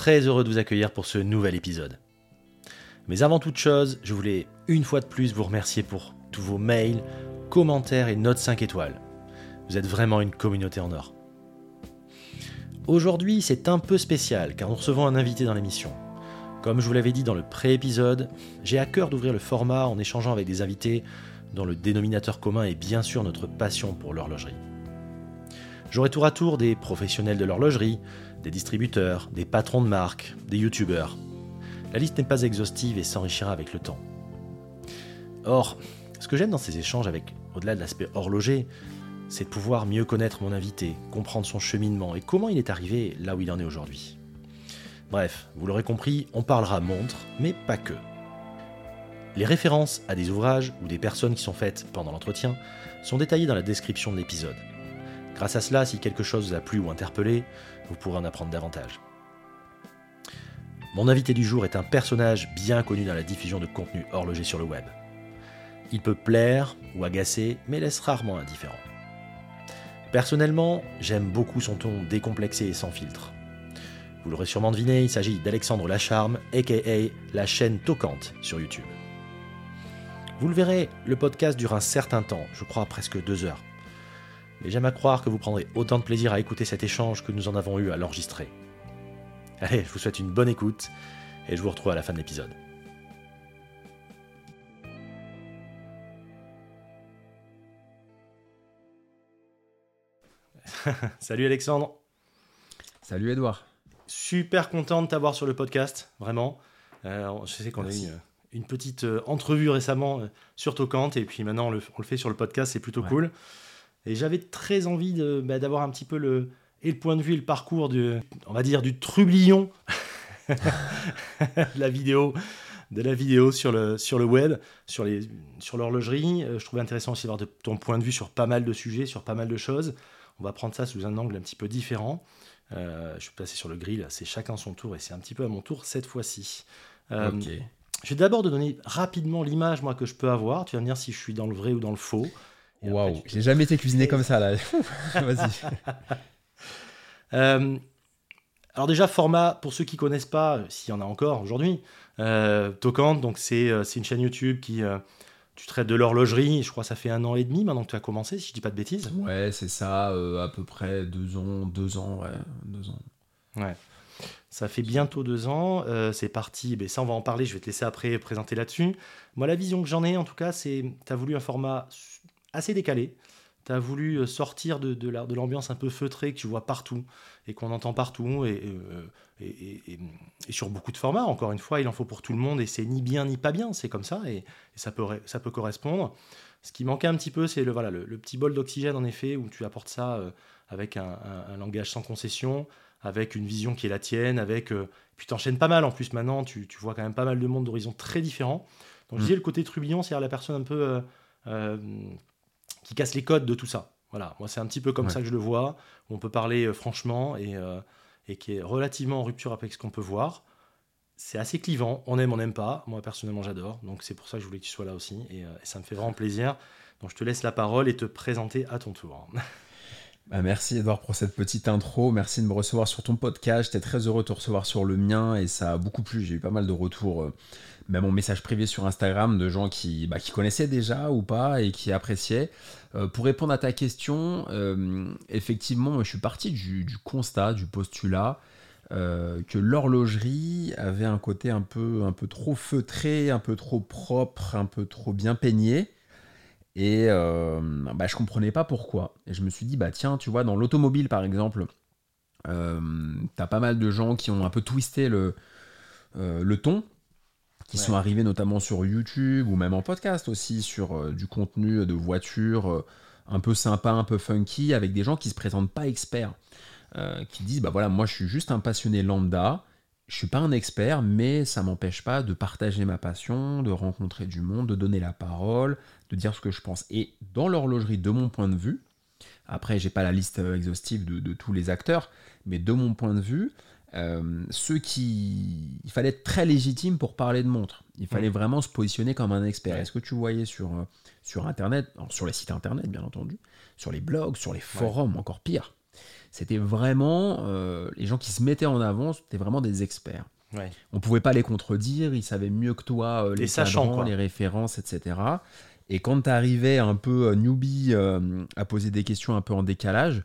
très heureux de vous accueillir pour ce nouvel épisode. Mais avant toute chose, je voulais une fois de plus vous remercier pour tous vos mails, commentaires et notes 5 étoiles. Vous êtes vraiment une communauté en or. Aujourd'hui, c'est un peu spécial car nous recevons un invité dans l'émission. Comme je vous l'avais dit dans le pré-épisode, j'ai à cœur d'ouvrir le format en échangeant avec des invités dont le dénominateur commun est bien sûr notre passion pour l'horlogerie. J'aurai tour à tour des professionnels de l'horlogerie, des distributeurs, des patrons de marques, des youtubeurs. La liste n'est pas exhaustive et s'enrichira avec le temps. Or, ce que j'aime dans ces échanges avec, au-delà de l'aspect horloger, c'est de pouvoir mieux connaître mon invité, comprendre son cheminement et comment il est arrivé là où il en est aujourd'hui. Bref, vous l'aurez compris, on parlera montre, mais pas que. Les références à des ouvrages ou des personnes qui sont faites pendant l'entretien sont détaillées dans la description de l'épisode. Grâce à cela, si quelque chose vous a plu ou interpellé, vous pourrez en apprendre davantage. Mon invité du jour est un personnage bien connu dans la diffusion de contenu horloger sur le web. Il peut plaire ou agacer, mais laisse rarement indifférent. Personnellement, j'aime beaucoup son ton décomplexé et sans filtre. Vous l'aurez sûrement deviné, il s'agit d'Alexandre Lacharme, aka la chaîne Toquante sur YouTube. Vous le verrez, le podcast dure un certain temps, je crois presque deux heures mais j'aime à croire que vous prendrez autant de plaisir à écouter cet échange que nous en avons eu à l'enregistrer. Allez, je vous souhaite une bonne écoute et je vous retrouve à la fin de l'épisode. Salut Alexandre. Salut Edouard. Super content de t'avoir sur le podcast, vraiment. Euh, je sais qu'on a eu une, petite euh, entrevue récemment euh, sur Tocante et puis maintenant on le, fait sur le podcast, c'est plutôt cool. Et j'avais très envie bah, d'avoir un petit peu le, et le point de vue et le parcours du, on va dire, du trublion la vidéo, de la vidéo sur le, sur le web, sur, les, sur l'horlogerie. Euh, je trouvais intéressant aussi d'avoir ton point de vue sur pas mal de sujets, sur pas mal de choses. On va prendre ça sous un angle un petit peu différent. Euh, je suis passé sur le grill, c'est chacun son tour et c'est un petit peu à mon tour cette fois-ci. Euh, je vais d'abord te donner rapidement l'image moi que je peux avoir. Tu vas me dire si je suis dans le vrai ou dans le faux. Waouh, j'ai jamais été cuisiné comme ça là. Vas-y. Euh, alors déjà format pour ceux qui connaissent pas, s'il y en a encore aujourd'hui, euh, Tocante, donc euh, c'est une chaîne YouTube qui tu traites de l'horlogerie. Je crois que ça fait un an et demi maintenant que tu as commencé, si je dis pas de bêtises. Ouais, c'est ça, à peu près deux ans, deux ans, ouais, deux ans. Ouais. Ça fait bientôt deux ans, c'est parti, ben ça on va en parler, je vais te laisser après présenter là-dessus. Moi la vision que j'en ai en tout cas, c'est tu as voulu un format assez décalé. Tu as voulu euh, sortir de, de l'ambiance un peu feutrée que tu vois partout et qu'on entend partout et, euh, et, et, sur beaucoup de formats. Encore une fois, il en faut pour tout le monde et c'est ni bien ni pas bien, c'est comme ça et, ça, peut, ça peut correspondre. Ce qui manquait un petit peu, c'est le, voilà, le, petit bol d'oxygène en effet où tu apportes ça euh, avec un, langage sans concession, avec une vision qui est la tienne, avec puis tu enchaînes pas mal en plus maintenant, tu, tu vois quand même pas mal de monde d'horizons très différents. Donc je mm. disais le côté trublion, c'est-à-dire la personne un peu qui casse les codes de tout ça. Voilà, moi c'est un petit peu comme ça que je le vois. On peut parler euh, franchement et, euh, et qui est relativement en rupture avec ce qu'on peut voir. C'est assez clivant, on aime, on n'aime pas. Moi personnellement j'adore, donc c'est pour ça que je voulais que tu sois là aussi et, euh, et, ça me fait vraiment plaisir. Donc je te laisse la parole et te présenter à ton tour. Bah, merci Edouard pour cette petite intro. Merci de me recevoir sur ton podcast. J'étais très heureux de te recevoir sur le mien et ça a beaucoup plu. J'ai eu pas mal de retours, euh, même en message privé sur Instagram, de gens qui, bah, qui connaissaient déjà ou pas et qui appréciaient. Euh, pour répondre à ta question, euh, effectivement, je suis parti du, constat, du postulat. que l'horlogerie avait un côté un peu, un peu trop feutré, un peu trop propre, un peu trop bien peigné. Et euh, bah, je comprenais pas pourquoi. Et je me suis dit, bah tiens, tu vois, dans l'automobile par exemple, euh, tu as pas mal de gens qui ont un peu twisté le, euh, le ton, qui sont arrivés notamment sur YouTube ou même en podcast aussi, sur euh, du contenu de voiture un peu sympa, un peu funky, avec des gens qui se présentent pas experts, qui disent, bah voilà, moi je suis juste un passionné lambda, je suis pas un expert, mais ça m'empêche pas de partager ma passion, de rencontrer du monde, de donner la parole, de dire ce que je pense. Et dans l'horlogerie, de mon point de vue, après, j'ai pas la liste euh, exhaustive de, tous les acteurs, mais de mon point de vue, euh, ceux qui. Il fallait être très légitime pour parler de montre. Il fallait vraiment se positionner comme un expert. Est-ce que tu voyais sur, euh, sur Internet, sur les sites Internet, bien entendu, sur les blogs, sur les forums, encore pire C'était vraiment. les gens qui se mettaient en avant, c'était vraiment des experts. Ouais. On pouvait pas les contredire, ils savaient mieux que toi les, sachants, les références, etc. Et quand tu arrivais un peu euh, newbie euh, à poser des questions un peu en décalage,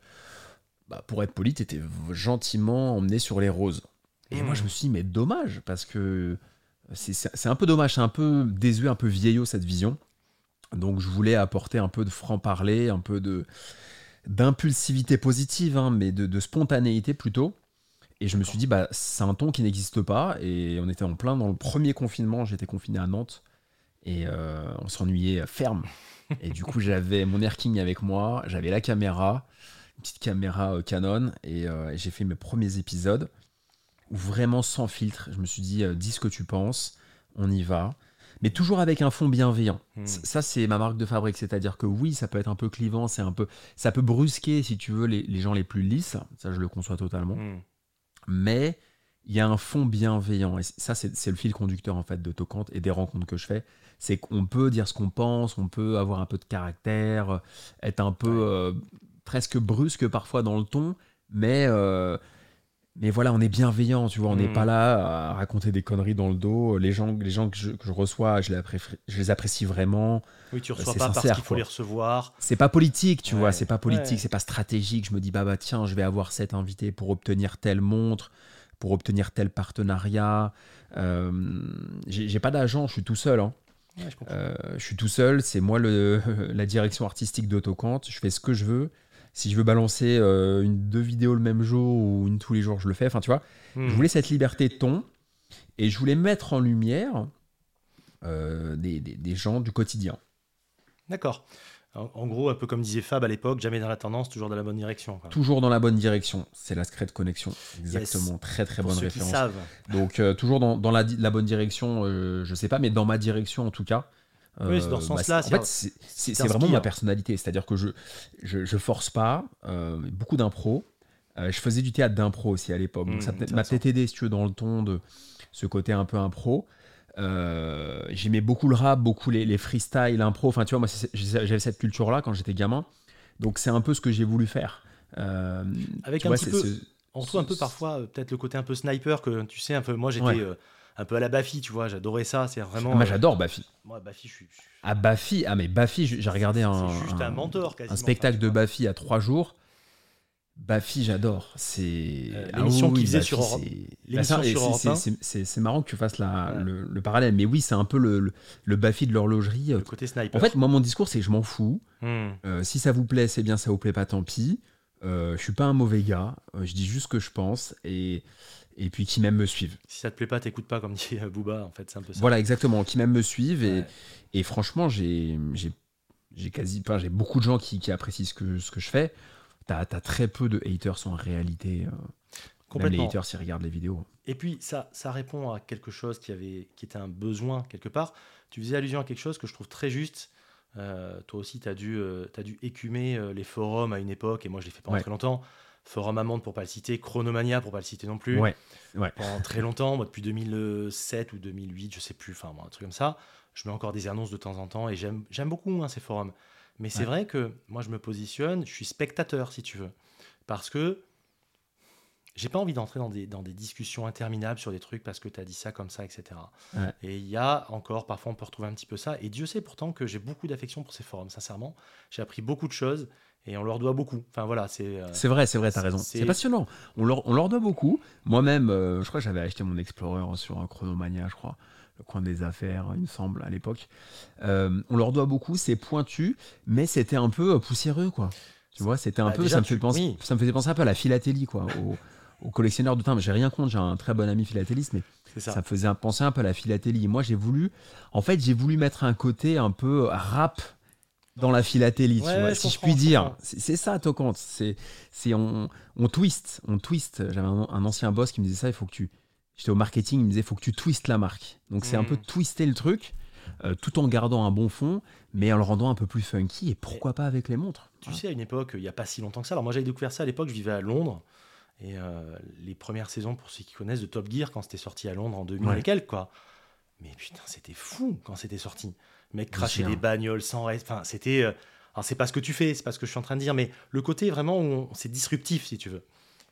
bah, pour être poli, tu étais gentiment emmené sur les roses. Et moi, je me suis dit, mais dommage, parce que c'est un peu dommage, c'est un peu désuet, un peu vieillot cette vision. Donc, je voulais apporter un peu de franc-parler, un peu de d'impulsivité positive, hein, mais de, de, spontanéité plutôt. Et je me suis dit, bah, c'est un ton qui n'existe pas. Et on était en plein dans le premier confinement, j'étais confiné à Nantes. Et euh, on s'ennuyait ferme. Et du coup, j'avais mon Air King avec moi, j'avais la caméra, une petite caméra euh, Canon, euh, et, j'ai fait mes premiers épisodes où vraiment sans filtre, je me suis dit, dis ce que tu penses, on y va. Mais toujours avec un fond bienveillant. Hmm. Ça, c'est ma marque de fabrique. C'est-à-dire que oui, ça peut être un peu clivant, c'est un peu, ça peut brusquer, si tu veux, les, gens les plus lisses. Ça, je le conçois totalement. Hmm. Mais il y a un fond bienveillant. Et ça, c'est le fil conducteur en fait de Tocante et des rencontres que je fais c'est qu'on peut dire ce qu'on pense, on peut avoir un peu de caractère, être un peu euh, presque brusque parfois dans le ton, mais, euh, mais voilà, on est bienveillant, tu vois, on n'est pas mm. là à raconter des conneries dans le dos. Les gens, les gens que, je, reçois, je les, apprécie, je les apprécie vraiment. Oui, tu reçois pas parce qu'il faut les recevoir. C'est pas politique, tu vois, c'est pas politique, c'est pas stratégique. Je me dis, bah, bah tiens, je vais avoir cet invité pour obtenir telle montre, pour obtenir tel partenariat. Euh, j'ai pas d'agent, je suis tout seul. Hein. Euh, je, suis tout seul, c'est moi le, la direction artistique d'Autocant, je fais ce que je veux. Si je veux balancer euh, une, deux vidéos le même jour ou une tous les jours, je le fais. Enfin, tu vois, je hmm. voulais cette liberté de ton et je voulais mettre en lumière euh, des, des, des gens du quotidien. D'accord. En, gros, un peu comme disait Fab à l'époque, jamais dans la tendance, toujours dans la bonne direction. Toujours dans la bonne direction. C'est la secret de connexion. Exactement. Très très bonne référence. Savent. Donc euh, toujours dans, dans la, la, bonne direction, je sais pas, mais dans ma direction en tout cas. Oui, c'est dans ce euh, bah, sens-là. en fait, c'est vraiment ma personnalité. C'est-à-dire que je, je, je force pas. beaucoup d'impro. je faisais du théâtre d'impro aussi à l'époque. donc mmh, ça m'a peut-être aidé, si tu veux, dans le ton de ce côté un peu impro. Euh, j'aimais beaucoup le rap, beaucoup les, les freestyles, l'impro. Enfin, tu vois, moi, j'avais cette culture-là quand j'étais gamin. Donc, c'est un peu ce que j'ai voulu faire. Euh, Avec un petit peu. On trouve un peu parfois euh, peut-être le côté un peu sniper que tu sais un peu. Moi, j'étais un peu à la Bafi, tu vois. J'adorais ça. C'est vraiment. moi, j'adore Bafi. Moi, Bafi, je suis. Ah, Bafi. Ah, mais Bafi, j'ai regardé un. Juste un, mentor, Un spectacle de Bafi à trois jours. Bafi, j'adore. C'est euh, ah l'émission qu'il faisait sur Europe. C'est marrant que tu fasses la, le, parallèle, mais oui, c'est un peu le, le, Bafi de l'horlogerie. Le côté sniper. En fait, moi, mon discours, c'est je m'en fous. Hmm. Euh, si ça vous plaît, c'est bien. Ça vous plaît pas, tant pis. Euh, je suis pas un mauvais gars. Euh, je dis juste ce que je pense et et puis qui même me suivent. Si ça te plaît pas, t'écoutes pas, comme dit Booba. En fait, c'est un peu ça. Voilà, exactement. Qui même me suivent et, et franchement, j'ai quasi, enfin, j'ai beaucoup de gens qui, qui apprécient ce que ce que je fais t'as as très peu de haters en réalité. Euh, même les haters, s'ils regardent les vidéos. Et puis, ça, ça répond à quelque chose qui, avait, qui était un besoin quelque part. Tu faisais allusion à quelque chose que je trouve très juste. Euh, toi aussi, tu as, dû, euh, as dû écumer les forums à une époque, et moi, je l'ai fait pendant très longtemps. Forum Amande pour pas le citer, Chronomania pour pas le citer non plus. Ouais, ouais. Pendant très longtemps, moi depuis 2007 ou 2008, je sais plus, enfin un truc comme ça. Je mets encore des annonces de temps en temps et j'aime beaucoup hein, ces forums. Mais c'est vrai que moi, je me positionne, je suis spectateur, si tu veux. Parce que j'ai pas envie d'entrer dans des, dans des discussions interminables sur des trucs parce que tu as dit ça comme ça, etc. Et il y a encore, parfois, on peut retrouver un petit peu ça. Et Dieu sait pourtant que j'ai beaucoup d'affection pour ces forums, sincèrement. J'ai appris beaucoup de choses et on leur doit beaucoup. Enfin voilà, c'est. Euh, c'est vrai, c'est vrai, tu as raison. C'est passionnant. On leur, on leur doit beaucoup. Moi-même, euh, je crois que j'avais acheté mon Explorer sur un Chronomania, je crois le coin des affaires, il me semble, à l'époque. Euh, on leur doit beaucoup, c'est pointu, mais c'était un peu poussiéreux, quoi. Tu vois, c'était un bah, peu, ça me, fait penser, ça me faisait penser un peu à la philatélie, quoi, au, collectionneur de timbres. J'ai rien contre, j'ai un très bon ami philatéliste, mais ça. me faisait penser un peu à la philatélie. moi, j'ai voulu, en fait, j'ai voulu mettre un côté un peu rap dans la philatélie, tu vois, si je puis dire. C'est ça, Tocante. C'est, on, on twist, on twist. J'avais un, un, ancien boss qui me disait ça, il faut que tu, J'étais au marketing, il me disait faut que tu twistes la marque. Donc c'est un peu Mm. twister le truc, euh, tout en gardant un bon fond, mais en le rendant un peu plus funky. Et pourquoi pas avec les montres Tu sais, à une époque, il n'y a pas si longtemps que ça. Alors moi, j'avais découvert ça à l'époque, je vivais à Londres. Et euh, les premières saisons, pour ceux qui connaissent, de Top Gear, quand c'était sorti à Londres en 2000 Ouais. et quelques, quoi. Mais putain, c'était fou quand c'était sorti. Mec souviens. des bagnoles sans reste. Enfin, c'était. euh, Alors, c'est pas ce que tu fais, c'est pas ce que je suis en train de dire, mais le côté vraiment où c'est disruptif, si tu veux.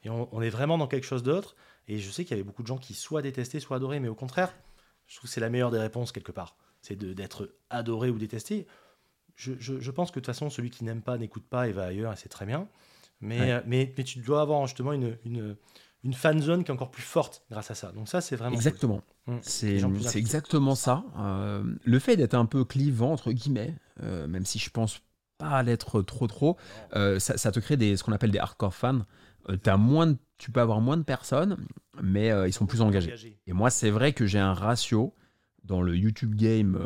Et on, on est vraiment dans quelque chose d'autre. Et je sais qu'il y avait beaucoup de gens qui soit détestaient, soit adoraient, mais au contraire, je trouve que c'est la meilleure des réponses quelque part. C'est de- d'être adoré ou détesté. Je, je- je pense que de toute façon, celui qui n'aime pas n'écoute pas et va ailleurs, et c'est très bien. Mais, Ouais. euh, mais, mais tu dois avoir justement une, une, une fan zone qui est encore plus forte grâce à ça. Donc ça, c'est vraiment. Exactement. Mm. C'est exactement ça. Euh, le fait d'être un peu clivant, entre guillemets, euh, même si je pense pas à l'être trop trop, euh, ça, ça te crée des, ce qu'on appelle des hardcore fans. T'as moins de- tu peux avoir moins de personnes, mais ils sont plus engagés. Et moi, c'est vrai que j'ai un ratio dans le YouTube game.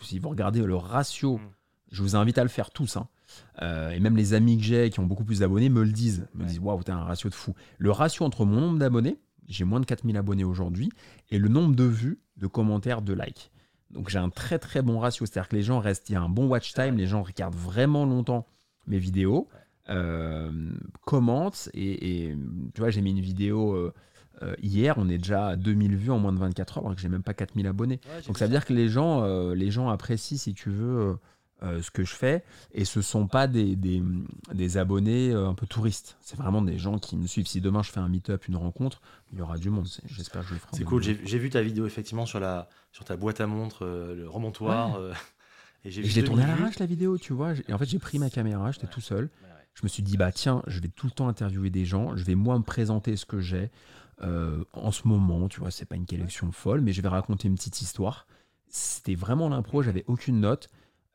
si vous regardez le ratio, Mm. je vous invite à le faire tous. hein. Euh, et même les amis que j'ai qui ont beaucoup plus d'abonnés me le disent. Me Ouais. disent Waouh, t'as un ratio de fou. Le ratio entre mon nombre d'abonnés, j'ai moins de 4000 abonnés aujourd'hui, et le nombre de vues, de commentaires, de likes. Donc j'ai un très très bon ratio. C'est-à-dire que les gens restent, il y a un bon watch time, les gens regardent vraiment longtemps mes vidéos, euh, commentent, et, et, tu vois, j'ai mis une vidéo. euh, hier, on est déjà à 2000 vues en moins de 24 heures, alors que j'ai même pas 4000 abonnés. Donc ça veut dire que les gens, euh, les gens apprécient, si tu veux, ce que je fais, et ce sont pas des, des, des abonnés euh, un peu touristes. C'est vraiment des gens qui me suivent. Si demain je fais un meet-up, une rencontre, il y aura du monde. J'espère que je le ferai. C'est cool. J'ai 2020. j'ai vu ta vidéo effectivement sur, la, sur ta boîte à montre, euh, le remontoir. euh, et j'ai Et je l'ai tourné à 2000 vues. l'arrache la vidéo, tu vois. Et en fait, j'ai pris ma caméra, j'étais Ouais. tout seul. Ouais. Je me suis dit, bah tiens, je vais tout le temps interviewer des gens, je vais moi me présenter ce que j'ai euh, en ce moment, tu vois, c'est pas une collection folle, mais je vais raconter une petite histoire. C'était vraiment l'impro, j'avais aucune note,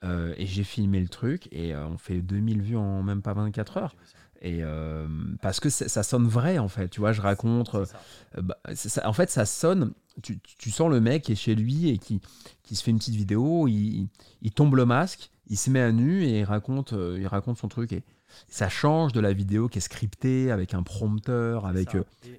euh, et j'ai filmé le truc, et euh, on fait 2000 vues en même pas 24 heures. Et euh, parce que ça sonne vrai, en fait, tu vois, je raconte. Bah, ça- en fait, ça sonne, tu, tu sens le mec qui est chez lui et qui, qui se fait une petite vidéo, il, il tombe le masque, il se met à nu et il raconte, il raconte son truc. Et ça change de la vidéo qui est scriptée avec un prompteur, avec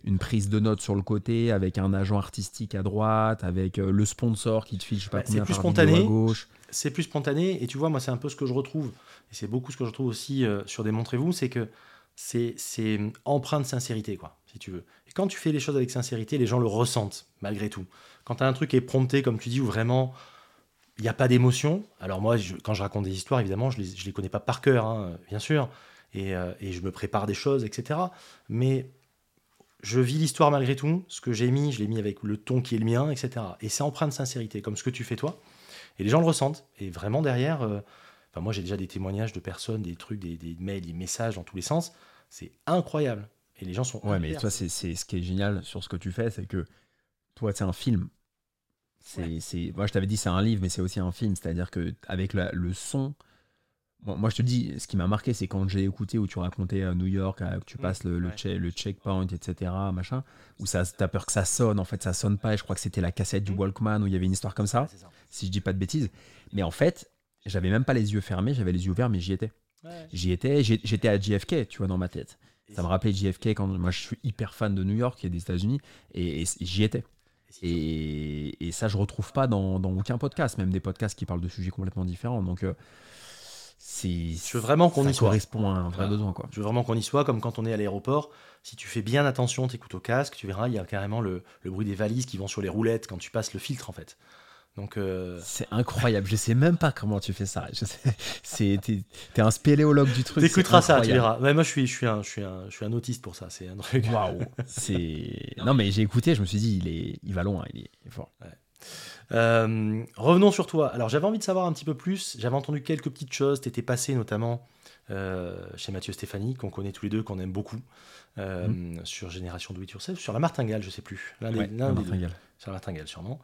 une prise de notes sur le côté, avec un agent artistique à droite, avec le sponsor qui te file, je sais pas combien plus par spontané. à gauche. C'est plus spontané et tu vois moi c'est un peu ce que je retrouve et c'est beaucoup ce que je retrouve aussi euh, sur Démontrez-vous c'est que c'est c'est de sincérité quoi si tu veux. Et quand tu fais les choses avec sincérité les gens le ressentent malgré tout. Quand un truc est prompté comme tu dis où vraiment il n'y a pas d'émotion alors moi quand je raconte des histoires évidemment je les, je les connais pas par cœur hein, bien sûr et, euh, et je me prépare des choses etc mais je vis l'histoire malgré tout ce que j'ai mis je l'ai mis avec le ton qui est le mien etc et c'est empreint de sincérité comme ce que tu fais toi et les gens le ressentent. Et vraiment derrière, euh, enfin moi j'ai déjà des témoignages de personnes, des trucs, des, des mails, des messages dans tous les sens. C'est incroyable. Et les gens sont. Ouais, mais toi, c'est ce qui est génial sur ce que tu fais, c'est que toi, c'est un film. C'est, Ouais. c'est- moi, je t'avais dit, c'est un livre, mais c'est aussi un film. C'est-à-dire que avec la- le son. Moi, moi, je te dis, ce qui m'a marqué, c'est quand j'ai écouté où tu racontais à New York, à- que tu Mm, passes le, le, ouais. che- le checkpoint, etc., machin, où ça, t'as peur que ça sonne. En fait, ça sonne pas. Et je crois que c'était la cassette du Mm. Walkman où il y avait une histoire comme ça, Ouais, c'est ça. si je dis pas de bêtises. Mais en fait, j'avais même pas les yeux fermés, j'avais les yeux ouverts, mais j'y étais. Ouais. J'y étais, j'étais à JFK, tu vois, dans ma tête. Et Ça me rappelait JFK quand moi je suis hyper fan de New York et des États-Unis et, et j'y étais. et Et, ça, je retrouve pas dans, dans aucun podcast, même des podcasts qui parlent de sujets complètement différents. Donc, euh. Je veux vraiment qu'on y soit. correspond à un vrai besoin, quoi. Je veux vraiment qu'on y soit, comme quand on est à l'aéroport. Si tu fais bien attention, t'écoutes au casque, tu verras, il y a carrément le, le bruit des valises qui vont sur les roulettes quand tu passes le filtre en fait. Donc euh, C'est incroyable. Je sais même pas comment tu fais ça. T'es, t'es un spéléologue du truc. t'écouteras ça, tu verras. Ouais, moi je suis, je suis un, je suis un, je suis un autiste pour ça. C'est un truc. Waouh. Non, mais j'ai écouté, je me suis dit, il, est, il va loin, il est, il est fort. Euh, revenons sur toi. Alors j'avais envie de savoir un petit peu plus. J'avais entendu quelques petites choses. Tu étais passé notamment euh, chez Mathieu Stéphanie, qu'on connaît tous les deux, qu'on aime beaucoup, euh, sur Génération Do It Yourself, sur la martingale, je sais plus. L'un des, Ouais, l'un la martingale. Sur la martingale, sûrement.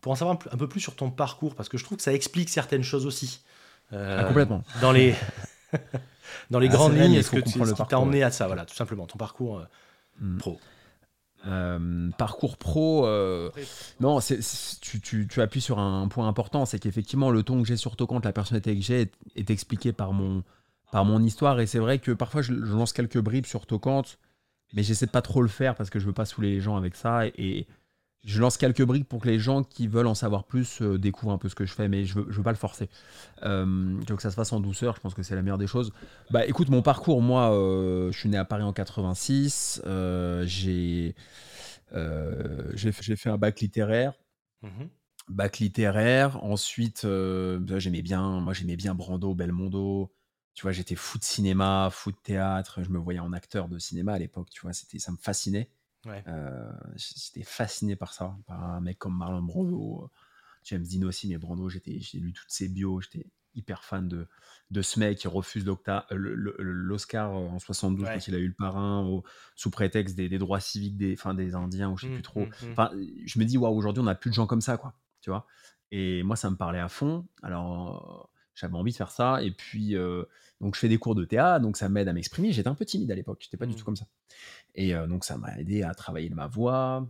Pour en savoir un peu- un peu plus sur ton parcours, parce que je trouve que ça explique certaines choses aussi. Ah, complètement. Dans les, dans les Ah, grandes lignes, est-ce que tu, comprendre ce le qui t'a parcours, emmené à ça? Voilà, tout simplement, ton parcours euh, Mm. pro. Euh, parcours pro, euh, non, tu appuies sur un point important, c'est qu'effectivement le ton que j'ai sur Tocante, la personnalité que j'ai est, est expliquée par mon, par mon histoire et c'est vrai que parfois je, je lance quelques bribes sur Tocante, mais j'essaie de pas trop le faire parce que je veux pas saouler les gens avec ça. Et, je lance quelques briques pour que les gens qui veulent en savoir plus euh, découvrent un peu ce que je fais, mais je veux, je veux pas le forcer. Euh, je veux que ça se fasse en douceur, je pense que c'est la meilleure des choses. Bah écoute, mon parcours, moi, euh, je suis né à Paris en 86, j'ai j'ai fait un bac littéraire. Mhm. Bac littéraire, ensuite j'aimais bien, moi j'aimais bien Brando, Belmondo, tu vois, j'étais fou de cinéma, fou de théâtre, je me voyais en acteur de cinéma à l'époque, tu vois, c'était, ça me fascinait. Euh, j'étais fasciné par ça, par un mec comme Marlon Brando, James Dean aussi, mais Brando, j'étais, j'ai lu toutes ses bios, j'étais hyper fan de, de ce mec qui refuse euh, l'Oscar en 72 quand il a eu le parrain sous prétexte des, droits civiques des, fin, des Indiens ou je sais plus mmh, trop. Mmh, mmh. Enfin, je me dis, waouh, aujourd'hui on n'a plus de gens comme ça, quoi, tu vois. Et moi, ça me parlait à fond. Alors, j'avais envie de faire ça. Et puis, euh, donc, je fais des cours de théâtre, donc ça m'aide à m'exprimer. J'étais un peu timide à l'époque, j'étais pas du tout comme ça. Et euh, donc, ça m'a aidé à travailler de ma voix.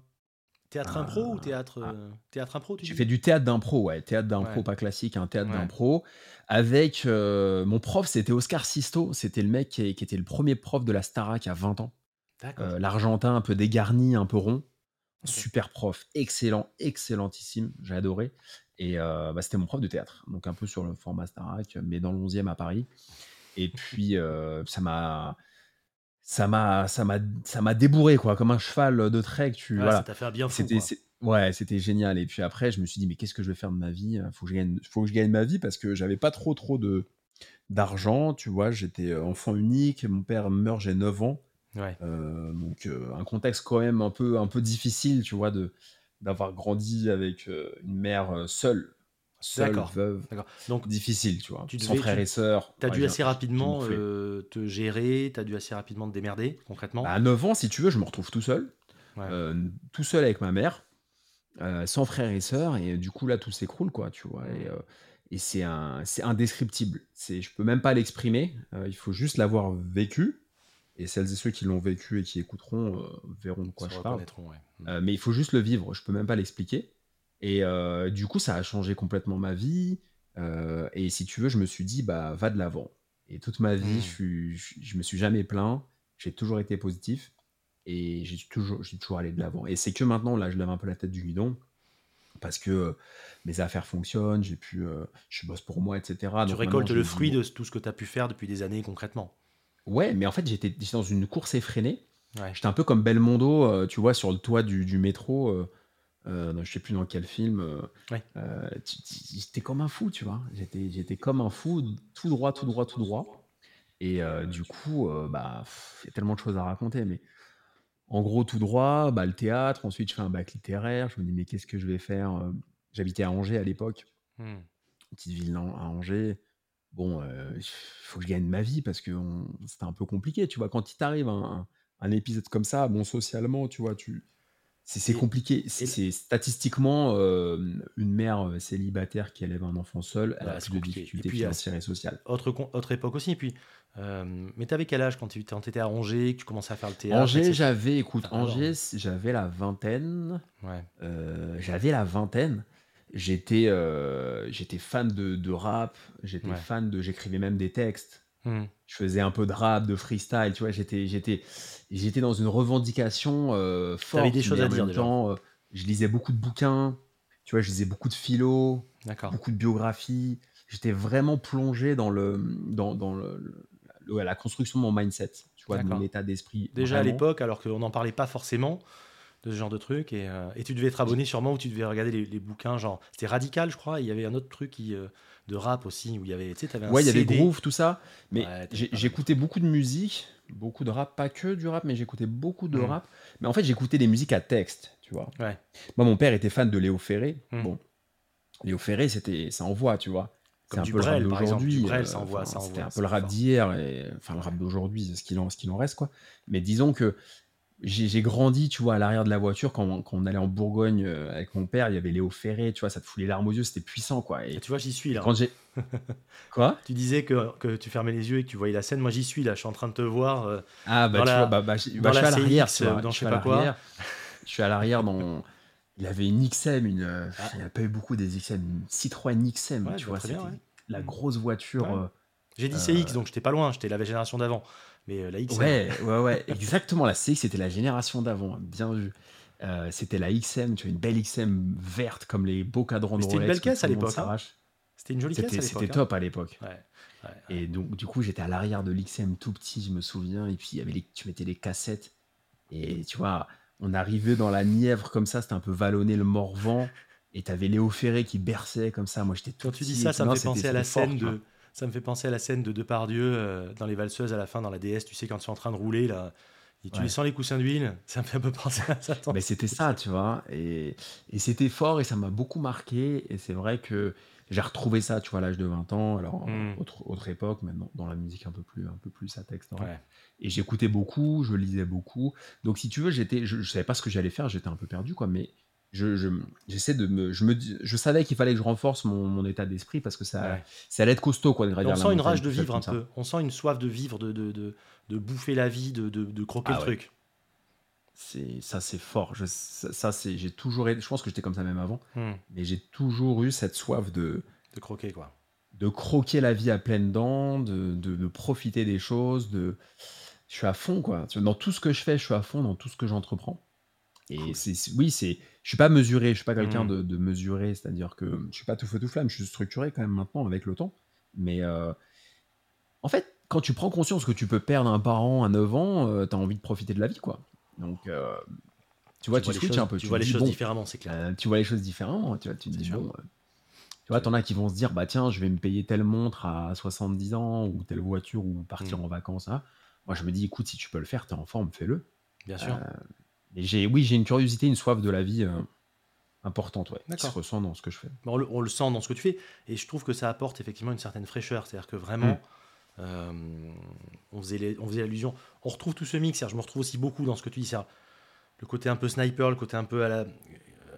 Théâtre impro ou théâtre, euh, théâtre impro J'ai fait du théâtre d'impro, ouais. Théâtre d'impro, pas classique, un hein, théâtre d'impro. Avec mon prof, c'était Oscar Sisto. C'était le mec qui, était le premier prof de la Starac à 20 ans. L'Argentin, un peu dégarni, un peu rond. Super prof, excellent, excellentissime, j'ai adoré. Et euh, bah, c'était mon prof de théâtre, donc un peu sur le format Starac, mais dans le 11e à Paris. Et puis euh, ça m'a ça m'a ça m'a ça m'a débourré quoi comme un cheval de trek tu ouais, ça t'a fait bien c'était ouais c'était génial. Et puis après je me suis dit mais qu'est-ce que je vais faire de ma vie faut que je gagne faut que je gagne ma vie parce que j'avais pas trop trop de d'argent tu vois. J'étais euh, enfant unique mon père meurt j'ai 9 ans. Ouais. donc un contexte quand même un peu un peu difficile tu vois de d'avoir grandi avec euh, une mère euh, seule, seule, veuve. Donc difficile, tu vois. Tu sans frères et sœurs. Tu as dû assez rapidement euh, te gérer, tu as dû assez rapidement te démerder, concrètement. Bah, à 9 ans, si tu veux, je me retrouve tout seul. tout seul avec ma mère, sans frères et sœurs, et du coup là tout s'écroule, quoi, tu vois. Et, et c'est un, c'est indescriptible. C'est, je peux même pas l'exprimer. il faut juste l'avoir vécu. Et celles et ceux qui l'ont vécu et qui écouteront euh, verront de quoi je parle. Euh, mais il faut juste le vivre, je peux même pas l'expliquer. Et euh, du coup, ça a changé complètement ma vie. et si tu veux, je me suis dit, bah, va de l'avant. Et toute ma vie, mm. je, je, me suis jamais plaint. J'ai toujours été positif. Et j'ai toujours, j'ai toujours allé de l'avant. Et c'est que maintenant, là, je lève un peu la tête du guidon. Parce que mes affaires fonctionnent, j'ai pu, je bosse pour moi, etc. Tu récoltes le fruit de tout ce que tu as pu faire depuis des années concrètement. Ouais, mais en fait, j'étais dans une course effrénée. J'étais un peu comme Belmondo, euh, tu vois, sur le toit du, métro. Euh, euh, je sais plus dans quel film. Ouais. j'étais comme un fou, tu vois. J'étais, j'étais comme un fou, tout droit, tout droit, tout droit. Et du coup, bah, il y a tellement de choses à raconter. Mais en gros, tout droit, bah, le théâtre. Ensuite, je fais un bac littéraire. Je me dis, mais qu'est-ce que je vais faire J'habitais à Angers à l'époque, mmh. petite ville à Angers bon, il faut que je gagne ma vie parce que c'était un peu compliqué, tu vois. Quand il t'arrive un, un, épisode comme ça, bon, socialement, tu vois, tu, c'est compliqué. C'est statistiquement une mère célibataire qui élève un enfant seul, elle a plus de difficultés financières et sociales. Autre, autre époque aussi. Et puis, euh, mais t'avais quel âge quand tu étais à Angers, que tu commençais à faire le théâtre Angers, j'avais, écoute, Angers, j'avais la vingtaine. Ouais. j'avais la vingtaine. J'étais euh, j'étais fan de, de rap, j'étais fan de j'écrivais même des textes. Mmh. Je faisais un peu de rap, de freestyle, tu vois, j'étais j'étais j'étais dans une revendication euh, forte. des choses à dire temps, euh, je lisais beaucoup de bouquins, tu vois, je lisais beaucoup de philo, beaucoup de biographies. J'étais vraiment plongé dans le dans, dans le, la construction de mon mindset, tu vois, de mon état d'esprit. Déjà à l'époque, alors qu'on n'en parlait pas forcément, de ce genre de truc. Et, euh, et, tu devais être abonné sûrement ou tu devais regarder les, bouquins, genre, c'était Radical, je crois. Il y avait un autre truc qui, euh, de rap aussi, où il y avait, tu sais, avais un Ouais, il y avait Groove, tout ça. Mais j'écoutais beaucoup de musique, beaucoup de rap, pas que du rap, mais j'écoutais beaucoup de mm. rap. Mais en fait, j'écoutais des musiques à texte, tu vois. Ouais. Moi, mon père était fan de Léo Ferré. Mm. Bon, Léo Ferré, c'était, ça envoie, tu vois. C'est un peu le rap d'aujourd'hui. Euh, c'était un peu le rap d'hier, et enfin le rap d'aujourd'hui, ce qu'il en, ce qu'il en reste, quoi. Mais disons que j'ai grandi, tu vois, à l'arrière de la voiture, quand, quand, on allait en Bourgogne euh, avec mon père, il y avait Léo Ferré, tu vois, ça te fout les larmes aux yeux, c'était puissant, quoi. Et, tu vois, j'y suis là. Quand j'ai... Quoi? Tu disais que, que, tu fermais les yeux et que tu voyais la scène, moi j'y suis là, je suis en train de te voir. Euh, ah, bah tu vois, bah, bah, bah je suis à l'arrière, dans je sais pas quoi. Je suis à l'arrière dans. Il avait une XM, une... Ah. il n'y a pas eu beaucoup des XM, une Citroën XM, tu vois, c'était la grosse voiture. J'ai dit CX, donc j'étais pas loin, j'étais la génération d'avant. Mais la XM. Ouais, ouais, ouais, exactement. La CX, c'était la génération d'avant. Bien vu. c'était la XM, tu vois, une belle XM verte comme les beaux cadrans de C'était une belle caisse à l'époque. Hein. C'était une jolie caisse à l'époque. C'était top à l'époque. Ouais. Et donc, du coup, j'étais à l'arrière de l'XM tout petit, je me souviens. Et puis, il y avait les, tu mettais les cassettes. Et tu vois, on arrivait dans la Nièvre comme ça, c'était un peu vallonné le Morvan. Et t'avais Léo Ferré qui berçait comme ça. Moi, j'étais tout Quand tu dis ça, ça me fait penser à la scène de. Ça me fait penser à la scène de Depardieu euh, dans les valseuses à la fin dans la DS, tu sais, quand tu es en train de rouler, là, et tu les coussins d'huile, ça me fait un peu penser à ça. Mais c'était ça, tu vois. Et, et c'était fort et ça m'a beaucoup marqué. Et c'est vrai que j'ai retrouvé ça, tu vois, à l'âge de 20 ans, alors hmm. autre, autre époque, maintenant dans la musique un peu plus, un peu plus à texte. Hein. Et j'écoutais beaucoup, je lisais beaucoup. Donc si tu veux, j'étais, je, savais pas ce que j'allais faire, j'étais un peu perdu, quoi. Mais je, j'essaie de me, je me, je savais qu'il fallait que je renforce mon, mon état d'esprit parce que ça, ça allait être costaud, quoi. De on sent une rage de vivre un peu. On sent une soif de vivre, de, de, de, de bouffer la vie, de, de, croquer ah le truc. C'est ça c'est fort. Je, ça, c'est j'ai toujours je pense que j'étais comme ça même avant hmm. mais j'ai toujours eu cette soif de de croquer quoi. de croquer la vie à pleines dents de, de, profiter des choses de je suis à fond quoi. Dans tout ce que je fais je suis à fond dans tout ce que j'entreprends et c'est oui c'est je suis pas mesuré je suis pas quelqu'un hmm. de, de, mesuré c'est à dire que je suis pas tout feu tout flamme je suis structuré quand même maintenant avec le temps mais euh, en fait quand tu prends conscience que tu peux perdre un parent à 9 ans euh, tu as envie de profiter de la vie quoi donc, euh, tu vois, tu, switches un peu. Tu, vois les choses différemment, c'est clair. Euh, tu vois les choses différemment. Tu vois, tu dis, bon, tu vois, t'en as qui vont se dire, bah tiens, je vais me payer telle montre à 70 ans ou telle voiture ou partir mm. en vacances. Hein. Moi, je me dis, écoute, si tu peux le faire, t'es en forme, fais-le. Bien sûr. J'ai, oui, j'ai une curiosité, une soif de la vie importante, ouais, qui se ressent dans ce que je fais. On le, sent dans ce que tu fais, et je trouve que ça apporte effectivement une certaine fraîcheur. C'est-à-dire que vraiment, mm. Euh, on, faisait on faisait allusion. On retrouve tout ce mix. Je me retrouve aussi beaucoup dans ce que tu dis. Le côté un peu sniper, le côté un peu à la, euh,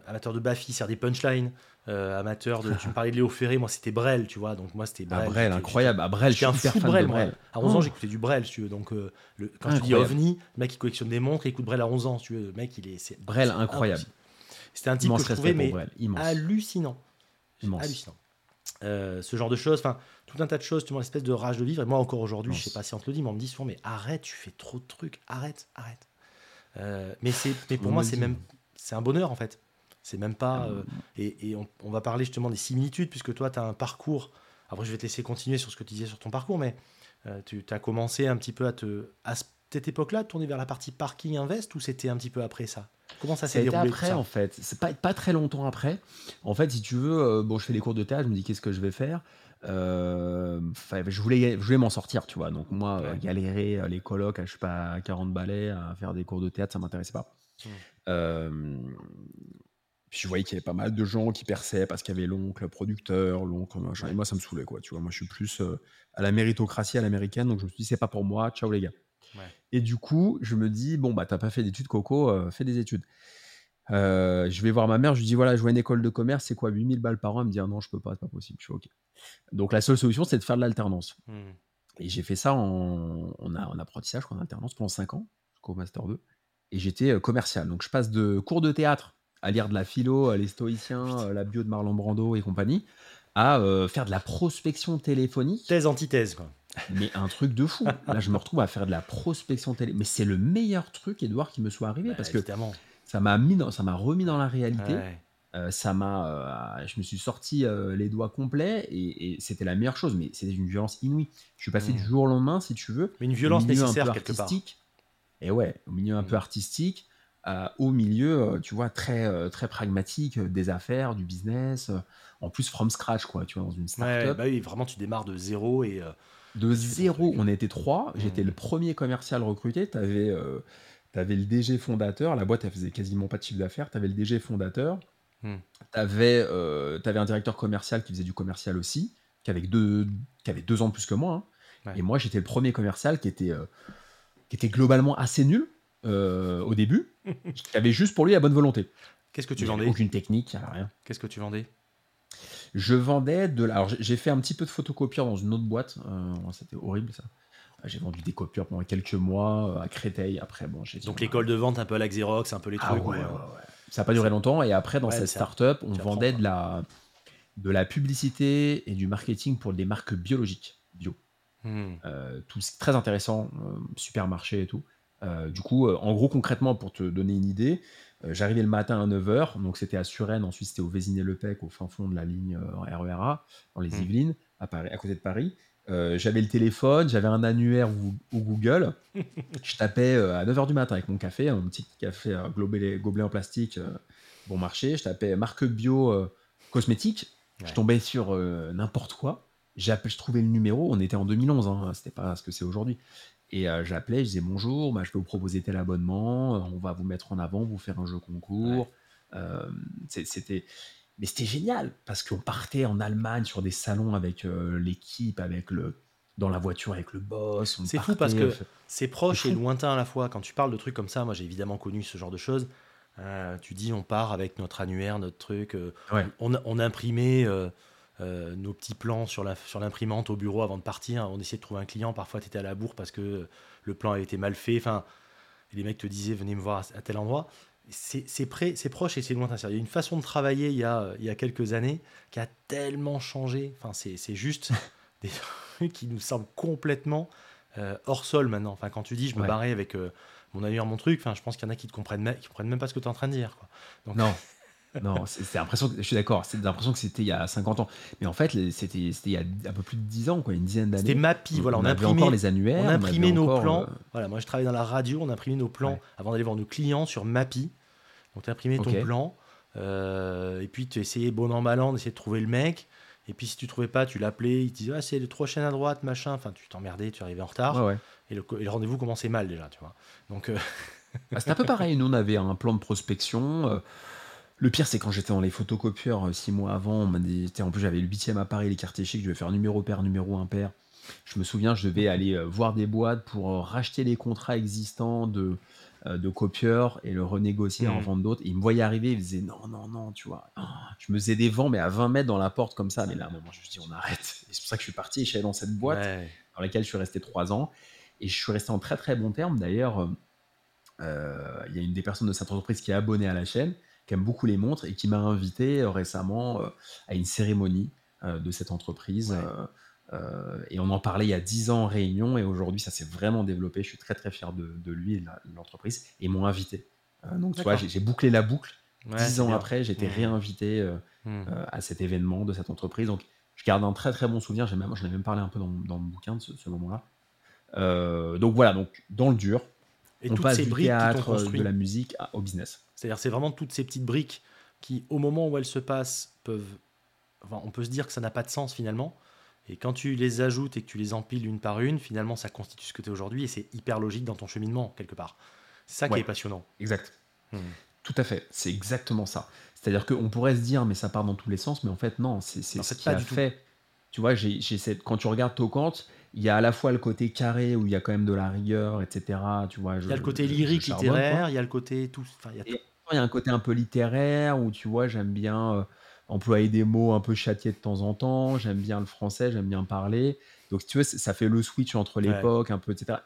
amateur de Baffy, c'est des punchlines. Euh, amateur de. tu me parlais de Léo Ferré, moi c'était Brel, tu vois. Donc moi c'était ah, Brel. Brel, incroyable. À Brel, je suis un fou de Brel. Brel. À 11 ans, oh. j'écoutais du Brel, tu veux. Donc le, quand tu dis OVNI, le mec il collectionne des montres, il écoute Brel à 11 ans, tu veux. Le mec il est. Brel, incroyable. C'était un type que je trouvais mais hallucinant. Hallucinant. Euh, ce genre de choses, enfin tout un tas de choses, tu vois, espèce de rage de vivre. Et moi encore aujourd'hui, je sais pas si on te le dit, mais on me dit souvent, mais arrête, tu fais trop de trucs, arrête, arrête. Euh, mais c'est, mais pour moi, c'est même, c'est un bonheur en fait. C'est même pas. Ah, euh, et, et on, va parler justement des similitudes, puisque toi, tu as un parcours. Après, je vais te laisser continuer sur ce que tu disais sur ton parcours, mais tu as commencé un petit peu à te. À cette époque-là, tourner vers la partie parking invest ou c'était un petit peu après ça? Comment ça s'est déroulé après, en fait. C'est pas, pas très longtemps après. En fait, si tu veux, euh, bon, je fais les cours de théâtre, je me dis qu'est-ce que je vais faire? Euh, je voulais, je voulais m'en sortir, tu vois. Donc, moi, euh, galérer les colocs, je sais pas, à 40 balais, à faire des cours de théâtre, ça m'intéressait pas. Mmh. Puis je voyais qu'il y avait pas mal de gens qui perçaient parce qu'il y avait l'oncle producteur, l'oncle machin. Et moi, ça me saoulait, quoi. Tu vois, moi, je suis plus à la méritocratie à l'américaine. Donc, je me suis dit, c'est pas pour moi. Ciao, les gars. Et du coup, je me dis, bon, bah, t'as pas fait d'études, Coco, euh, fais des études. Euh, je vais voir ma mère, je lui dis, voilà, je vois une école de commerce, c'est quoi, 8000 balles par an? Elle me dit, ah non, je peux pas, c'est pas possible. Je suis OK. Donc, la seule solution, c'est de faire de l'alternance. Mmh. Et j'ai fait ça en, en, apprentissage, en alternance, pendant 5 ans, jusqu'au Master 2. Et j'étais euh, commercial. Donc, je passe de cours de théâtre à lire de la philo, les stoïciens, la bio de Marlon Brando et compagnie, à faire de la prospection téléphonique. Thèse, antithèse, quoi. Mais un truc de fou. Là, je me retrouve à faire de la prospection télé. Mais c'est le meilleur truc, Edouard, qui me soit arrivé. Bah, parce que ça m'a mis ça m'a remis dans la réalité. Euh, ça m'a, euh, je me suis sorti euh, les doigts complets et, c'était la meilleure chose. Mais c'était une violence inouïe. Je suis passé du mmh. jour au lendemain, si tu veux. Mais une violence nécessaire quelque part. Et ouais, au milieu un mmh. peu artistique, au milieu, tu vois, très très pragmatique des affaires, du business. en plus, from scratch, quoi. Tu vois, dans une startup. bah oui, vraiment, tu démarres de zéro et de zéro, on était trois. J'étais le premier commercial recruté. Tu avais, euh, avais, le DG fondateur. La boîte, elle faisait quasiment pas de chiffre d'affaires. Tu avais le DG fondateur. Hmm. Tu avais, euh, avais, un directeur commercial qui faisait du commercial aussi, qui avait deux, qui avait deux ans de plus que moi. Hein. Et moi, j'étais le premier commercial qui était, euh, qui était globalement assez nul au début, avait juste pour lui la bonne volonté. Qu'est-ce que tu vendais Aucune technique, rien. Qu'est-ce que tu vendais? Je vendais de la. Alors, j'ai fait un petit peu de photocopieur dans une autre boîte. Euh, c'était horrible, ça. J'ai vendu des copieurs pendant quelques mois euh, à Créteil. Après, bon, j'ai Donc, l'école de vente, un peu à la Xerox, un peu les ah trucs. ouais, ouais, Ça n'a pas duré longtemps. Et après, dans cette start-up, on vendait de la, de la publicité et du marketing pour des marques biologiques, bio. Hmm. tout très intéressant, supermarché et tout. Du coup, en gros, concrètement, pour te donner une idée, j'arrivais le matin à 9h, donc c'était à Suresnes, ensuite c'était au Vésiné-le-Pec, au fin fond de la ligne RERA, dans les Hmm. Yvelines, à, Paris, à côté de Paris. j'avais le téléphone, j'avais un annuaire ou, ou Google. je tapais à 9h du matin avec mon café, un petit café euh, gobelet, gobelet en plastique bon marché. Je tapais marque bio cosmétique. Ouais. Je tombais sur euh, n'importe quoi. J'appelais, je trouvais le numéro. On était en 2011, hein, c'était pas ce que c'est aujourd'hui. Et euh, j'appelais, je disais bonjour, bah, je vais vous proposer tel abonnement, on va vous mettre en avant, vous faire un jeu concours. Euh, c'était, mais c'était génial parce qu'on partait en Allemagne sur des salons avec euh, l'équipe, avec le dans la voiture avec le boss. C'est fou parce que euh, c'est proche et lointain à la fois. Quand tu parles de trucs comme ça, moi j'ai évidemment connu ce genre de choses. Euh, tu dis, on part avec notre annuaire, notre truc. euh, Ouais. on, on imprimait euh, nos petits plans sur l'imprimante au bureau avant de partir. On essayait de trouver un client. Parfois, tu étais à la bourre parce que le plan avait été mal fait. Enfin, les mecs te disaient, venez me voir à, à tel endroit. C'est c'est près- c'est proche et c'est lointain. Il y a une façon de travailler il y a, il y a quelques années qui a tellement changé. Enfin, c'est juste des trucs qui nous semblent complètement euh, hors sol maintenant. Enfin, quand tu dis, je me Ouais. barrais avec euh, mon annuaire, mon truc, enfin, je pense qu'il y en a qui ne comprennent, même- qui comprennent même pas ce que tu es en train de dire. Quoi. Donc, Non. Non, c'est l'impression que je suis d'accord, c'est l'impression que c'était il y a 50 ans. Mais en fait, les- c'était c'était il y a un peu plus de 10 ans, quoi, une dizaine C'était d'années. Mappy, voilà, on, avait imprimait, encore les annuaires, on on imprimait nos encore, plans. euh, Voilà, moi je travaillais dans la radio, on imprimait nos plans Ouais. avant d'aller voir nos clients sur Mappy. Donc tu imprimais ton plan, euh, et puis tu essayais bon an mal an d'essayer de trouver le mec. Et puis si tu trouvais pas, tu l'appelais, il te disait ah, c'est le trois chaînes à droite, machin. Enfin, tu t'emmerdais, tu arrivais en retard. ouais, ouais. Et le, rendez-vous commençait mal déjà, tu vois. Donc, euh, Bah, C'était un peu pareil. Nous, on avait un plan de prospection. Le pire, c'est quand j'étais dans les photocopieurs euh, six mois avant. on m'a dit- En plus, j'avais le 8 à Paris, les quartiers chics. Je devais faire numéro pair, numéro impair. Je me souviens, je devais aller euh, voir des boîtes pour euh, racheter les contrats existants de, de copieurs et le renégocier en Mhm. vente d'autres. Ils me voyaient arriver, ils me disaient non, non, non, tu vois. Ah, Je me faisais des vents, mais à 20 mètres dans la porte comme ça. Mais là, à un moment, je me suis dit, on arrête. Et C'est pour ça que je suis parti et je suis allé dans cette boîte ouais. dans laquelle je suis resté trois ans. Et je suis resté en très très bon terme. D'ailleurs, il y a une des personnes de cette entreprise qui est abonnée à la chaîne, qui aime beaucoup les montres et qui m'a invité euh, récemment euh, à une cérémonie euh, de cette entreprise. Ouais. et on en parlait il y a dix ans en réunion et aujourd'hui ça s'est vraiment développé. Je suis très très fier de, de lui et de l'entreprise. Et m'ont invité. Euh, donc tu vois, j'ai bouclé la boucle. Ouais, Dix ans bien. après, j'ai été Mhm. réinvité euh, euh, à cet événement de cette entreprise. Donc, je garde un très très bon souvenir. J'ai même, j'en ai même parlé un peu dans, dans le bouquin de ce, ce moment-là. Euh, donc voilà, donc dans le dur, Et on passe du théâtre, de la musique à- au business. C'est-à-dire, c'est vraiment toutes ces petites briques qui, au moment où elles se passent, peuvent. Enfin, on peut se dire que ça n'a pas de sens finalement. Et quand tu les ajoutes et que tu les empiles une par une, finalement, ça constitue ce que tu es aujourd'hui et c'est hyper logique dans ton cheminement, quelque part. C'est ça qui est passionnant. Exact. Hmm. Tout à fait, c'est exactement ça. C'est-à-dire qu'on pourrait se dire, mais ça part dans tous les sens, mais en fait, non, c'est ce fait, qui pas a du tout. fait. Tu vois, j'ai quand tu regardes Tocante, il y a à la fois le côté carré où il y a quand même de la rigueur, etc. Tu vois, Il y a le côté lyrique, littéraire, il y a le côté tout. Il y a tout. Il y a un côté un peu littéraire où tu vois, j'aime bien euh, employer des mots un peu châtiés de temps en temps. J'aime bien le français, j'aime bien parler. Donc, si tu veux, ça fait le switch entre Ouais. l'époque, un peu, etc.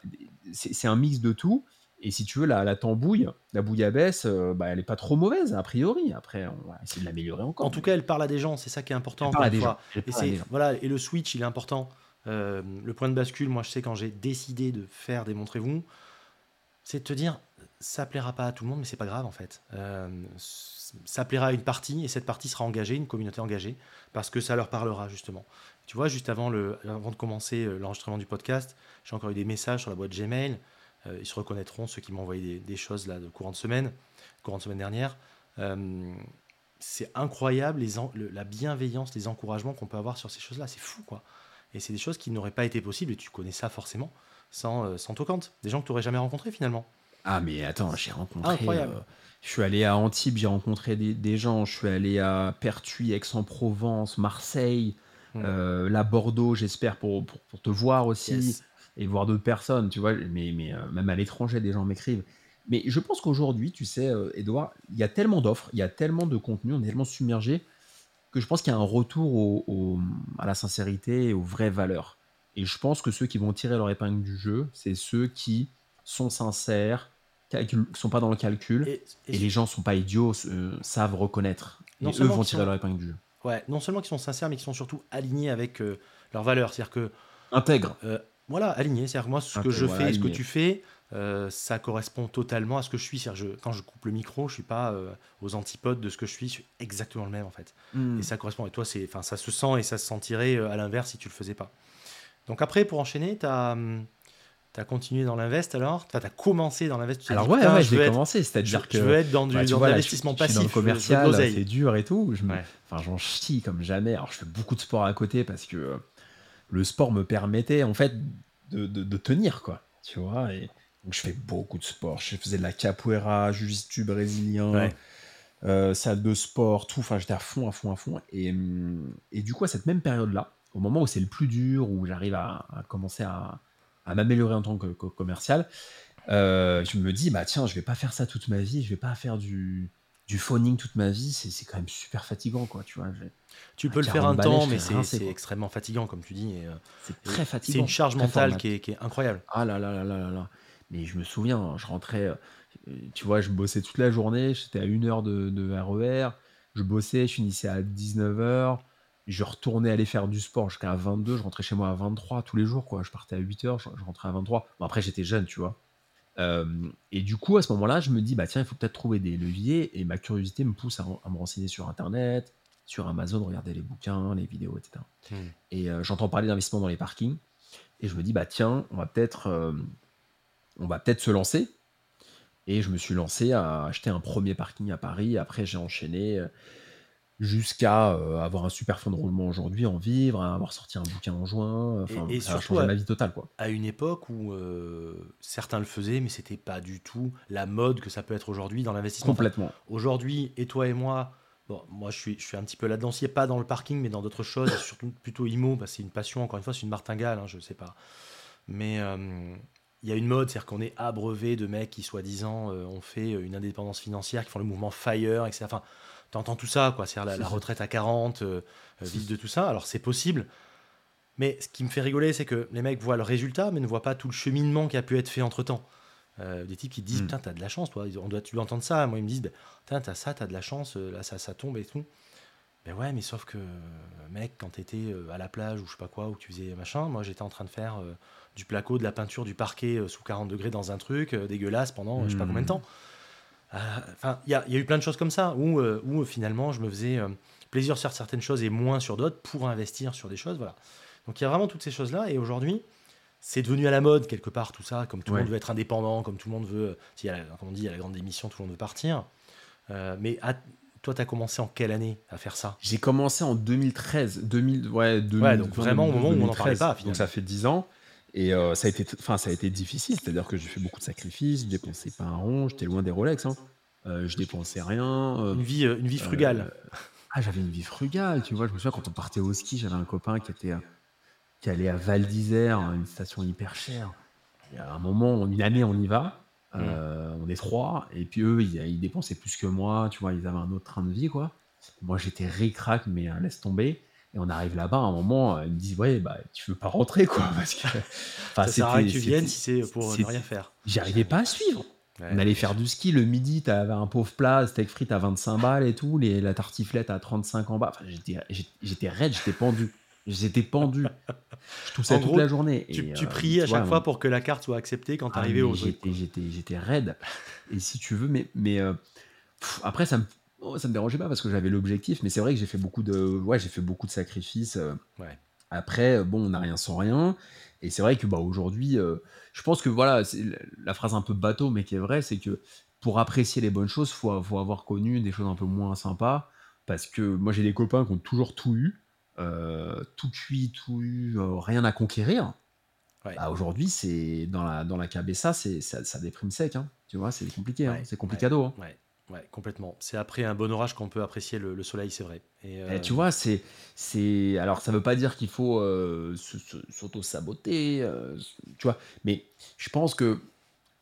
C'est un mix de tout. Et si tu veux, la, la tambouille, la bouillabaisse, euh, bah, elle est pas trop mauvaise, a priori. Après, on va essayer de l'améliorer encore. En tout cas, elle parle à des gens, c'est ça qui est important. Elle parle à des une gens. fois. Elle Et, parle à des c'est, gens. voilà, et le switch, il est important. Euh, le point de bascule, moi, je sais quand j'ai décidé de faire des Montrez-vous, c'est de te dire, ça plaira pas à tout le monde, mais c'est pas grave en fait. Euh, ça plaira à une partie et cette partie sera engagée, une communauté engagée, parce que ça leur parlera justement. Tu vois, juste avant, le, avant de commencer euh, l'enregistrement du podcast, j'ai encore eu des messages sur la boîte Gmail. Ils se reconnaîtront, ceux qui m'ont envoyé des, choses là de courant de semaine, courant de semaine dernière. C'est incroyable les la bienveillance, les encouragements qu'on peut avoir sur ces choses-là. C'est fou, quoi. Et c'est des choses qui n'auraient pas été possibles, et tu connais ça forcément, sans, euh, sans Tocante. Des gens que tu n'aurais jamais rencontrés finalement. Ah, mais attends, j'ai rencontré. Incroyable. euh, je suis allé à Antibes, j'ai rencontré des, des gens. Je suis allé à Pertuis, Aix-en-Provence, Marseille, Hmm. euh, là, Bordeaux, j'espère, pour, pour, pour te voir aussi. Yes. et voir d'autres personnes, tu vois, mais, mais euh, même à l'étranger, des gens m'écrivent. Mais je pense qu'aujourd'hui, tu sais, Edouard, il y a tellement d'offres, il y a tellement de contenu, on est tellement submergé que je pense qu'il y a un retour au- au- à la sincérité et aux vraies valeurs. Et je pense que ceux qui vont tirer leur épingle du jeu, c'est ceux qui sont sincères, qui ne sont pas dans le calcul, et, Et, et- les gens sont pas idiots, euh, savent reconnaître. Et Non eux vont tirer sont- leur épingle du jeu. ouais, non seulement qu'ils sont sincères, mais qu'ils sont surtout alignés avec euh, leurs valeurs. C'est-à-dire que Intègre. euh, Voilà, aligné. C'est-à-dire que moi, ce que je voilà, fais et ce que tu fais, euh, ça correspond totalement à ce que je suis. C'est-à-dire je- quand je coupe le micro, je suis pas euh, aux antipodes de ce que je suis. Je suis exactement le même en fait. Hmm. Et ça correspond. Et toi, c'est, enfin, ça se sent et ça se sentirait euh, à l'inverse si tu le faisais pas. Donc après, pour enchaîner, tu as, continué dans l'invest alors? Enfin, tu as commencé dans l'invest. Alors dit, ouais, ouais, je commencé, je, c'est-à-dire que je veux être dans, du, bah, tu dans vois, là, l'investissement je, suis- je passif. dans le commercial, c'est dur et tout. Je me- Ouais. Enfin, j'en chie comme jamais. Alors, je fais beaucoup de sport à côté parce que le sport me permettait en fait de, de- de tenir, quoi. Tu vois et donc, je fais beaucoup de sport. Je faisais de la capoeira, jiu-jitsu brésilien, Ouais. euh, salle de sport, tout. Enfin, j'étais à fond, à fond, à fond. Et, hum, et du coup, à cette même période-là, au moment où c'est le plus dur, où j'arrive à, à commencer à, à m'améliorer en tant que, que commercial, euh, je me dis, bah tiens, je vais pas faire ça toute ma vie, je vais pas faire du, du phoning toute ma vie, c'est quand même super fatigant, quoi, tu vois. Tu peux le faire 40 un temps, mais c'est, extrêmement fatigant, comme tu dis. euh, C'est très fatigant. c'est une charge mentale qui est, qui est incroyable. Ah là là là là là là. Mais je me souviens, je rentrais, euh, tu vois, je bossais toute la journée, j'étais à une heure de, de RER, je bossais, je finissais à 19h, je retournais aller faire du sport jusqu'à 22, je rentrais chez moi à 23 tous les jours, quoi. Je partais à 8h, je, je rentrais à 23. Bon, après, j'étais jeune, tu vois. Euh, et du coup, à ce moment-là, je me dis, bah tiens, il faut peut-être trouver des leviers, et ma curiosité me pousse à, à me renseigner sur Internet, sur Amazon, regarder les bouquins, les vidéos, etc. Hmm. Et euh, j'entends parler d'investissement dans les parkings. Et je me dis, bah tiens, on va peut-être euh, on va peut-être se lancer. Et je me suis lancé à acheter un premier parking à Paris. Après, j'ai enchaîné jusqu'à euh, avoir un super fonds de roulement aujourd'hui, en vivre, à avoir sorti un bouquin en juin. Enfin, Et- et ça a changé à- ma vie totale, quoi. à une époque où euh, certains le faisaient, mais c'était pas du tout la mode que ça peut être aujourd'hui dans l'investissement. Enfin, Complètement. Aujourd'hui, et toi et moi, bon, moi je suis, je suis un petit peu là-dedans, pas dans le parking, mais dans d'autres choses, surtout plutôt IMO, que c'est une passion, encore une fois, c'est une martingale, hein, je sais pas. Mais euh, il y a une mode, c'est-à-dire qu'on est abreuvé de mecs qui, soi-disant, euh, ont fait une indépendance financière, qui font le mouvement FIRE, etc. Enfin, t'entends tout ça, quoi, c'est-à-dire la, la retraite à 40, euh, euh, vivre de tout ça, alors c'est possible. Mais ce qui me fait rigoler, c'est que les mecs voient le résultat, mais ne voient pas tout le cheminement qui a pu être fait entre-temps. Euh, des types qui disent, Mm. putain, t'as de la chance, toi. On doit, tu dois entendre ça. Moi, ils me disent, Ben, putain, t'as ça, t'as de la chance, euh, là, ça, ça tombe et tout. Ben ouais, mais sauf que, mec, quand t'étais à la plage ou je sais pas quoi, où tu faisais machin, moi, j'étais en train de faire euh, du placo, de la peinture, du parquet euh, sous 40 degrés dans un truc euh, dégueulasse pendant je sais pas combien de temps. Euh, Enfin, il y a, il y a eu plein de choses comme ça où, euh, où euh, finalement, je me faisais plaisir sur certaines choses et moins sur d'autres pour investir sur des choses. Voilà. Donc il y a vraiment toutes ces choses-là. Et aujourd'hui, c'est devenu à la mode quelque part tout ça. Comme tout le Ouais. monde veut être indépendant, comme tout le monde veut, comme on dit, il y a la grande démission, tout le monde veut partir. Euh, mais à- toi, tu as commencé en quelle année à faire ça? J'ai commencé en 2013. 2000, ouais, 2000, Ouais, donc vraiment au moment où on n'en parlait 2013. pas, finalement. Donc ça fait 10 ans. Et euh, ça, a été, enfin, ça a été difficile, c'est-à-dire que j'ai fait beaucoup de sacrifices, je dépensais pas un rond, j'étais loin des Rolex. Hein. Euh, je dépensais rien. euh, Une vie, euh, une vie frugale. Ah, j'avais une vie frugale, tu vois. Je me souviens quand on partait au ski, j'avais un copain qui était qui allait à Val d'Isère, une station hyper chère. Il y a un moment, une année, on y va. euh, On est trois, et puis eux, ils, ils dépensaient plus que moi, tu vois. Ils avaient un autre train de vie, quoi. Moi, j'étais ric-rac, mais euh, laisse tomber. Et on arrive là-bas, à un moment, euh, ils me disent ouais, bah tu veux pas rentrer, quoi, parce que. Enfin, ça sert à rien que tu viennes si c'est pour ne rien faire. J'arrivais pas à suivre. Ouais. On allait faire du ski le midi, t'avais un pauvre plat, steak frites à 25 balles et tout, les, la tartiflette à 35 en bas. Enfin, j'étais, raide, j'étais pendu. J'étais pendu. Je toussais En toute gros, la journée. Tu, Et, tu euh, priais à vois, chaque fois pour que la carte soit acceptée quand tu Ah, arrivais mais au j'étais, raide. Et si tu veux, mais, mais euh, pff, après, ça me, oh, ça me dérangeait pas parce que j'avais l'objectif. Mais c'est vrai que j'ai fait beaucoup de, ouais, j'ai fait beaucoup de sacrifices. euh. Ouais. Après, euh, bon, on n'a rien sans rien. Et c'est vrai que bah, aujourd'hui, euh, je pense que voilà, c'est la- phrase un peu bateau, mais qui est vraie, c'est que pour apprécier les bonnes choses, il faut, faut avoir connu des choses un peu moins sympas. Parce que moi, j'ai des copains qui ont toujours tout eu, euh, tout cuit, tout eu, euh, rien à conquérir. Ouais. Bah, aujourd'hui, c'est dans la, dans la cabessa, c'est ça, ça déprime sec. hein. Tu vois, c'est compliqué. hein. Ouais, C'est complicado. hein. Ouais, complètement. C'est après un bon orage qu'on peut apprécier le, le soleil, c'est vrai. Et, Et euh, tu vois, c'est, c'est. Alors, ça veut pas dire qu'il faut euh, s'auto-saboter, euh, tu vois, mais je pense que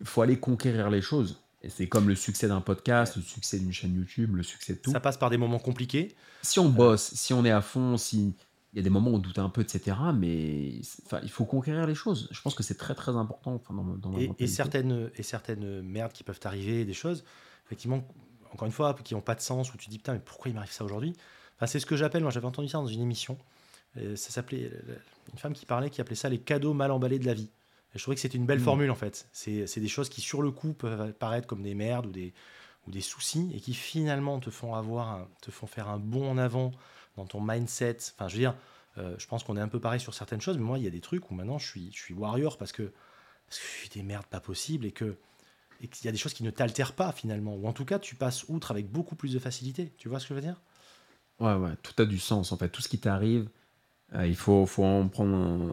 faut aller conquérir les choses. Et c'est comme le succès d'un podcast, le succès d'une chaîne YouTube, le succès de tout. ça passe par des moments compliqués. Si on bosse, si on est à fond, si. Il y a des moments où on doute un peu, etc. Mais enfin, il faut conquérir les choses. Je pense que c'est très très important enfin, dans, Et, et certaines, et certaines merdes qui peuvent arriver, des choses, effectivement, encore une fois, qui n'ont pas de sens, où tu dis putain, mais pourquoi il m'arrive ça aujourd'hui? Enfin, C'est ce que j'appelle, moi j'avais entendu ça dans une émission, ça s'appelait une femme qui parlait, qui appelait ça les cadeaux mal emballés de la vie. Et je trouvais que c'était une belle Mm. formule en fait. C'est c'est des choses qui sur le coup peuvent paraître comme des merdes ou des, ou des soucis et qui finalement te font avoir, un- te font faire un bond en avant dans ton mindset. Enfin, je veux dire, euh, je pense qu'on est un peu pareil sur certaines choses, mais moi, il y a des trucs où maintenant je suis, je suis warrior parce que, parce que je suis des merdes pas possibles et que et qu'il y a des choses qui ne t'altèrent pas finalement, ou en tout cas tu passes outre avec beaucoup plus de facilité. Tu vois ce que je veux dire? Ouais, ouais, tout a du sens en fait. Tout ce qui t'arrive, euh, il faut, faut en prendre un,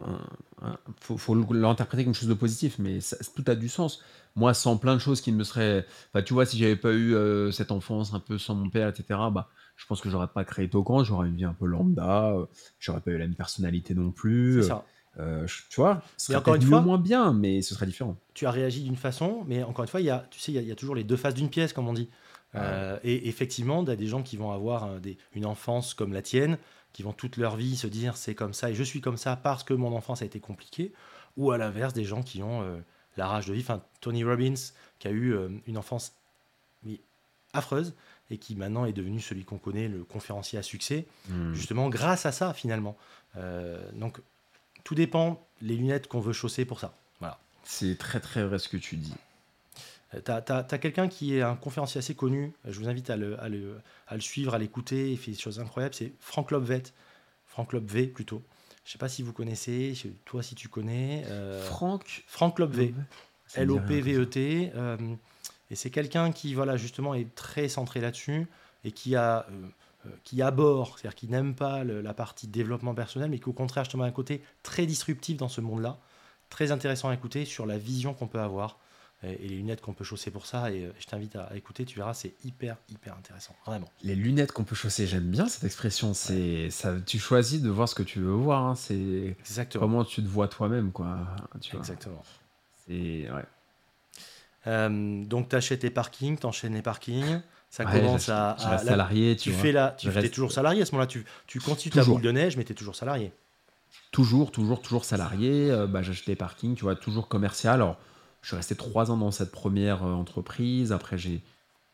un- un- faut, faut l'interpréter comme quelque chose de positif, mais ça- tout a du sens. Moi, sans plein de choses qui me seraient. Enfin, tu vois, si j'avais pas eu euh, cette enfance un peu sans mon père, etc., bah, je pense que j'aurais pas créé Tokan, j'aurais une vie un peu lambda, euh, j'aurais pas eu la même personnalité non plus. C'est ça. Euh, tu vois, ce serait encore une mieux fois- moins bien, mais ce serait différent. tu as réagi d'une façon, mais encore une fois, il y a, tu sais, il y a, il y a toujours les deux faces d'une pièce, comme on dit. Euh, et effectivement, il y a des gens qui vont avoir des- une enfance comme la tienne, qui vont toute leur vie se dire c'est comme ça et je suis comme ça parce que mon enfance a été compliquée, ou à l'inverse, des gens qui ont euh, la rage de vivre. Enfin, Tony Robbins, qui a eu euh, une enfance mais, affreuse et qui maintenant est devenu celui qu'on connaît, le conférencier à succès, Hmm. justement grâce à ça finalement. Euh, donc, tout dépend les lunettes qu'on veut chausser pour ça. Voilà. C'est très très vrai ce que tu dis. Euh, T'as as, quelqu'un qui est un conférencier assez connu, euh, je vous invite à le, à le, à le suivre, à l'écouter, il fait des choses incroyables, c'est Frank Lobvet, Frank Lobvet plutôt. Je sais pas si vous connaissez, toi si tu connais. euh, Franck dit rien, L-O-P-V-E-T. euh, et c'est quelqu'un qui, voilà, justement, est très centré là-dessus et qui a. euh, qui aborde, c'est-à-dire qui n'aime pas le- la partie développement personnel, mais qui au contraire justement a un côté très disruptif dans ce monde-là, très intéressant à écouter sur la vision qu'on peut avoir et, et les lunettes qu'on peut chausser pour ça. Et euh, je t'invite à, à écouter, tu verras, c'est hyper hyper intéressant, vraiment. Les lunettes qu'on peut chausser, j'aime bien cette expression. C'est ça, tu choisis de voir ce que tu veux voir. hein. C'est Exactement. comment tu te vois toi-même, quoi. Tu vois. Exactement. C'est ouais. Euh, donc tu achètes tes parkings, tu enchaînes les parkings, ça Ouais, commence à, reste là, tu vois. fais la, tu Je es reste- toujours salarié à ce moment-là, tu, tu continues ta boule de neige, mais tu es toujours salarié. Toujours, toujours, toujours salarié. Euh, bah, j'achète les parkings, tu vois, toujours commercial. Alors, je suis resté trois ans dans cette première euh, entreprise. Après, j'ai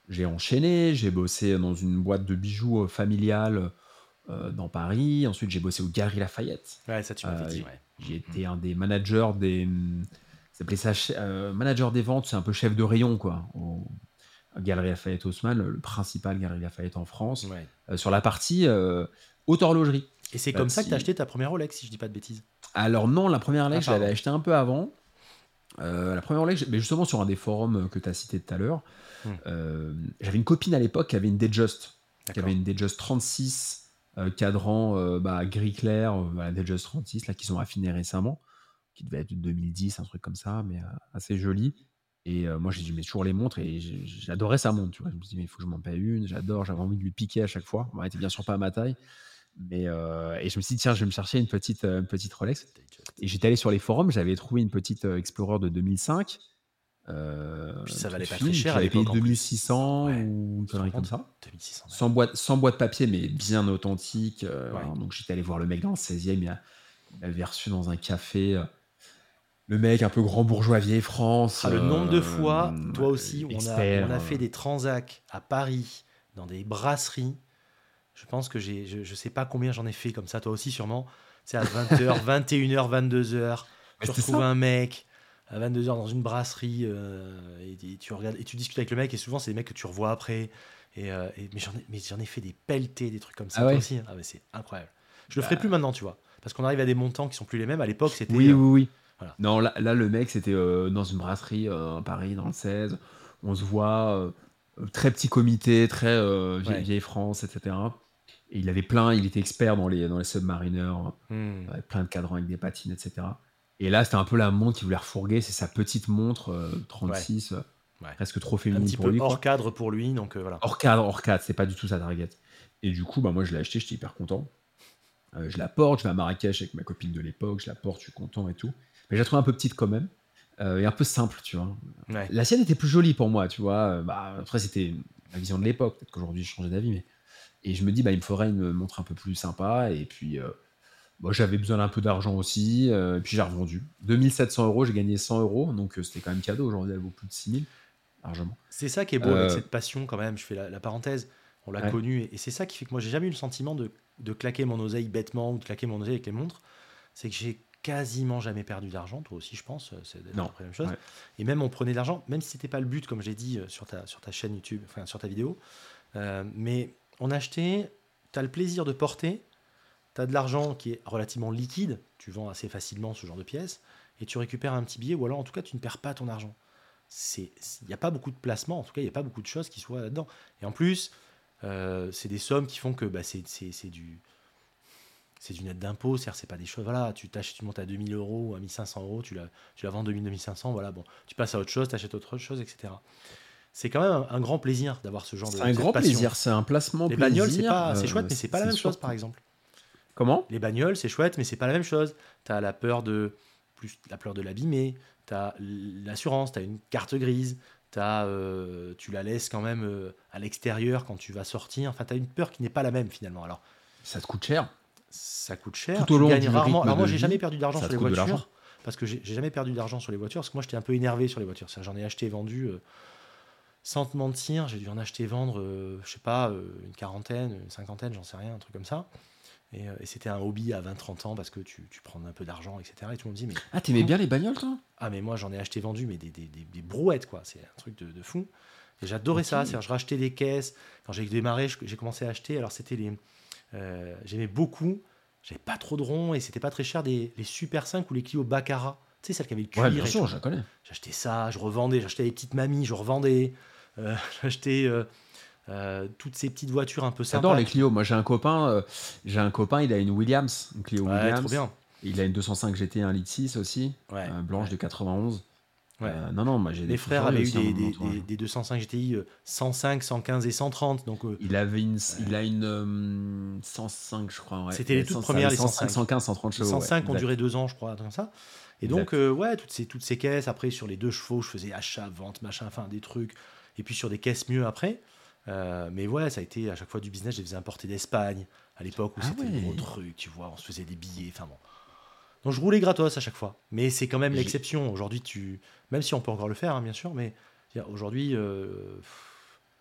j'ai enchaîné. J'ai bossé dans une boîte de bijoux euh, familiale euh, dans Paris. Ensuite, j'ai bossé au Galeries Lafayette. Ouais, ça tu m'avais Euh, dit. Ouais. J'ai été un des managers des. hum, Ça s'appelait ça manager des ventes, c'est un peu chef de rayon, quoi. Au Galerie Lafayette Haussmann, le principal Galerie Lafayette en France, Ouais. euh, sur la partie euh, haute horlogerie. Et c'est Bah, comme ça que tu as acheté ta première Rolex, si je dis pas de bêtises. Alors, non, la première Rolex, Ah, je l'avais pardon. acheté un peu avant. Euh, la première Rolex, mais justement sur un des forums que tu as cité tout à l'heure, Hmm. euh, j'avais une copine à l'époque qui avait une Datejust, qui avait une Datejust 36 euh, cadran bah, gris clair, voilà, Datejust 36 là qu'ils ont affiné récemment, qui devait être de 2010, un truc comme ça, mais assez joli. Et euh, moi, j'ai dit, mais toujours les montres, et j'adorais sa montre, tu vois. Je me suis dit, mais il faut que je m'en paye une, j'adore, j'avais envie de lui piquer à chaque fois. Bon, elle était bien sûr pas à ma taille, mais euh, et je me suis dit, tiens, je vais me chercher une petite, une petite Rolex. Et j'étais allé sur les forums, j'avais trouvé une petite Explorer de 2005. Euh, Puis ça valait pas très cher J'avais payé l'époque, en plus. 2600 Ouais. ou une connerie comme ça. 2600. ouais. Sans boîte, sans boîte papier, mais bien authentique. Ouais. voilà. Donc j'étais allé voir le mec dans le 16e, il, m'avait reçu dans un café. Le mec un peu grand bourgeois vieille France. Ah, le nombre de euh, fois, toi aussi, on a, on a fait euh, des transacts à Paris, dans des brasseries. Je pense que j'ai, je, je sais pas combien j'en ai fait comme ça, toi aussi sûrement. C'est à 20h, 21h, 22h. Mais Tu retrouves un mec à 22h dans une brasserie euh, et, et tu regardes et tu discutes avec le mec et souvent c'est des mecs que tu revois après. Et, euh, et- mais j'en ai, mais j'en ai fait des pelletés, des trucs comme ça Ah ouais aussi. Ah, mais c'est incroyable. Je le ferai plus maintenant, tu vois, parce qu'on arrive à des montants qui sont plus les mêmes. À l'époque, c'était Oui, oui, oui. Voilà. Non, là, là, le mec, c'était euh, dans une brasserie euh, à Paris, dans le 16. On se voit, euh, très petit comité, très vieille, Ouais. vieille France, etc. Et il avait plein, il était expert dans les, dans les submariners, hmm. avec plein de cadrans avec des patines, etc. Et là, c'était un peu la montre qu'il voulait refourguer, c'est sa petite montre euh, 36, euh, Ouais. presque trop un féminine petit pour peu lui. quoi. hors cadre pour lui, donc voilà. Hors cadre, hors cadre, c'est pas du tout sa target. Et du coup, bah, moi, je l'ai acheté, j'étais hyper content. Je la porte, je vais à Marrakech avec ma copine de l'époque, je la porte, je suis content et tout. Mais je la un peu petite quand même, euh, et un peu simple, tu vois. Ouais. La sienne était plus jolie pour moi, tu vois. Euh, Bah, après, c'était ma vision de l'époque, peut-être qu'aujourd'hui, j'ai changé d'avis, mais... Et je me dis, bah, il me faudrait une montre un peu plus sympa, et puis... euh, moi, j'avais besoin d'un peu d'argent aussi, euh, et puis j'ai revendu. 2700 euros, j'ai gagné 100 euros, donc c'était quand même cadeau. Aujourd'hui, elle vaut plus de 6000, largement. C'est ça qui est beau avec cette passion quand même. Je fais la, la parenthèse. On l'a Ouais. connu et, et c'est ça qui fait que moi j'ai jamais eu le sentiment de de claquer mon oseille bêtement ou de claquer mon oseille avec les montres, c'est que j'ai quasiment jamais perdu d'argent. Toi aussi, je pense, c'est Non, la même chose. ouais. Et même on prenait de l'argent, même si c'était pas le but, comme j'ai dit euh, sur ta, sur ta chaîne YouTube, enfin sur ta vidéo. euh, mais on achetait, tu as le plaisir de porter, tu as de l'argent qui est relativement liquide, tu vends assez facilement ce genre de pièces, et tu récupères un petit billet, ou alors en tout cas tu ne perds pas ton argent. Il n'y a pas beaucoup de placements, en tout cas il n'y a pas beaucoup de choses qui soient là-dedans. Et en plus, euh, c'est des sommes qui font que bah, c'est c'est- c'est du c'est du net d'impôt, c'est-à-dire c'est pas des choses, voilà, tu t'achètes, tu montes à 2000 euros ou à 1500 euros, tu la, tu la vends 2000, 2500, voilà, bon, tu passes à autre chose, tu achètes autre chose, etc. C'est quand même un, un grand plaisir d'avoir ce genre de C'est un grand passion. plaisir, c'est un placement Les bagnoles, c'est pas, c'est euh, chouette, mais c'est pas la même chose, par exemple. Comment? Les bagnoles, c'est chouette, mais c'est pas la même chose. Tu as la peur de plus la peur de l'abîmer, tu as l'assurance, tu as une carte grise, t'as, euh, tu la laisses quand même euh, à l'extérieur quand tu vas sortir. Enfin, tu as une peur qui n'est pas la même finalement. Alors, Ça te coûte cher? Ça coûte cher. Tout au tu long gagnes du rarement. Alors moi, j'ai jamais perdu d'argent sur les voitures. Parce que j'ai jamais perdu d'argent sur les voitures. Parce que moi, j'étais un peu énervé sur les voitures. J'en ai acheté et vendu. euh, sans te mentir, j'ai dû en acheter et vendre, euh, je sais pas, euh, une quarantaine, une cinquantaine, j'en sais rien, un truc comme ça. Et, euh, et c'était un hobby à 20-30 ans parce que tu, tu prends un peu d'argent, etc. Et tout le monde dit, mais Ah, t'aimais bien les bagnoles, toi? Ah mais moi j'en ai acheté vendu mais des, des, des- des brouettes quoi, c'est un truc de, de fou. Et j'adorais ça, c'est-à-dire je rachetais des caisses. Quand j'ai démarré, j'ai commencé à acheter. Alors c'était les, euh, j'aimais beaucoup. J'avais pas trop de ronds et c'était pas très cher des les Super 5 ou les Clio Baccarat. Tu sais celles qui avaient le cuir. Ouais, bien et sûr, tout. je la connais. J'achetais ça, je revendais, j'achetais les petites mamies, je revendais. Euh, j'achetais euh, toutes ces petites voitures un peu sympas. J'adore les Clio. Moi, j'ai un copain, euh, j'ai un copain, il a une Williams, une Clio Ouais, Williams. trop bien. Il a une 205 GT 1 litre 6 aussi, Ouais. euh, blanche de 91. Ouais. Euh, non, non, moi j'ai des Mes frères avaient eu hein, des, dans mon des, entourage. des- des 205 GTI euh, 105, 115 et 130. Donc euh, Il avait une, il a une euh, 105, je crois. ouais. C'était les toutes 105, premières, les 105, 105. 115, 130 Les chevaux. 105 ouais, ont exact. duré deux ans, je crois, comme ça. Et Exact. donc, euh, ouais, toutes ces, toutes ces caisses. Après, sur les deux chevaux, je faisais achat, vente, machin, enfin, des trucs. Et puis sur des caisses mieux après. Euh, mais ouais, ça a été à chaque fois du business. Je les faisais importer d'Espagne à l'époque où Ah c'était le gros truc, tu vois. On se faisait des billets, enfin bon. Donc je roulais gratos à chaque fois. Mais c'est quand même l'exception. Aujourd'hui, tu. Même si on peut encore le faire, hein, bien sûr, mais je aujourd'hui, euh,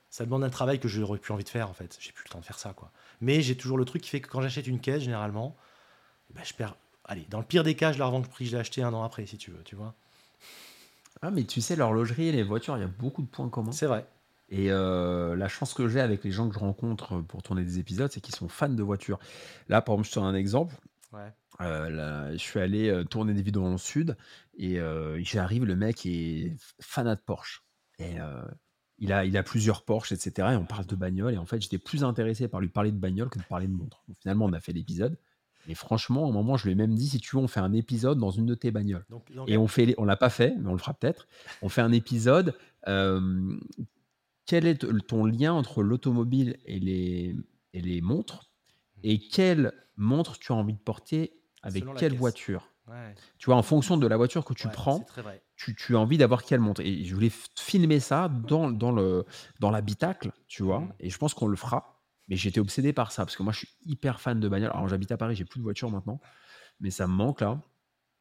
ça demande un travail que j'aurais plus envie de faire en fait. J'ai plus le temps de faire ça, quoi. Mais j'ai toujours le truc qui fait que quand j'achète une caisse, généralement, eh ben, je perds. Allez, dans le pire des cas, je la revends prix que je l'ai acheté un an après, si tu veux, tu vois. Ah, mais tu sais, l'horlogerie et les voitures, il y a beaucoup de points communs. C'est vrai. Et euh, la chance que j'ai avec les gens que je rencontre pour tourner des épisodes, c'est qu'ils sont fans de voitures. Là, par exemple, je te donne un exemple. Ouais. Euh, là, je suis allé euh, tourner des vidéos dans le sud et euh, j'arrive, le mec est fanat de Porsche. Et il, a, il a plusieurs Porsche, etc. Et on parle de bagnole. Et en fait, j'étais plus intéressé par lui parler de bagnole que de parler de montre. Donc, finalement, on a fait l'épisode. Et franchement, à un moment, je lui ai même dit si tu veux, on fait un épisode dans une de tes bagnoles. Donc, donc, Et on fait, on l'a pas fait, mais on le fera peut-être. On fait un épisode. euh, quel est ton lien entre l'automobile et les, et les montres? Et quelle montre tu as envie de porter avec Selon quelle voiture? Ouais, Tu vois, en fonction de la voiture que tu ouais, prends, tu, tu as envie d'avoir quelle montre? Et je voulais filmer ça dans, dans le dans l'habitacle, tu vois. Mhm. Et je pense qu'on le fera. Mais j'étais obsédé par ça parce que moi, je suis hyper fan de bagnole. Alors, j'habite à Paris, j'ai plus de voiture maintenant, mais ça me manque là.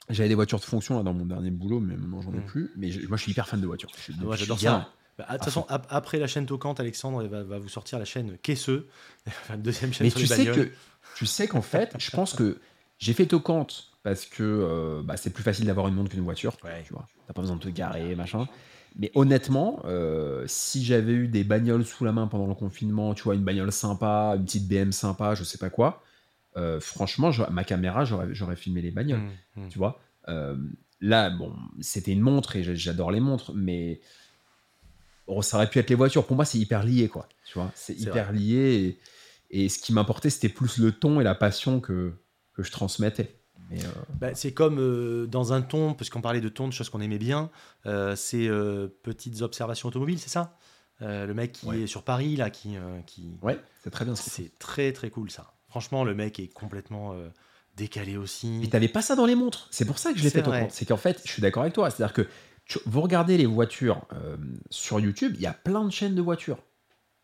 J'avais des voitures de fonction là, dans mon dernier boulot, mais maintenant j'en ai Mhm. plus. Mais je- moi, je suis hyper fan de voitures. Ah, j'adore ça. Bah, De toute façon, ap- après la chaîne Tocante, Alexandre va, va vous sortir la chaîne Caisseux, une deuxième chaîne Mais sur tu les sais bagnoles. que tu sais qu'en fait, je pense que j'ai fait Tocante parce que euh, bah, c'est plus facile d'avoir une montre qu'une voiture. Ouais. Tu vois, t'as pas besoin de te garer, machin. Mais honnêtement, euh, si j'avais eu des bagnoles sous la main pendant le confinement, tu vois, une bagnole sympa, une petite BM sympa, je sais pas quoi, euh, franchement, ma caméra, j'aurais filmé les bagnoles. Mmh, mmh. Tu vois, là, bon, c'était une montre et j'a- j'adore les montres, mais ça aurait pu être les voitures. Pour moi, c'est hyper lié, quoi. Tu vois, c'est hyper lié. Et, et ce qui m'importait, c'était plus le ton et la passion que, que je transmettais. Euh, Bah, c'est comme euh, dans un ton, parce qu'on parlait de ton, de choses qu'on aimait bien, euh, c'est euh, petites observations automobiles, c'est ça? Euh, Le mec qui Ouais. est sur Paris, là, qui. qui... ouais, c'est très bien. C'est très très cool ça. Franchement, le mec est complètement décalé aussi. Mais t'avais pas ça dans les montres. C'est pour ça que je l'ai fait au vrai. compte. C'est qu'en fait, je suis d'accord avec toi. C'est-à-dire que vous regardez les voitures euh, sur YouTube, il y a plein de chaînes de voitures.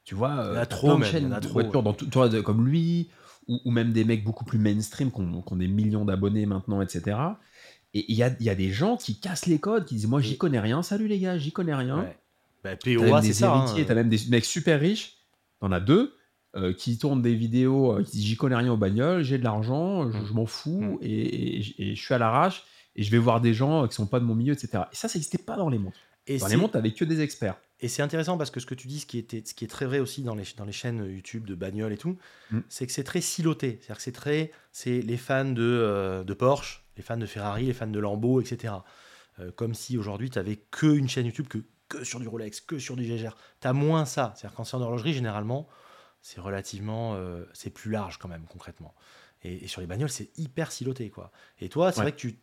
Tu vois, euh, Il y a trop, plein de même, chaînes a de trop, voitures ouais. dans tout, comme lui, ou, ou même des mecs beaucoup plus mainstream qui ont, des millions d'abonnés maintenant, etc. Et il y a, il y a des gens qui cassent les codes, qui disent Moi, j'y connais rien. Salut les gars, j'y connais rien. Ouais. Bah, POA, c'est ça. hein. t'as même des mecs super riches. T'en as deux. euh, qui tourne des vidéos, qui dit j'y connais rien aux bagnoles, j'ai de l'argent, je, Mm. je m'en fous Mm. et, et- et je suis à l'arrache et je vais voir des gens qui sont pas de mon milieu, etc. Et ça, ça n'existait pas dans les montres. Et Dans les montres, t'avais que des experts. Et c'est intéressant parce que ce que tu dis, ce qui, était, ce qui est très vrai aussi dans les, dans les chaînes YouTube de bagnoles et tout, Mm. c'est que c'est très siloté. C'est-à-dire que c'est très. C'est les fans de, euh, de Porsche, les fans de Ferrari, les fans de Lambo, etc. Euh, comme si aujourd'hui, tu n'avais qu'une chaîne YouTube que, que sur du Rolex, que sur du GGR. Tu as moins ça. C'est-à-dire qu'en séance d'horlogerie, généralement, c'est relativement. euh, c'est plus large quand même, concrètement. Et, et sur les bagnoles, c'est hyper siloté. quoi. Et toi, c'est Ouais. vrai que tu,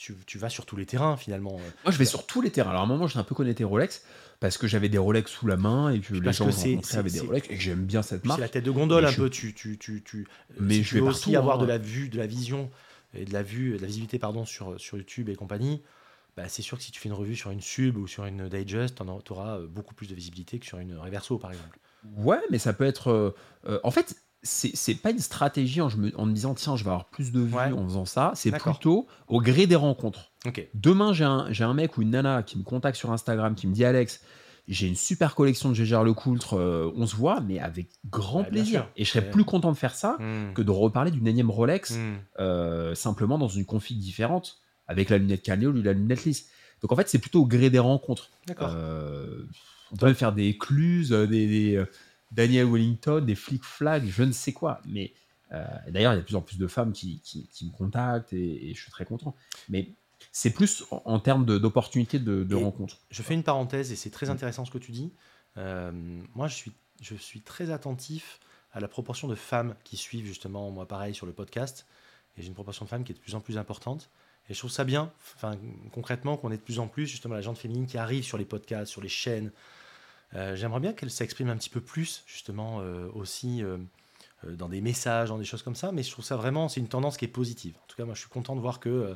tu, tu vas sur tous les terrains, finalement. Moi, je vais sur tous les terrains. Alors, à un moment, j'ai un peu connecté Rolex parce que j'avais des Rolex sous la main et que les gens que avaient des Rolex et que j'aime bien cette marque. c'est la tête de gondole un je- peu. Tu, tu, tu, tu, Mais si je tu vais veux partout, aussi avoir hein. de la vue, de la vision et de la vue, de la visibilité pardon sur sur YouTube et compagnie. Bah, c'est sûr que si tu fais une revue sur une sub ou sur une digest, tu auras beaucoup plus de visibilité que sur une reverso par exemple. Ouais, mais ça peut être. euh, euh, en fait, c'est pas une stratégie en, je me- en me disant tiens, je vais avoir plus de vues Ouais. en faisant ça. C'est plutôt au gré des rencontres. Ok. Demain, j'ai un, mec ou une nana qui me contacte sur Instagram qui me dit Alex, j'ai une super collection de Gégère Lecoultre, euh, on se voit, mais avec grand bien plaisir. Et je serais Ouais. plus content de faire ça Hmm. que de reparler d'une énième Rolex Hmm. euh, simplement dans une config différente, avec la lunette cannelée ou la lunette lisse. Donc en fait, c'est plutôt au gré des rencontres. Euh, on peut même faire des écluses, euh, des, des, Daniel Wellington, des flic flags, je ne sais quoi. Mais euh, d'ailleurs, il y a de plus en plus de femmes qui, qui- qui me contactent et, et je suis très content. Mais c'est plus en, en termes d'opportunités de, de rencontres. Je fais une parenthèse et c'est très Mm. intéressant ce que tu dis. Euh, moi, je suis, je suis très attentif à la proportion de femmes qui suivent justement, moi pareil, sur le podcast. Et j'ai une proportion de femmes qui est de plus en plus importante. Et je trouve ça bien, enfin, concrètement, qu'on ait de plus en plus justement la gente féminine qui arrive sur les podcasts, sur les chaînes. Euh, J'aimerais bien qu'elle s'exprime un petit peu plus, justement, euh, aussi euh, dans des messages, dans des choses comme ça. Mais je trouve ça vraiment, c'est une tendance qui est positive. En tout cas, moi, je suis content de voir que euh,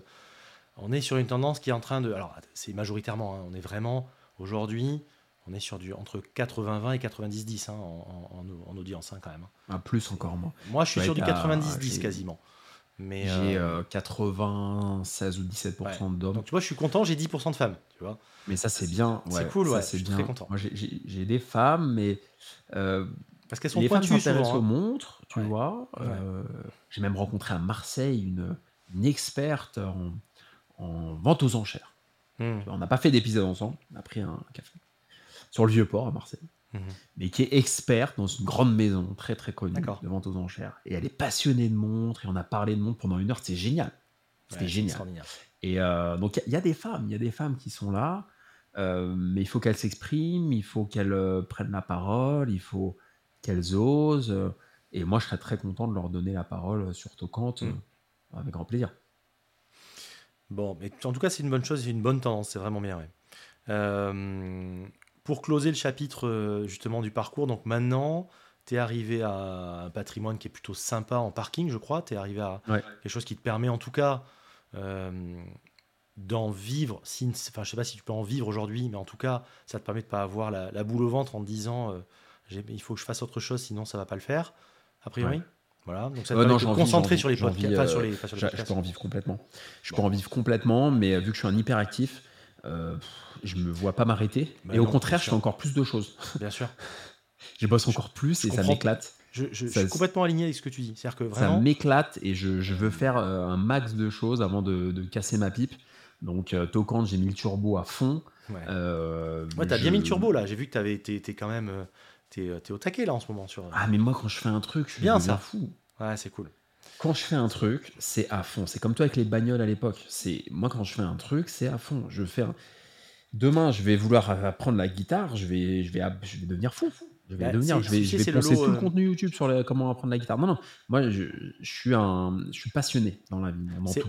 on est sur une tendance qui est en train de. Alors, c'est majoritairement, hein, on est vraiment aujourd'hui, on est sur du entre 80-20 et 90-10 hein, en, en- en audience hein, quand même. Un plus encore moins. Moi, je suis Ouais, sur du t'as- 90-10 j'ai- quasiment. Mais J'ai euh, euh, 96 ou 17% d'hommes. donc tu vois, je suis content, j'ai 10% de femmes, tu vois. Mais ça, c'est bien. C'est ouais, cool, ouais, c'est je suis bien. très content. Moi, j'ai- des femmes, mais euh, Parce qu'elles sont les femmes pointues s'intéressent souvent. aux hein. montres, tu Ouais. vois. Ouais. Euh, J'ai même rencontré à Marseille une, une experte en, en vente aux enchères. Hmm, On n'a pas fait d'épisode ensemble, on a pris un café sur le Vieux-Port à Marseille, mhm. mais qui est experte dans une grande maison très très connue de vente aux enchères. Et elle est passionnée de montres et on a parlé de montres pendant une heure, c'était génial. C'était Ouais, c'est génial. Et euh, donc, il y a- il y, a des femmes, il y a des femmes qui sont là, euh, mais il faut qu'elles s'expriment, il faut qu'elles euh, prennent la parole, il faut qu'elles osent. et moi, je serais très content de leur donner la parole sur Tocante, Mm. avec grand plaisir. Bon, mais en tout cas, c'est une bonne chose, c'est une bonne tendance, c'est vraiment bien. ouais. Euh, pour closer le chapitre euh, justement du parcours, donc maintenant, tu es arrivé à un patrimoine qui est plutôt sympa en parking, je crois. Tu es arrivé à Ouais. quelque chose qui te permet en tout cas euh, d'en vivre. Si, enfin, je sais pas si tu peux en vivre aujourd'hui, mais en tout cas, ça te permet de pas avoir la, la boule au ventre en te disant euh, il faut que je fasse autre chose, sinon ça va pas le faire. A priori. Ouais. Voilà, donc ça te non, concentrer sur les podcasts. enfin, sur les, pas sur les Je, peux en vivre complètement. Je Bon. peux en vivre complètement, mais vu que je suis un hyperactif, euh, je me vois pas m'arrêter. Bah et au contraire, bien je fais encore plus de choses. Bien sûr. Je bosse encore plus je et ça m'éclate. Je, je- je Ça- suis complètement aligné avec ce que tu dis. C'est-à-dire que Ça vraiment. m'éclate et je, je veux faire euh, un max de choses avant de, de casser ma pipe. Donc, euh, Tocante, j'ai mis le turbo à fond. Ouais, Euh, ouais t'as bien mis le turbo là. J'ai vu que t'avais, t'es quand même. T'es, au taquet là en ce moment. Sur... Ah, mais moi, quand je fais un truc, je Bien, deviens ça. fou. Ouais, c'est cool. Quand je fais un truc, c'est à fond. C'est comme toi avec les bagnoles à l'époque. C'est moi quand je fais un truc, c'est à fond. Je fais un- Demain, je vais vouloir apprendre la guitare. Je vais, je vais, je vais devenir fou. Je vais Bah, devenir. Je vais, je vais lot, tout le euh, contenu YouTube sur comment apprendre la guitare. Non, non. Moi, je, je suis un, je suis passionné dans la vie,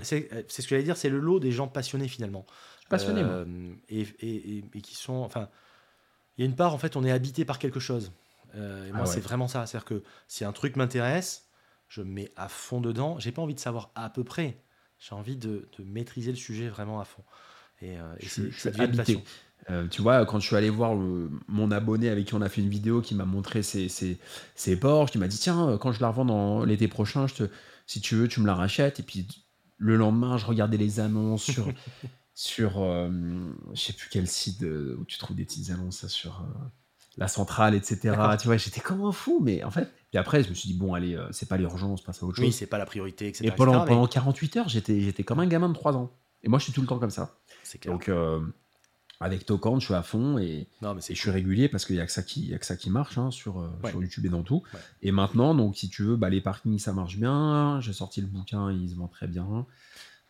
C'est, euh, c'est ce que j'allais dire. C'est le lot des gens passionnés finalement. Passionné. Euh, et, et- et- et qui sont. Enfin, il y a une part, en fait, on est habité par quelque chose. Euh, et moi, Ah ouais. c'est vraiment ça. C'est-à-dire que si un truc m'intéresse, je me mets à fond dedans. J'ai pas envie de savoir à peu près. J'ai envie de, de maîtriser le sujet vraiment à fond. Et, euh, et Je c'est, suis- je ça suis devient une habité. passion. Euh, tu vois, quand je suis allé voir le- mon abonné avec qui on a fait une vidéo, qui m'a montré ses, ses, ses Porsche, qui m'a dit Tiens, euh, quand je la revends dans l'été prochain, je te, si tu veux, tu me la rachètes. Et puis le lendemain, je regardais les annonces sur, sur euh, je sais plus quel site où tu trouves des petites annonces ça, sur, la centrale, etc. Tu vois, j'étais comme un fou, mais en fait. Puis après, je me suis dit, bon, allez, euh, c'est pas l'urgence, passe à autre chose. Oui, c'est pas la priorité, etc. Et pendant, pendant 48 heures, j'étais, j'étais comme un gamin de 3 ans. Et moi, je suis tout le temps comme ça. C'est clair. Donc, euh, avec Tokan, je suis à fond et, non, mais et je suis régulier parce qu'il n'y a, que ça qui- y a que ça qui marche hein, sur, euh, Ouais. sur YouTube et dans tout. Ouais. Et maintenant, donc, si tu veux, bah, les parkings, ça marche bien. J'ai sorti le bouquin, il se vend très bien.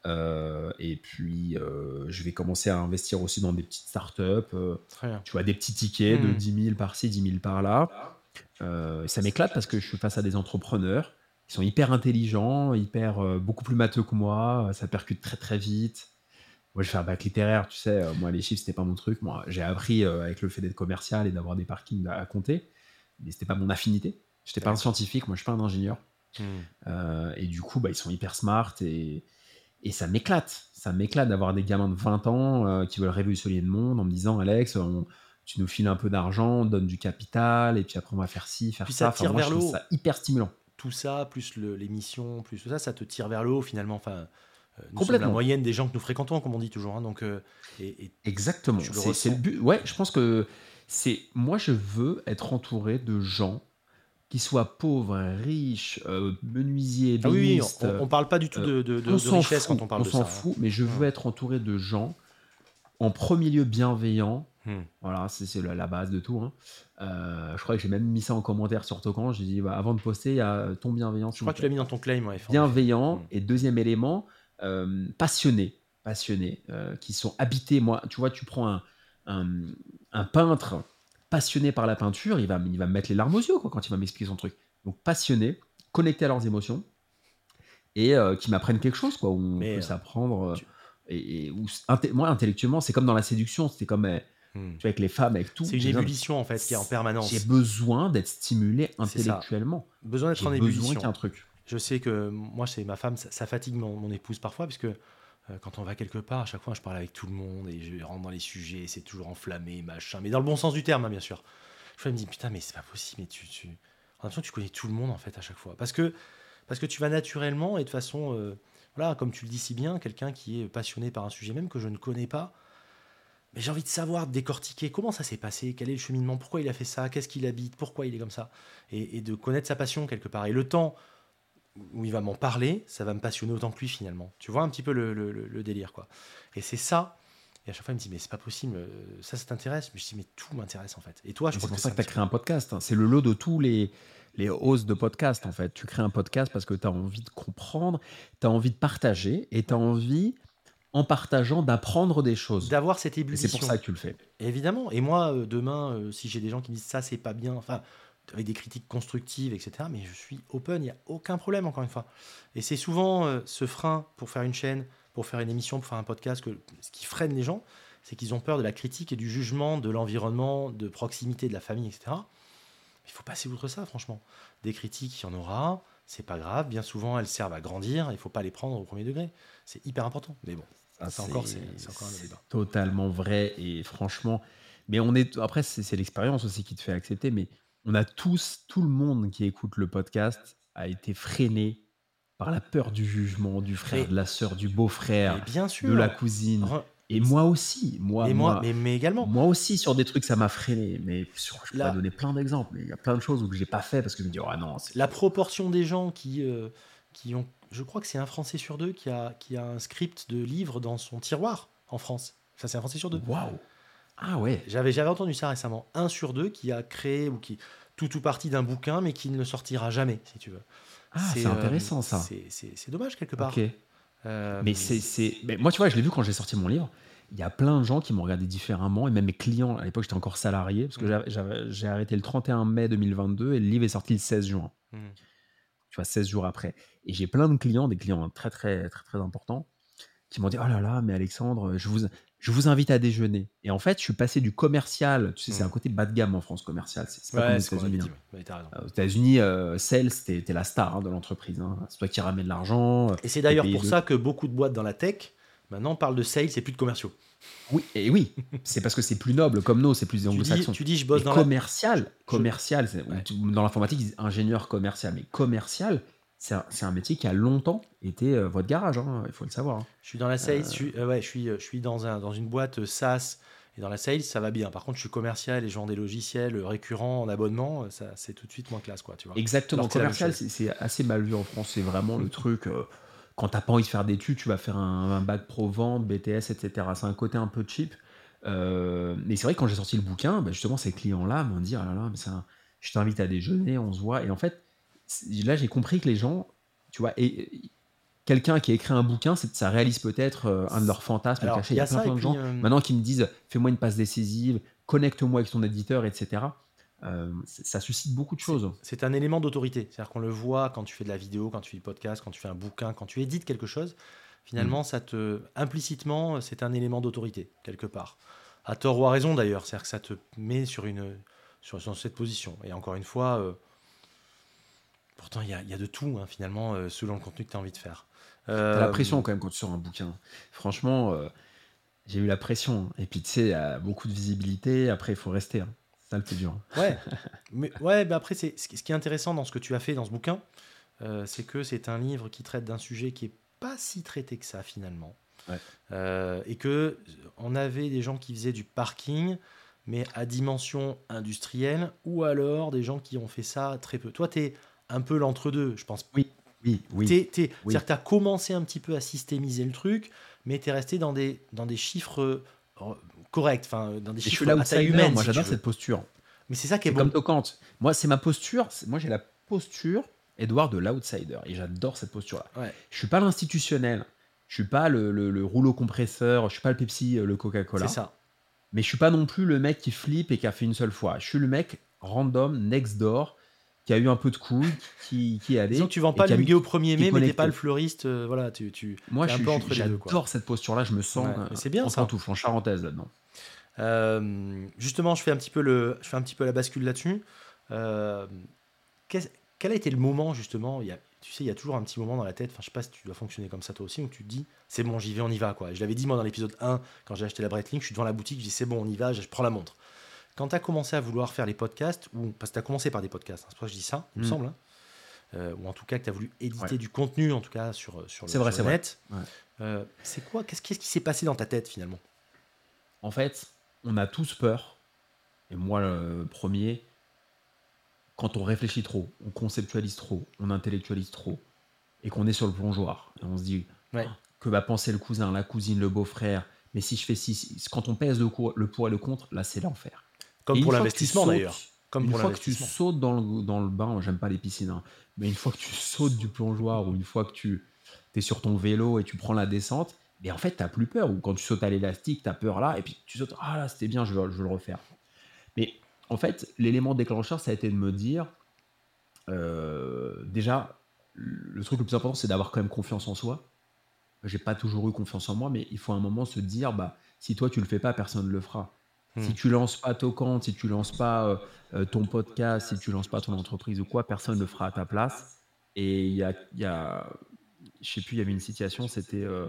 Euh, et puis, euh, je vais commencer à investir aussi dans des petites startups. euh, tu vois, des petits tickets de Hmm. 10 000 par-ci, 10 000 par-là. Ça m'éclate parce que je suis face à des entrepreneurs qui sont hyper intelligents, hyper beaucoup plus matheux que moi. Ça percute très très vite. Moi, je fais un bac littéraire, tu sais. moi, les chiffres, c'était pas mon truc. Moi, j'ai appris avec le fait d'être commercial et d'avoir des parkings à, à compter, mais c'était pas mon affinité. J'étais pas un scientifique, moi, je suis pas un ingénieur. Hmm. Et du coup, bah, ils sont hyper smart et, et ça m'éclate. Ça m'éclate d'avoir des gamins de 20 ans euh, qui veulent révolutionner le monde en me disant Alex, on- tu nous files un peu d'argent, on donne du capital et puis après on va faire ci, faire Puis ça. ça tire moi, vers je le trouve haut. ça hyper stimulant. Tout ça, plus l'émission, plus tout ça, ça te tire vers le haut finalement. Enfin, euh, nous Complètement. la moyenne des gens que nous fréquentons, comme on dit toujours. hein, donc, euh, et, et Exactement. C'est le but. Ouais, je pense que c'est. Moi, je veux être entouré de gens qui soient pauvres, riches, euh, menuisiers, Ah oui, on, on parle pas du tout de, de- de- on de s'en richesse fout, quand on parle de s'en ça. hein. fout, mais je veux être entouré de gens en premier lieu bienveillants. Hmm. Voilà, c'est la, base de tout. hein. Euh, je crois que j'ai même mis ça en commentaire sur Tokan. J'ai dit, bah, avant de poster, il y a ton bienveillant. Je crois que tu l'as mis dans ton claim. Ouais, Bienveillant. Hmm. Et deuxième élément, euh, passionné. Passionné. euh, qui sont habités. Moi, tu vois, tu prends un, un, un peintre passionné par la peinture, il va, il va me mettre les larmes aux yeux quoi, quand il va m'expliquer son truc. Donc passionné, connecté à leurs émotions et euh, qui m'apprennent quelque chose, quoi, où on Mais, peut euh, s'apprendre. euh, tu- Et, et où, inté- moi, intellectuellement, c'est comme dans la séduction, c'était comme euh, Hmm. tu vois, avec les femmes, avec tout. C'est une j'ai besoin- ébullition en fait qui est en permanence. J'ai besoin d'être stimulé intellectuellement. Besoin d'être J'ai en besoin ébullition. qu'il y ait un truc. Je sais que moi, c'est ma femme, ça, ça fatigue mon, mon épouse parfois, puisque euh, quand on va quelque part, à chaque fois, je parle avec tout le monde et je rentre dans les sujets, c'est toujours enflammé, machin, mais dans le bon sens du terme, hein, bien sûr. Je me dit, putain, mais c'est pas possible, mais tu, tu... en tu connais tout le monde, en fait, à chaque fois. Parce que, parce que tu vas naturellement et de façon, euh, voilà, comme tu le dis si bien, quelqu'un qui est passionné par un sujet même que je ne connais pas, mais j'ai envie de savoir, de décortiquer comment ça s'est passé, quel est le cheminement, pourquoi il a fait ça, qu'est-ce qu'il habite, pourquoi il est comme ça, et de connaître sa passion quelque part. Et le temps où il va m'en parler, ça va me passionner autant que lui finalement. Tu vois un petit peu le, le- le- le délire quoi. Et c'est ça. Et à chaque fois il me dit mais c'est pas possible, euh, ça ça t'intéresse. Mais je dis mais tout m'intéresse en fait. Et toi je C'est pour ça que tu as créé un podcast. hein. C'est le lot de tous les, les hosts de podcast, en fait. Tu crées un podcast parce que tu as envie de comprendre, tu as envie de partager et tu as envie, en partageant, d'apprendre des choses. d'avoir cette Et ébullition. c'est pour ça que tu le fais. Évidemment. Et moi, euh, demain, euh, si j'ai des gens qui me disent ça, c'est pas bien, enfin, avec des critiques constructives, etc., mais je suis open, il n'y a aucun problème, encore une fois. Et c'est souvent euh, ce frein pour faire une chaîne, pour faire une émission, pour faire un podcast, que, ce qui freine les gens, c'est qu'ils ont peur de la critique et du jugement de l'environnement, de proximité de la famille, etc. Il faut passer outre ça, franchement. Des critiques, il y en aura, c'est pas grave. Bien souvent, elles servent à grandir, il faut pas les prendre au premier degré. C'est hyper important. Mais bon, encore, c'est encore un débat. totalement vrai et franchement mais on est après c'est c'est l'expérience aussi qui te fait accepter mais on a tous tout le monde qui écoute le podcast a été freiné par la peur du jugement du frère Mais- de la sœur du beau-frère Mais bien sûr. de la cousine Re- et moi aussi moi et moi, moi, mais, mais également. moi aussi sur des trucs ça m'a freiné mais sur, je pourrais donner plein d'exemples mais il y a plein de choses où j'ai pas fait parce que je me dis oh non La proportion des gens qui, euh, qui ont. Je crois que c'est un Français sur deux qui a, qui a un script de livre dans son tiroir en France. Ça, c'est un Français sur deux. waouh ah ouais J'avais, j'avais entendu ça récemment. Un sur deux qui a créé ou qui. Tout ou partie d'un bouquin, mais qui ne le sortira jamais, si tu veux. ah c'est euh, intéressant ça c'est- dommage quelque part. ok Euh, Mais c'est, moi, tu vois, je l'ai vu quand j'ai sorti mon livre. Il y a plein de gens qui m'ont regardé différemment, et même mes clients. À l'époque, j'étais encore salarié, parce que Mhm. j'ai arrêté le 31 mai 2022 et le livre est sorti le 16 juin. hmm. Tu vois, 16 jours après. Et j'ai plein de clients, des clients très, très, très, très importants, qui m'ont dit Oh là là, mais Alexandre, je vous, je vous invite à déjeuner. Et en fait, je suis passé du commercial. Tu sais, c'est Mhm. un côté bas de gamme en France, commercial. C'est, pas Ouais, comme aux États-Unis. hein. ouais. Euh, Aux États-Unis, euh, sales, t'es, la star hein, de l'entreprise. hein. C'est toi qui ramène l'argent. euh, Et c'est d'ailleurs pour de- ça que beaucoup de boîtes dans la tech, maintenant, parlent de sales et plus de commerciaux. Oui, et oui, c'est parce que c'est plus noble comme nous, c'est plus anglo-saxon. tu dis, je bosse dans la. commercial, commercial, Ouais. dans l'informatique, ils disent ingénieur commercial, mais commercial, c'est un, métier qui a longtemps été euh, votre garage, hein, il faut le savoir. hein. Je suis dans la sales, je, suis, euh, ouais, je, suis, euh, je suis dans, un, dans une boîte euh, SaaS Et dans la sales, ça va bien. Par contre, je suis commercial et je vends des logiciels récurrents en abonnement, ça c'est tout de suite moins classe, quoi. Tu vois. Exactement. Commercial, c'est assez mal vu en France. C'est vraiment le truc. euh, quand t'as pas envie de faire d'études, tu vas faire un, un bac pro vente, BTS, etc. C'est un côté un peu cheap. Euh, mais c'est vrai que quand j'ai sorti le bouquin, bah, justement, ces clients-là m'ont dit Ah là là, mais c'est un- je t'invite à déjeuner, on se voit. Et en fait, là, j'ai compris que les gens, tu vois, et, quelqu'un qui a écrit un bouquin, ça réalise peut-être euh, un de leurs fantasmes cachés. il y a plein, de gens euh, maintenant qui me disent Fais-moi une passe décisive, connecte-moi avec ton éditeur, etc. Euh, ça suscite beaucoup de choses. C'est un élément d'autorité. C'est-à-dire qu'on le voit quand tu fais de la vidéo, quand tu fais du podcast, quand tu fais un bouquin, quand tu édites quelque chose. Finalement, Mm. ça te implicitement, c'est un élément d'autorité quelque part. À tort ou à raison d'ailleurs, c'est-à-dire que ça te met sur une sur, sur cette position. Et encore une fois, euh, pourtant il y a, il y a de tout hein, finalement euh, selon le contenu que tu as envie de faire. T'as la Euh, pression quand même quand tu sors un bouquin. Franchement, euh, j'ai eu la pression. Et puis tu sais, il y a beaucoup de visibilité. Après, il faut rester. hein. C'est ça le plus dur. Ouais, mais ouais, mais après, c'est ce qui est intéressant dans ce que tu as fait dans ce bouquin, euh, c'est que c'est un livre qui traite d'un sujet qui est pas si traité que ça finalement. Ouais. Euh, et que on avait des gens qui faisaient du parking, mais à dimension industrielle, ou alors des gens qui ont fait ça très peu. Toi, tu es un peu l'entre-deux, je pense. Oui, oui, oui. T'es- t'es- Oui. C'est-à-dire que tu as commencé un petit peu à systémiser le truc, mais tu es resté dans des, dans des chiffres euh, corrects, enfin, dans des Et je chiffres suis à taille humaine. Moi, si j'adore cette posture. Mais c'est ça qui est C'est bon. comme Tocante. Moi, c'est ma posture. c'est- Moi, j'ai la posture, Edouard, de l'outsider. Et j'adore cette posture-là. Ouais. Je suis pas l'institutionnel. Je suis pas le, le- le rouleau compresseur. Je suis pas le Pepsi, euh, le Coca-Cola. C'est ça. Mais je suis pas non plus le mec qui flippe et qui a fait une seule fois. Je suis le mec random, next door, qui a eu un peu de couilles, qui, qui est allé. Disons tu vends pas le muguet au 1er qui mai, mais t'es pas le fleuriste. euh, voilà, tu, tu Moi, je un suis- peu entre les deux. quoi. j'adore cette posture-là. Je me sens Ouais, euh, c'est bien, en ça. pantoufle, en charentaise là-dedans. Euh, justement, je fais un petit peu le, je fais un petit peu la bascule là-dessus. Euh, quel a été le moment justement il y a, Tu sais, il y a toujours un petit moment dans la tête. Enfin, je sais pas si tu dois fonctionner comme ça toi aussi, où tu te dis, c'est bon, j'y vais, on y va quoi. Je l'avais dit moi dans l'épisode 1 quand j'ai acheté la Breitling, je suis devant la boutique, je dis c'est bon, on y va, je prends la montre. Quand tu as commencé à vouloir faire les podcasts, ou parce que tu as commencé par des podcasts, hein, c'est pour ça que je dis ça, il me Mm. semble, hein, euh, ou en tout cas que tu as voulu éditer Ouais. du contenu, en tout cas sur, sur le, C'est vrai, sur c'est le vrai. net. Ouais. Euh, c'est quoi Qu'est-ce qui s'est passé dans ta tête finalement? En fait, on a tous peur, et moi le premier, quand on réfléchit trop, on conceptualise trop, on intellectualise trop, et qu'on est sur le plongeoir, et on se dit Ouais. Ah, que va penser le cousin, la cousine, le beau-frère, mais si je fais si- quand on pèse le, le pour et le contre, là c'est l'enfer. Comme Et pour l'investissement d'ailleurs. Comme une pour fois que tu sautes dans le, dans le bain, j'aime pas les piscines, hein, mais une fois que tu sautes du plongeoir ou une fois que tu es sur ton vélo et tu prends la descente, mais en fait, tu plus peur. Ou quand tu sautes à l'élastique, tu as peur là, et puis tu sautes, ah là, c'était bien, je veux, je veux le refaire. Mais en fait, l'élément déclencheur, ça a été de me dire, euh, déjà, le truc le plus important, c'est d'avoir quand même confiance en soi. J'ai pas toujours eu confiance en moi, mais il faut à un moment se dire, bah, si toi tu le fais pas, personne ne le fera. Hmm. Si tu lances pas Tocant, si tu lances pas euh, euh, ton podcast, si tu lances pas ton entreprise ou quoi, personne ne le fera à ta place. Et il y a, y a- je sais plus, il y avait une situation, c'était euh,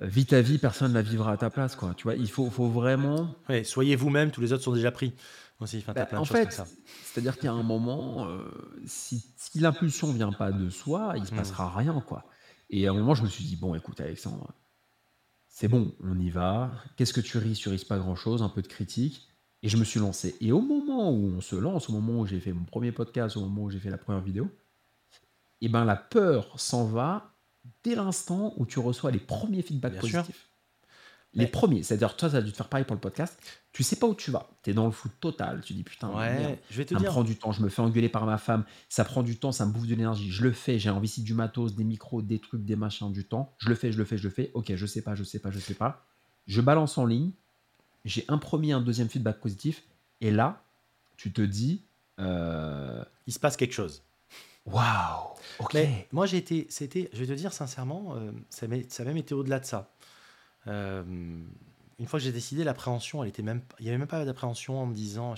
vis ta vie, personne ne la vivra à ta place, quoi. Tu vois, il faut, faut vraiment. Ouais, soyez vous-même, tous les autres sont déjà pris. Aussi, enfin, Bah, plein de en choses fait, c'est-à-dire qu'il y a un moment, euh, si, si l'impulsion vient pas de soi, il se Hmm. passera rien, quoi. Et à un moment, je me suis dit, bon, écoute, Alexandre, c'est bon, on y va. Qu'est-ce que tu risques Tu risques pas grand-chose, un peu de critique. Et je me suis lancé. Et au moment où on se lance, au moment où j'ai fait mon premier podcast, au moment où j'ai fait la première vidéo, et ben la peur s'en va dès l'instant où tu reçois les premiers feedbacks Bien sûr. Les premiers, c'est-à-dire toi, ça a dû te faire pareil pour le podcast. Tu sais pas où tu vas. Tu es dans le flou total. Tu dis putain, Ouais, merde, je vais te ça me dire. prend du temps, je me fais engueuler par ma femme, ça prend du temps, ça me bouffe de l'énergie, je le fais, j'ai investi du matos, des micros, des trucs, des machins, du temps, je le fais, je le fais, je le fais, ok, je sais pas, je sais pas, je sais pas, je balance en ligne, j'ai un premier, un deuxième feedback positif, et là, tu te dis, euh, Il se passe quelque chose. waouh, ok, Mais moi, j'ai été, c'était, je vais te dire sincèrement, euh, ça, ça a même été au-delà de ça. Euh, une fois que j'ai décidé, l'appréhension, elle était même, il n'y avait même pas d'appréhension en me disant,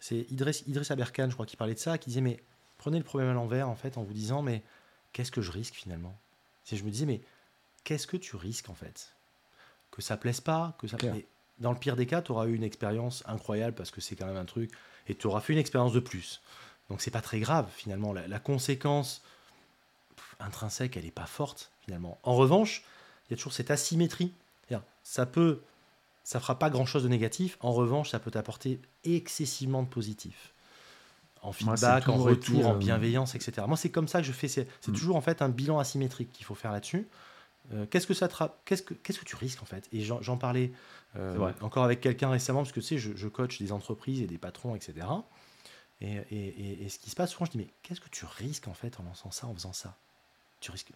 c'est Idriss, Idriss Aberkan, je crois, qui parlait de ça, qui disait, mais prenez le problème à l'envers, en fait, en vous disant, mais qu'est-ce que je risque finalement? Si je me disais, mais qu'est-ce que tu risques en fait? Que ça plaise pas, que ça. Dans le pire des cas, tu auras eu une expérience incroyable parce que c'est quand même un truc, et tu auras fait une expérience de plus. Donc c'est pas très grave finalement. La, la conséquence pff, intrinsèque, elle n'est pas forte finalement. En revanche, il y a toujours cette asymétrie. Ça peut, ça fera pas grand-chose de négatif. En revanche, ça peut t'apporter excessivement de positif. En Moi, feedback, en retour, en euh, bienveillance, etc. Moi, c'est comme ça que je fais. C'est Mm. toujours en fait un bilan asymétrique qu'il faut faire là-dessus. Euh, qu'est-ce que ça qu'est-ce que qu'est-ce que tu risques en fait? Et j'en parlais euh, encore avec quelqu'un récemment parce que tu sais, je, je coach des entreprises et des patrons, etc. Et, et- et- et ce qui se passe souvent, je dis mais qu'est-ce que tu risques en fait en lançant ça, en faisant ça? Tu risques.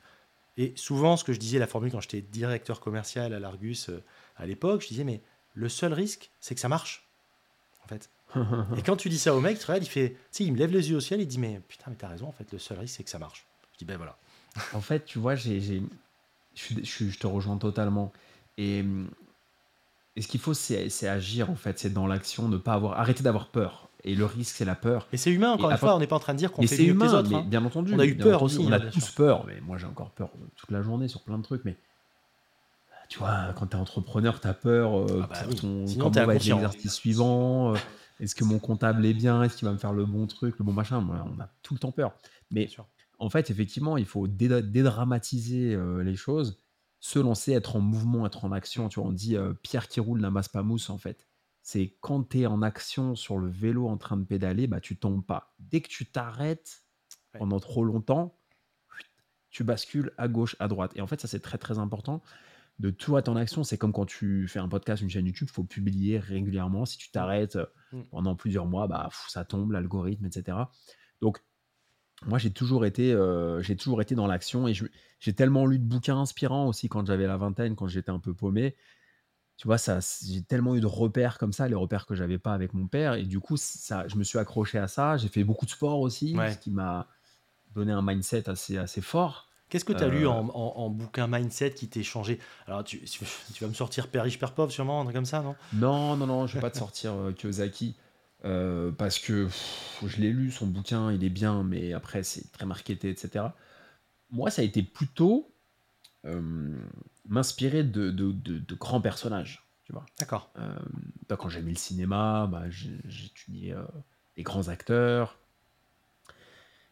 Et souvent, ce que je disais, la formule quand j'étais directeur commercial à l'Argus euh, à l'époque, je disais mais le seul risque, c'est que ça marche. En fait. Et quand tu dis ça au mec, il fait, tu sais, il me lève les yeux au ciel, il dit mais putain, mais t'as raison, en fait, le seul risque c'est que ça marche. Je dis ben voilà. En fait, tu vois, j'ai, j'ai- je, je te rejoins totalement. Et, et ce qu'il faut, c'est, c'est agir, en fait. C'est dans l'action, ne pas avoir, arrêter d'avoir peur. Et le risque, c'est la peur. Mais c'est humain, encore Et une fois, on n'est pas en train de dire qu'on fait mieux que les humain, autres. mais hein. bien entendu. On a eu peur entendu, aussi, On hein, a bien tous sûr. peur. Mais moi, j'ai encore peur toute la journée sur plein de trucs. Mais tu vois, quand tu es entrepreneur, tu as peur euh, Ah bah pour ton. Sinon, t'es comment va être inconscient. l'exercice suivant euh, Est-ce que mon comptable est bien Est-ce qu'il va me faire le bon truc, le bon machin Moi, On a tout le temps peur. Mais en fait, effectivement, il faut dé- dédramatiser euh, les choses, se lancer, être en mouvement, être en action. Tu vois, on dit euh, pierre qui roule n'amasse pas mousse, en fait. C'est quand tu es en action sur le vélo en train de pédaler, bah, tu tombes pas. Dès que tu t'arrêtes Ouais. pendant trop longtemps, tu bascules à gauche, à droite. Et en fait, ça, c'est très, très important de tout être en action. C'est comme quand tu fais un podcast, une chaîne YouTube, il faut publier régulièrement. Si tu t'arrêtes euh, Mm. pendant plusieurs mois, bah, ça tombe, l'algorithme, etc. Donc, moi, j'ai toujours été, euh, j'ai toujours été dans l'action et j'ai tellement lu de bouquins inspirants aussi quand j'avais la vingtaine, quand j'étais un peu paumé. Tu vois, ça, j'ai tellement eu de repères comme ça, les repères que j'avais pas avec mon père. Et du coup, ça, je me suis accroché à ça. J'ai fait beaucoup de sport aussi, Ouais. ce qui m'a donné un mindset assez, assez fort. Qu'est-ce que tu as lu Euh, en, en- en bouquin mindset qui t'est changé? Alors, tu, tu vas me sortir Père riche, Père pauvre, sûrement, un truc comme ça, non? Non, non, non, je vais pas te sortir euh, Kiyosaki euh, parce que pff, je l'ai lu, son bouquin, il est bien, mais après, c'est très marketé, etc. Moi, ça a été plutôt m'inspirer de, de- de- de grands personnages, tu vois. D'accord. Euh, bah, quand j'aimais le cinéma, bah, j'ai j'ai étudié euh, grands acteurs.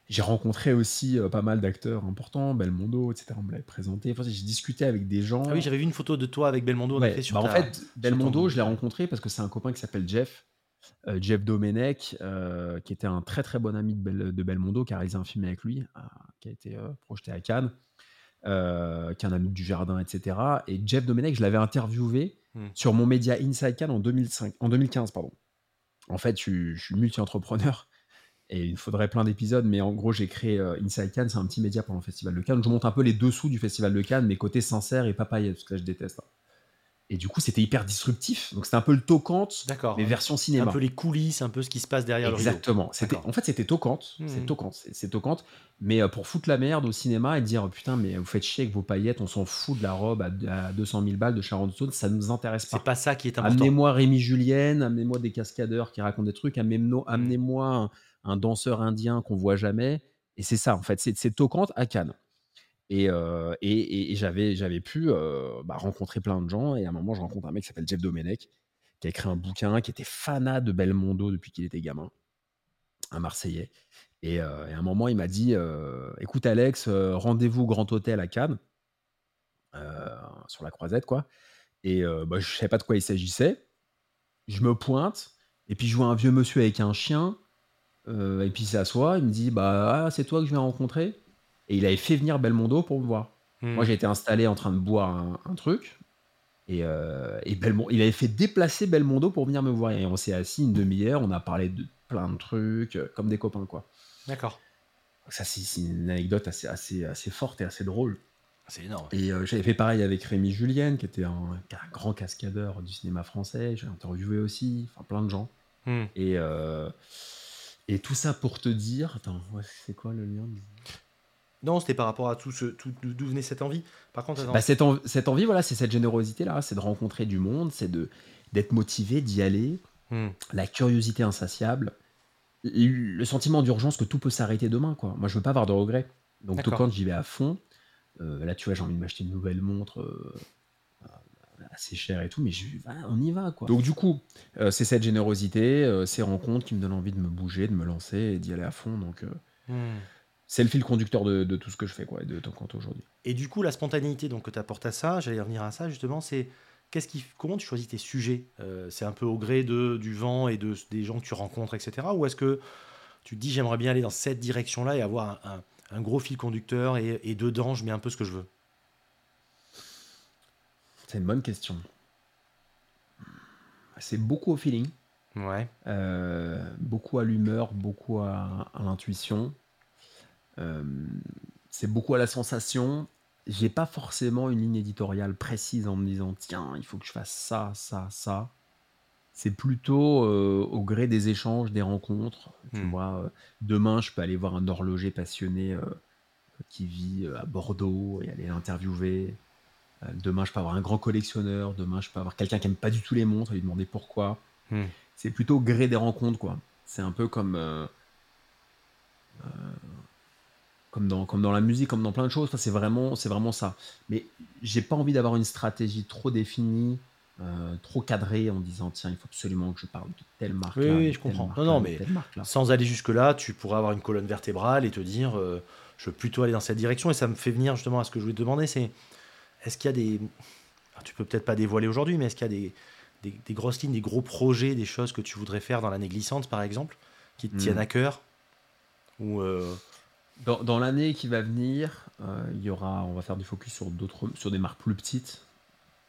J'ai rencontré aussi euh, pas mal d'acteurs importants, Belmondo, etc. On me l'avait présenté. Enfin, j'ai discuté avec des gens. Ah oui, j'avais vu une photo de toi avec Belmondo, en Ouais, effet, sur bah, en fait, Belmondo, ton- je l'ai rencontré parce que c'est un copain qui s'appelle Jeff, euh, Jeff Domenech, euh, qui était un très très bon ami de, Bel- de Belmondo, qui a réalisé un film avec lui, euh, qui a été euh, projeté à Cannes, euh, qui est un ami du jardin, etc. Et Jeff Domenech, je l'avais interviewé Hmm. sur mon média Inside Cannes en, 2005, en 2015. Pardon. En fait, je, suis- je suis multi-entrepreneur et il faudrait plein d'épisodes, mais en gros, j'ai créé euh, Inside Cannes, c'est un petit média pour le Festival de Cannes. Je montre un peu les dessous du Festival de Cannes, mes côtés sincères et papayettes, parce que là, je déteste. hein. Et du coup, c'était hyper disruptif. Donc, c'était un peu le Tocante, mais version Un cinéma. peu les coulisses, un peu ce qui se passe derrière le. Exactement. C'était, D'accord. en fait, c'était Tocante. Mhm. C'est Tocante. C'est, Tocante. Mais euh, pour foutre la merde au cinéma et dire putain, mais vous faites chier avec vos paillettes, on s'en fout de la robe à, à 200 000 balles de Sharon Stone, ça nous intéresse pas. C'est pas ça qui est important. Amenez-moi Rémi Julienne, amenez-moi des cascadeurs qui racontent des trucs, amenez-moi, Mm. amenez-moi un, un danseur indien qu'on voit jamais. Et c'est ça, en fait, c'est, c'est Tocante à Cannes. Et, euh, et, j'avais, pu euh, bah, rencontrer plein de gens. Et à un moment, je rencontre un mec qui s'appelle Jeff Domenech, qui a écrit un bouquin, qui était fanat de Belmondo depuis qu'il était gamin, un Marseillais. Et, euh, à un moment, il m'a dit Écoute, Alex, rendez-vous au Grand Hôtel à Cannes, sur la croisette, quoi. Et bah, je savais pas de quoi il s'agissait. Je me pointe, et puis je vois un vieux monsieur avec un chien, et puis il s'assoit, il me dit Bah, ah, c'est toi que je viens rencontrer? Et il avait fait venir Belmondo pour me voir. Hmm. Moi, j'ai été installé en train de boire un, un truc. Et, euh, et il avait fait déplacer Belmondo pour venir me voir. Et on s'est assis une demi-heure, on a parlé de plein de trucs, euh, comme des copains, quoi. D'accord. Ça, c'est une anecdote assez, assez, assez forte et assez drôle. C'est énorme. Et euh, j'avais fait pareil avec Rémi Julien, qui était un, un grand cascadeur du cinéma français. J'ai interviewé aussi, enfin plein de gens. Hmm. Et, euh, et tout ça pour te dire. Attends, c'est quoi le lien Non, c'était par rapport à tout ce. tout- D'où venait cette envie Par contre, attends. Bah, cette, en- cette envie, voilà, c'est cette générosité-là, c'est de rencontrer du monde, c'est de d'être motivé, d'y aller, Hmm. la curiosité insatiable, le sentiment d'urgence que tout peut s'arrêter demain, quoi. Moi, je veux pas avoir de regrets. Donc, D'accord. quand j'y vais à fond, euh, là, tu vois, j'ai envie de m'acheter une nouvelle montre euh, assez chère et tout, mais je, bah, on y va, quoi. Donc, du coup, euh, c'est cette générosité, euh, ces rencontres qui me donnent envie de me bouger, de me lancer et d'y aller à fond. Donc, euh, Hmm. C'est le fil conducteur de, de tout ce que je fais, quoi, de ton compte aujourd'hui. Et du coup, la spontanéité donc, que tu apportes à ça, j'allais revenir à ça justement, c'est qu'est-ce qui, comment tu choisis tes sujets? Euh, C'est un peu au gré de, du vent et de, des gens que tu rencontres, etc. Ou est-ce que tu te dis j'aimerais bien aller dans cette direction-là et avoir un, un, gros fil conducteur et, et, dedans je mets un peu ce que je veux? C'est une bonne question. C'est beaucoup au feeling. Ouais. Euh, beaucoup à l'humeur, beaucoup à, à l'intuition. Euh, c'est beaucoup à la sensation. J'ai pas forcément une ligne éditoriale précise en me disant tiens, il faut que je fasse ça, ça, ça. C'est plutôt euh, au gré des échanges, des rencontres. Tu Hmm. vois, euh, demain, je peux aller voir un horloger passionné euh, qui vit à Bordeaux et aller l'interviewer. Demain, je peux avoir un grand collectionneur. Demain, je peux avoir quelqu'un qui aime pas du tout les montres et lui demander pourquoi. Hmm. C'est plutôt au gré des rencontres, quoi. C'est un peu comme, comme, dans, comme dans la musique, comme dans plein de choses. Enfin, c'est vraiment, c'est vraiment ça. Mais j'ai pas envie d'avoir une stratégie trop définie, euh, trop cadrée, en disant tiens, il faut absolument que je parle de telle marque. Oui, oui, je comprends. Non, non, mais là. Sans aller jusque-là, tu pourrais avoir une colonne vertébrale et te dire euh, je veux plutôt aller dans cette direction. Et ça me fait venir justement à ce que je voulais te demander c'est est-ce qu'il y a des. Alors, tu peux peut-être pas dévoiler aujourd'hui, mais est-ce qu'il y a des, des, des grosses lignes, des gros projets, des choses que tu voudrais faire dans l'année glissante, par exemple, qui te Hmm. tiennent à cœur Ou. euh, Dans, dans l'année qui va venir, euh, il y aura, on va faire du focus sur d'autres, sur des marques plus petites,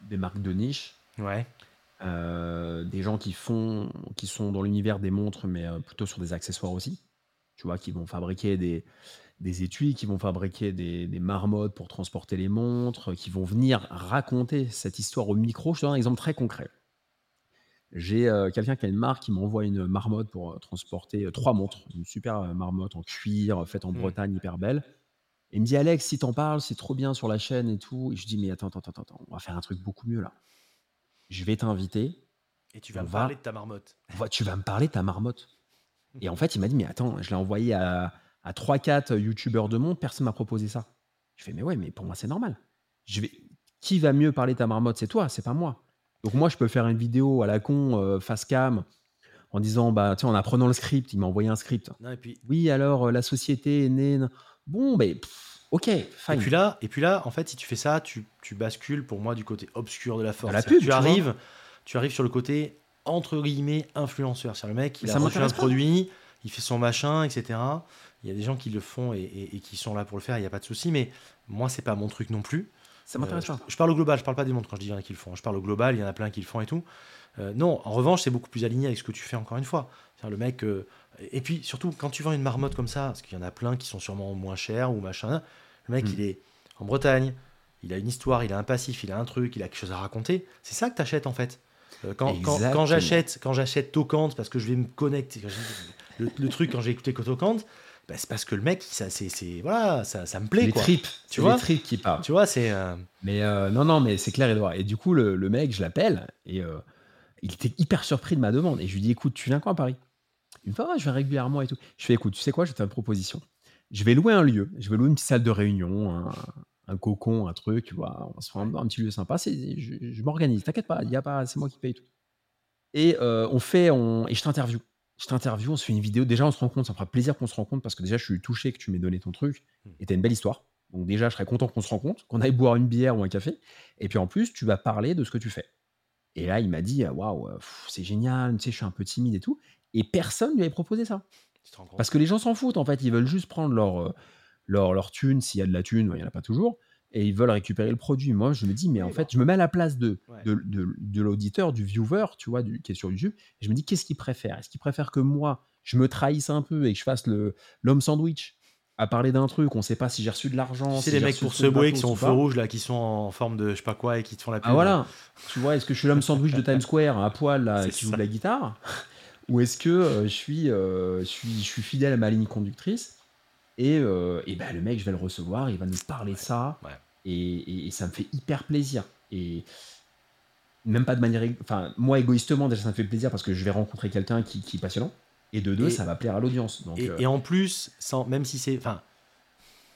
des marques de niche. Ouais. Euh, des gens qui font, qui sont dans l'univers des montres, mais euh, plutôt sur des accessoires aussi. Tu vois, qui vont fabriquer des, des étuis, qui vont fabriquer des, des marmottes pour transporter les montres, qui vont venir raconter cette histoire au micro. Je te donne un exemple très concret. J'ai euh, quelqu'un qui a une marque qui m'envoie une marmotte pour euh, transporter euh, trois montres, une super marmotte en cuir, faite en Mm. Bretagne, hyper belle. Et il me dit Alex, si t'en parles, c'est trop bien sur la chaîne et tout. Et je dis mais attends, attends, attends, attends, on va faire un truc beaucoup mieux là. Je vais t'inviter, Et tu vas me va- parler de ta marmotte. va- tu vas me parler de ta marmotte. Et en fait, il m'a dit, mais attends, je l'ai envoyé à, à 3-4 youtubeurs de monde, personne m'a proposé ça. Je fais, mais ouais, mais pour moi, c'est normal. Je vais... Qui va mieux parler de ta marmotte C'est toi, c'est pas moi. Donc moi, je peux faire une vidéo à la con, euh, face cam, en disant, bah, tiens, en apprenant le script, il m'a envoyé un script. Non, et puis, Oui, alors, euh, la société est née... Bon, ben, ok, et fine. puis là, et puis là, en fait, si tu fais ça, tu, tu bascules pour moi du côté obscur de la force. la pub, tu arrives, tu arrives sur le côté entre guillemets influenceur. C'est le mec, il a ça reçu un produit, il fait son machin, etc. Il y a des gens qui le font et, et- et qui sont là pour le faire, il n'y a pas de souci. Mais moi, c'est pas mon truc non plus. Ça m'intéresse Euh, pas. je, je parle au global, je parle pas des montres quand je dis il y en a qui le font. Je parle au global, il y en a plein qui le font et tout. Euh, non, en revanche, c'est beaucoup plus aligné avec ce que tu fais encore une fois. Le mec. euh, et puis surtout, quand tu vends une marmotte comme ça, parce qu'il y en a plein qui sont sûrement moins chers ou machin, le mec, Mm. il est en Bretagne, il a une histoire, il a un passif, il a un truc, il a quelque chose à raconter. C'est ça que tu achètes en fait. Euh, quand, quand, Exactement. quand j'achète quand j'achète Tocante parce que je vais me connecter le, le truc quand j'ai écouté Tocante bah, c'est parce que le mec ça c'est voilà ça, ça me plaît les quoi tripes, Tu vois les tripes qui parlent. tu vois c'est euh, Mais euh, non, non, mais c'est clair et droit. Et du coup, le, le mec, je l'appelle et euh, il était hyper surpris de ma demande. Et je lui dis, écoute, tu viens quand à Paris? Il me fait, ah, je viens régulièrement et tout. Je fais, écoute, tu sais quoi, je vais te faire une proposition. Je vais louer un lieu, je vais louer une petite salle de réunion, un, un cocon, un truc, tu vois, on se faire un, un petit lieu sympa. C'est- Je, je m'organise, t'inquiète pas, il y a pas, c'est moi qui paye tout. Et on fait, on, et je t'interview. Je t'interview, on se fait une vidéo. Déjà, on se rend compte, ça me fera plaisir qu'on se rencontre parce que déjà, je suis touché que tu m'aies donné ton truc et t'as une belle histoire. Donc déjà, je serais content qu'on se rencontre, qu'on aille boire une bière ou un café. Et puis en plus, tu vas parler de ce que tu fais. Et là, il m'a dit, ah, waouh, euh, c'est génial, tu sais, je suis un peu timide et tout. Et personne lui avait proposé ça. Parce que les gens s'en foutent, en fait. Ils veulent juste prendre leur, euh, leur, leur thune, s'il y a de la thune, il n'y en a pas toujours, et ils veulent récupérer le produit. Moi, je me dis, mais Oui, en fait, bah. je me mets à la place de, Ouais. de, de- de l'auditeur, du viewer, tu vois, du, qui est sur YouTube, et je me dis, qu'est-ce qu'il préfère? Est-ce qu'il préfère que moi, je me trahisse un peu et que je fasse le- l'homme sandwich à parler d'un truc, on ne sait pas si j'ai reçu de l'argent. Tu sais, si les mecs pour bouer qui sont au feu rouge, là, qui sont en forme de je sais pas quoi et qui te font la pub. Ah voilà, tu vois, est-ce que je suis l'homme sandwich de Times Square à poil là, C'est qui joue ça. de la guitare? Ou est-ce que euh, je, suis, euh, je, suis, je suis fidèle à ma ligne conductrice et, euh, et ben, le mec, je vais le recevoir, il va nous parler de ça ouais. et, et- et ça me fait hyper plaisir. Et même pas de manière. Enfin, moi, égoïstement, déjà, ça me fait plaisir parce que je vais rencontrer quelqu'un qui, qui est passionnant. Et de deux, ça va plaire à l'audience. Donc, Et, euh, et en plus, sans, même si c'est. Enfin,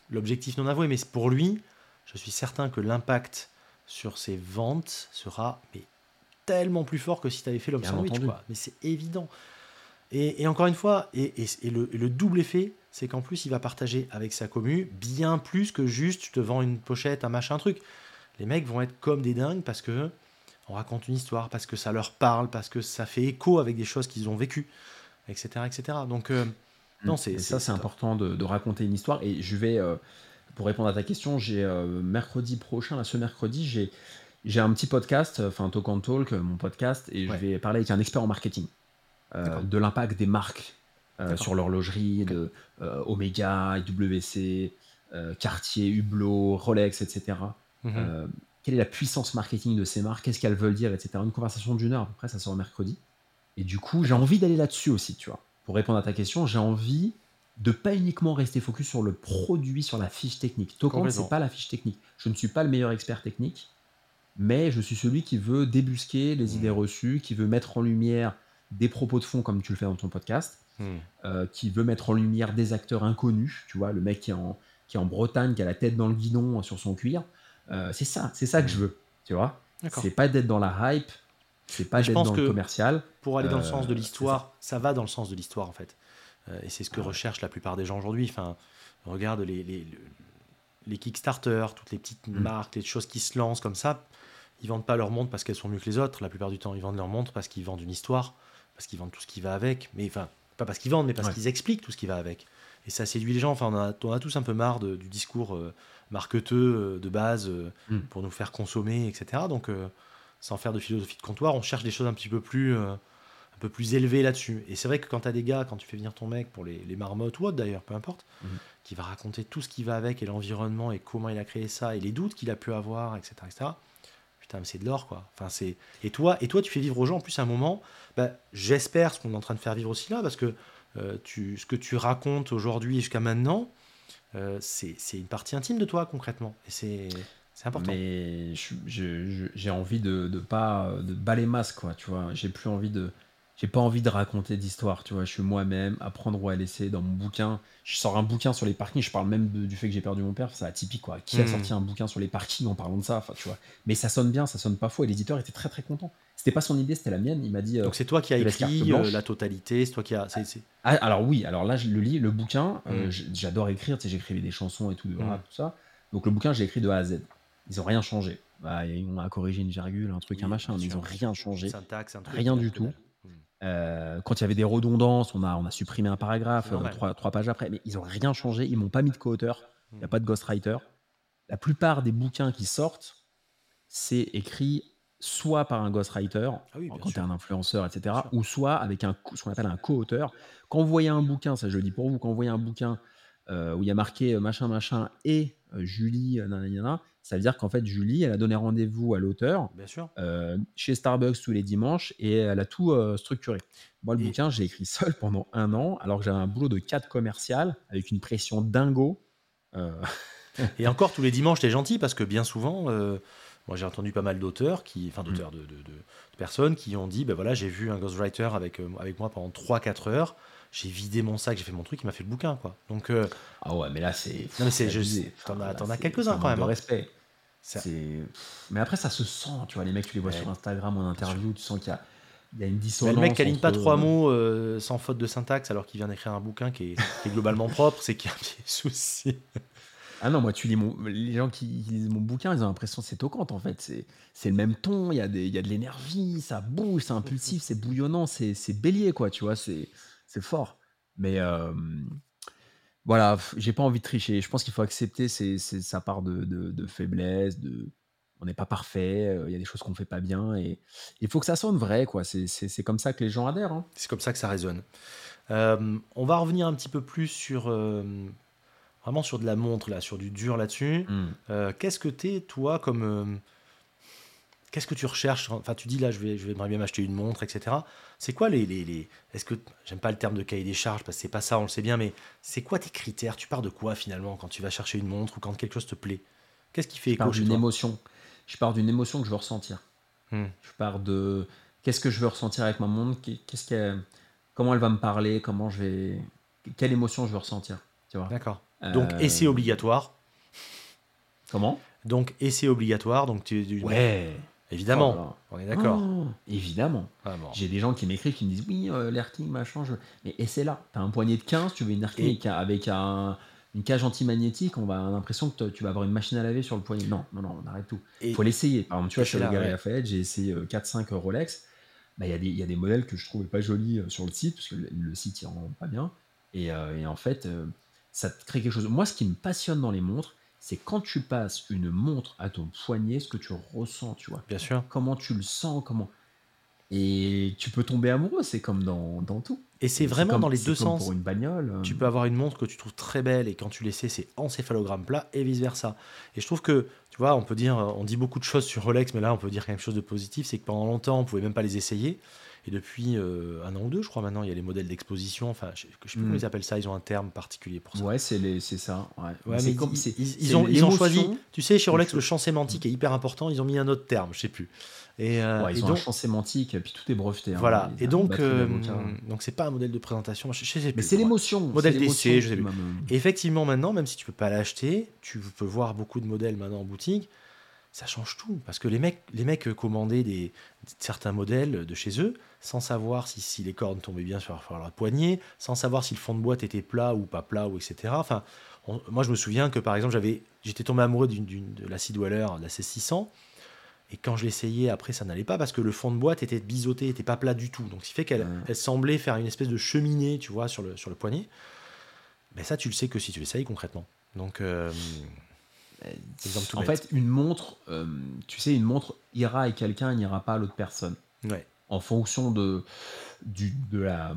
l'objectif non avoué, mais pour lui, je suis certain que l'impact sur ses ventes sera mais, tellement plus fort que si tu avais fait l'homme sandwich. Quoi. Mais c'est évident. Et, encore une fois, le, et le double effet, c'est qu'en plus, il va partager avec sa commu bien plus que juste je te vends une pochette, un machin, un truc. Les mecs vont être comme des dingues parce que on raconte une histoire parce que ça leur parle, parce que ça fait écho avec des choses qu'ils ont vécues, etc. etc. Donc, euh, non, Mm. c'est Et ça, c'est important de, de raconter une histoire. Et je vais, euh, pour répondre à ta question, j'ai euh, mercredi prochain, là, ce mercredi, j'ai j'ai un petit podcast, euh, enfin Talk and Talk, mon podcast, et Ouais. je vais parler avec un expert en marketing de l'impact des marques. Sur l'horlogerie, de euh, Omega, IWC, euh, Cartier, Hublot, Rolex, etc. Mhm. Euh, quelle est la puissance marketing de ces marques, qu'est-ce qu'elles veulent dire, etc. Une conversation d'une heure à peu près, ça sort mercredi. Et du coup, j'ai envie d'aller là-dessus aussi, tu vois. Pour répondre à ta question, j'ai envie de pas uniquement rester focus sur le produit, sur la fiche technique. Complètement. c'est pas la fiche technique. Je ne suis pas le meilleur expert technique, mais je suis celui qui veut débusquer les Mmh. idées reçues, qui veut mettre en lumière des propos de fond comme tu le fais dans ton podcast, Mhm. euh, qui veut mettre en lumière des acteurs inconnus, tu vois, le mec qui est en, qui est en Bretagne, qui a la tête dans le guidon euh, sur son cuir. Euh, c'est ça, c'est ça que je veux, tu vois. C'est pas d'être dans la hype, c'est pas d'être dans que- le commercial. Pour aller dans le sens de l'histoire, ça. va dans le sens de l'histoire en fait. Euh, et c'est ce que Ah ouais. recherchent la plupart des gens aujourd'hui. Enfin, regarde les, les, les Kickstarter, toutes les petites Mm. marques, les choses qui se lancent comme ça. Ils vendent pas leur montre parce qu'elles sont mieux que les autres. La plupart du temps, ils vendent leur montre parce qu'ils vendent une histoire, parce qu'ils vendent tout ce qui va avec. Mais enfin, pas parce qu'ils vendent, mais parce Ouais. qu'ils expliquent tout ce qui va avec. Et ça séduit les gens. Enfin, on a, on a tous un peu marre de- du discours euh, marqueteux euh, de base euh, Mm. pour nous faire consommer, etc. Donc, euh, sans faire de philosophie de comptoir, on cherche des choses un petit peu plus, euh, un peu plus élevées là-dessus. Et c'est vrai que quand tu as des gars, quand tu fais venir ton mec pour les, les marmottes ou autre d'ailleurs, peu importe, Mhm. qui va raconter tout ce qui va avec et l'environnement et comment il a créé ça et les doutes qu'il a pu avoir, etc. etc. Putain, mais c'est de l'or, quoi. C'est... Et, toi, et toi, tu fais vivre aux gens, en plus, à un moment, bah, j'espère ce qu'on est en train de faire vivre aussi là, parce que euh, ce que tu racontes aujourd'hui jusqu'à maintenant, euh, c'est, une partie intime de toi, concrètement. Et c'est, important. Mais j'ai envie de, de pas de bas les quoi, tu vois. J'ai plus envie de. J'ai pas envie de raconter d'histoire, tu vois. Je suis moi-même, apprendre ou à laisser dans mon bouquin. Je sors un bouquin sur les parkings, je parle même de- du fait que j'ai perdu mon père, c'est atypique, quoi. Qui a Hmm. sorti un bouquin sur les parkings en parlant de ça, enfin, tu vois. Mais ça sonne bien, ça sonne pas faux, et l'éditeur était très très content. C'était pas son idée, c'était la mienne. Il m'a dit. euh, Donc c'est toi qui as écrit euh, la totalité, c'est toi qui as... c'est- Ah, alors oui, alors là je le lis, le bouquin, euh, Mm. j- j'adore écrire, tu sais, j'écrivais des chansons et tout, de Mm. rap, tout ça. Donc le bouquin, j'ai écrit de A à Z. Ils ont rien changé. Bah, ils ont corrigé une virgule, un truc, Oui, un machin, mais ils ont rien changé. Syntaxe, un truc, Rien du tout. Euh, quand il y avait des redondances, on a, on a supprimé un paragraphe, euh, trois, trois pages après, mais ils ont rien changé, ils m'ont pas mis de co-auteur, il n'y a Hmm. pas de ghostwriter. La plupart des bouquins qui sortent, c'est écrit soit par un ghostwriter, Ah oui, quand tu es un influenceur, etc., ou soit avec un, ce qu'on appelle un co-auteur. Quand vous voyez un bouquin, ça je le dis pour vous, quand vous voyez un bouquin euh, où il y a marqué machin, machin, et Julie, nanana, ça veut dire qu'en fait, Julie, elle a donné rendez-vous à l'auteur Bien sûr. euh, chez Starbucks tous les dimanches et elle a tout euh, structuré. Moi, le Et- bouquin, j'ai écrit seul pendant un an, alors que j'avais un boulot de cadre commercial avec une pression dingo. Euh, Et encore tous les dimanches, t'es gentil parce que bien souvent, moi j'ai entendu pas mal d'auteurs, qui, enfin d'auteurs, de, de- de- de personnes qui ont dit, ben voilà, j'ai vu un ghostwriter avec, avec moi pendant 3-4 heures, j'ai vidé mon sac, j'ai fait mon truc, il m'a fait le bouquin, quoi. Donc euh, Ah ouais, mais là, c'est. Non, mais c'est- je- t'en as- c'est- quelques-uns quand même, De hein. respect. Mais après, ça se sent, tu vois, les mecs, tu les vois Ouais. sur Instagram ou en interview, tu sens qu'il y a, il y a une dissonance. le mec qui aligne pas trois mots euh, sans faute de syntaxe alors qu'il vient d'écrire un bouquin qui est, qui est globalement propre, c'est qu'il y a un petit souci. Ah non, moi, tu lis mon... les gens qui lisent mon bouquin, ils ont l'impression que c'est toquante, en fait. C'est, c'est le même ton, il y, a des... il y a de l'énergie, ça bouge, c'est impulsif, c'est bouillonnant, c'est, c'est bélier, quoi, tu vois, c'est, c'est fort. Mais euh, voilà, j'ai pas envie de tricher. Je pense qu'il faut accepter sa part de, de- de faiblesse, de... On n'est pas parfait, euh, il y a des choses qu'on ne fait pas bien, et il faut que ça sonne vrai, quoi. C'est, c'est, c'est comme ça que les gens adhèrent. hein. C'est comme ça que ça résonne. Euh, on va revenir un petit peu plus sur euh, vraiment sur de la montre là, sur du dur là-dessus. Mm. Euh, qu'est-ce que t'es toi comme euh, qu'est-ce que tu recherches? Enfin, tu dis là, je vais, je vais bien m'acheter une montre, etc. C'est quoi les, les, les- Est-ce que j'aime pas le terme de cahier des charges parce que c'est pas ça, on le sait bien, mais c'est quoi tes critères? Tu pars de quoi finalement quand tu vas chercher une montre ou quand quelque chose te plaît? Qu'est-ce qui fait Je pars écho d'une émotion. Je pars d'une émotion que je veux ressentir. Hmm. Je pars de qu'est-ce que je veux ressentir avec ma montre, qu'est-ce qu'elle- comment elle va me parler, comment je vais, quelle émotion je veux ressentir, tu vois? D'accord. Donc Euh, essai obligatoire. Comment? Donc essai obligatoire. Donc tu, tu- Ouais. Évidemment. Oh. On est d'accord. Oh, évidemment. Ah, bon. J'ai des gens qui m'écrivent qui me disent oui, euh, l'Air King, machin, je... mais et c'est là. T'as un poignet de 15, tu veux une Air King Et- avec un- une cage antimagnétique, on avoir l'impression que tu vas avoir une machine à laver sur le poignet. Non, non, non, on arrête tout. Il faut l'essayer. Par exemple, tu vois, chez le Galerie Lafayette, j'ai essayé 4-5 Rolex. Bah, il y, a des modèles que je trouvais pas jolis sur le site, parce que le, site, il rend pas bien. Et, en fait, ça te crée quelque chose. Moi, ce qui me passionne dans les montres, c'est quand tu passes une montre à ton poignet, ce que tu ressens, tu vois. Bien sûr. Comment tu le sens, comment. Et tu peux tomber amoureux, c'est comme dans, dans, tout. Et c'est vraiment dans les deux sens. Pour une bagnole. Tu peux avoir une montre que tu trouves très belle et quand tu l'essaies, c'est encéphalogramme plat et vice versa. Et je trouve que, tu vois, on peut dire, on dit beaucoup de choses sur Rolex, mais là, on peut dire quelque chose de positif, c'est que pendant longtemps, on pouvait même pas les essayer. Et depuis euh, un an ou deux, je crois maintenant, il y a les modèles d'exposition. Enfin, je, ne sais plus comment hmm. ils appellent ça. Ils ont un terme particulier pour ça. Ouais, c'est ça. Ouais. mais ils, ont, ils ont choisi. Tu sais, chez Rolex, le champ sémantique est hyper important. Ils ont mis un autre terme, je sais plus. Et, euh, ils ont donc, un champ sémantique, et puis tout est breveté. Hein. voilà. et donc, euh, donc c'est pas un modèle de présentation. Je, sais mais c'est l'émotion. Modèle d'essai, je sais plus. Et effectivement, maintenant, même si tu peux pas l'acheter, tu peux voir beaucoup de modèles maintenant en boutique ça change tout. Parce que les mecs, les mecs commandaient des, certains modèles de chez eux sans savoir si, si les cordes tombaient bien sur, leur poignet, sans savoir si le fond de boîte était plat ou pas plat, ou etc. Enfin, moi, je me souviens que par exemple, j'avais, j'étais tombé amoureux d'une, de la Sidwaller, de la C600. Et quand je l'essayais, après, ça n'allait pas parce que le fond de boîte était biseauté, était pas plat du tout. Donc, ce qui fait qu'elle elle semblait faire une espèce de cheminée, tu vois, sur le, sur le poignet. Mais ça, tu le sais que si tu l'essayes concrètement. Donc, euh, en fait, une montre, euh, tu sais, une montre ira avec quelqu'un, n'ira pas à l'autre personne. Ouais. En fonction de, du, de, la,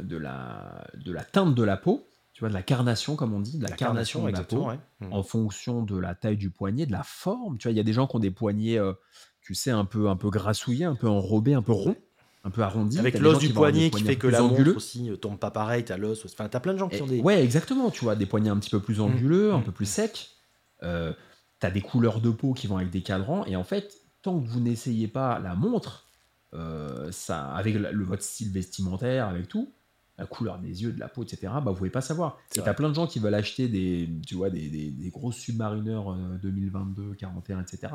de, la, de la teinte de la peau, tu vois, de la carnation, comme on dit, de la, carnation, de la peau, mmh. en fonction de la taille du poignet, de la forme. Tu vois, il y a des gens qui ont des poignets, euh, tu sais, un peu, un peu grassouillés, un peu enrobés, un peu ronds un peu arrondi. Avec l'os du poignet qui fait que la montre aussi euh, tombe pas pareil, t'as l'os. Enfin, t'as plein de gens qui ont des. Ouais, exactement. Tu vois, des poignets un petit peu plus anguleux, mmh. un peu plus secs. Euh, tu as des couleurs de peau qui vont avec des cadrans, et en fait, tant que vous n'essayez pas la montre, euh, ça, avec le, votre style vestimentaire, avec tout, la couleur des yeux, de la peau, etc., bah, vous pouvez pas savoir. Et tu as plein de gens qui veulent acheter des, tu vois, des, des, gros submarineurs 2022, 41, etc.,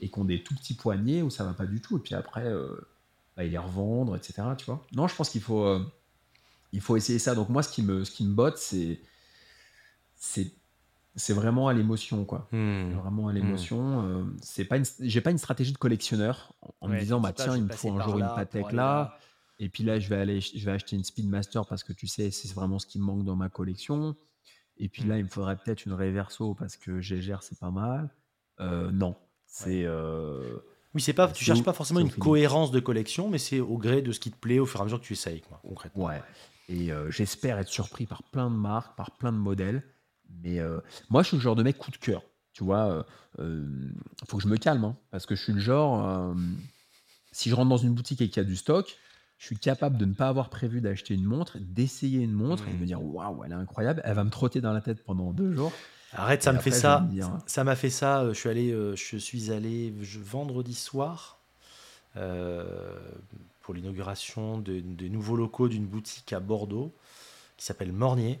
et qui ont des tout petits poignets où ça va pas du tout, et puis après, euh, bah, ils les revendre, etc., tu vois. Non, je pense qu'il faut, euh, il faut essayer ça. Donc moi, ce qui me, ce qui me botte, c'est c'est vraiment à l'émotion quoi. Hmm. vraiment à hmm. l'émotion. Euh, c'est pas une... j'ai pas une stratégie de collectionneur en me disant bah tiens il me faut un jour une Patek là, et puis là je vais aller je vais acheter une Speedmaster parce que tu sais c'est vraiment ce qui me manque dans ma collection. Et puis là hmm. il me faudrait peut-être une Reverso parce que GGR c'est pas mal. Euh, non. C'est euh, oui c'est pas tu cherches pas forcément une cohérence de collection mais c'est au gré de ce qui te plaît au fur et à mesure que tu essayes quoi, concrètement. Ouais. Et j'espère être surpris par plein de marques par plein de modèles mais euh, moi, je suis le genre de mec coup de cœur. Tu vois, il euh, euh, faut que je me calme, hein, parce que je suis le genre, si je rentre dans une boutique et qu'il y a du stock, je suis capable de ne pas avoir prévu d'acheter une montre, d'essayer une montre et de me mmh. dire waouh, elle est incroyable, elle va me trotter dans la tête pendant deux jours. Arrête, ça me fait ça. Ça m'a fait ça. Je suis allé, je suis allé vendredi soir pour l'inauguration des nouveaux locaux d'une boutique à Bordeaux qui s'appelle Mornier.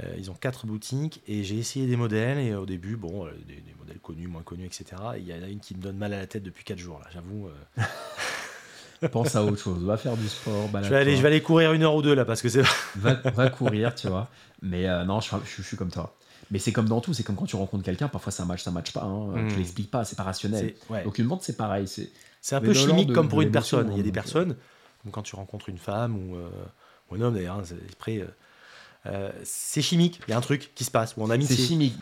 Euh, ils ont quatre boutiques et j'ai essayé des modèles et au début, bon, euh, des, modèles connus, moins connus, etc. il y en a une qui me donne mal à la tête depuis quatre jours, là, j'avoue. Euh. Pense à autre chose, va faire du sport. Je vais, aller, je vais aller courir une heure ou deux là parce que c'est. va, va courir, tu vois. Mais non, je, je, suis comme toi. Mais c'est comme dans tout, c'est comme quand tu rencontres quelqu'un, parfois ça match, ça match pas. Hein. ne Tu l'expliques pas, c'est pas rationnel. Donc une montre, c'est pareil. C'est un peu chimique comme pour une personne. Il y a des personnes, comme quand tu rencontres une femme ou, un homme d'ailleurs, hein, c'est près euh, c'est chimique, il y a un truc qui se passe, ou en amitié. C'est chimique.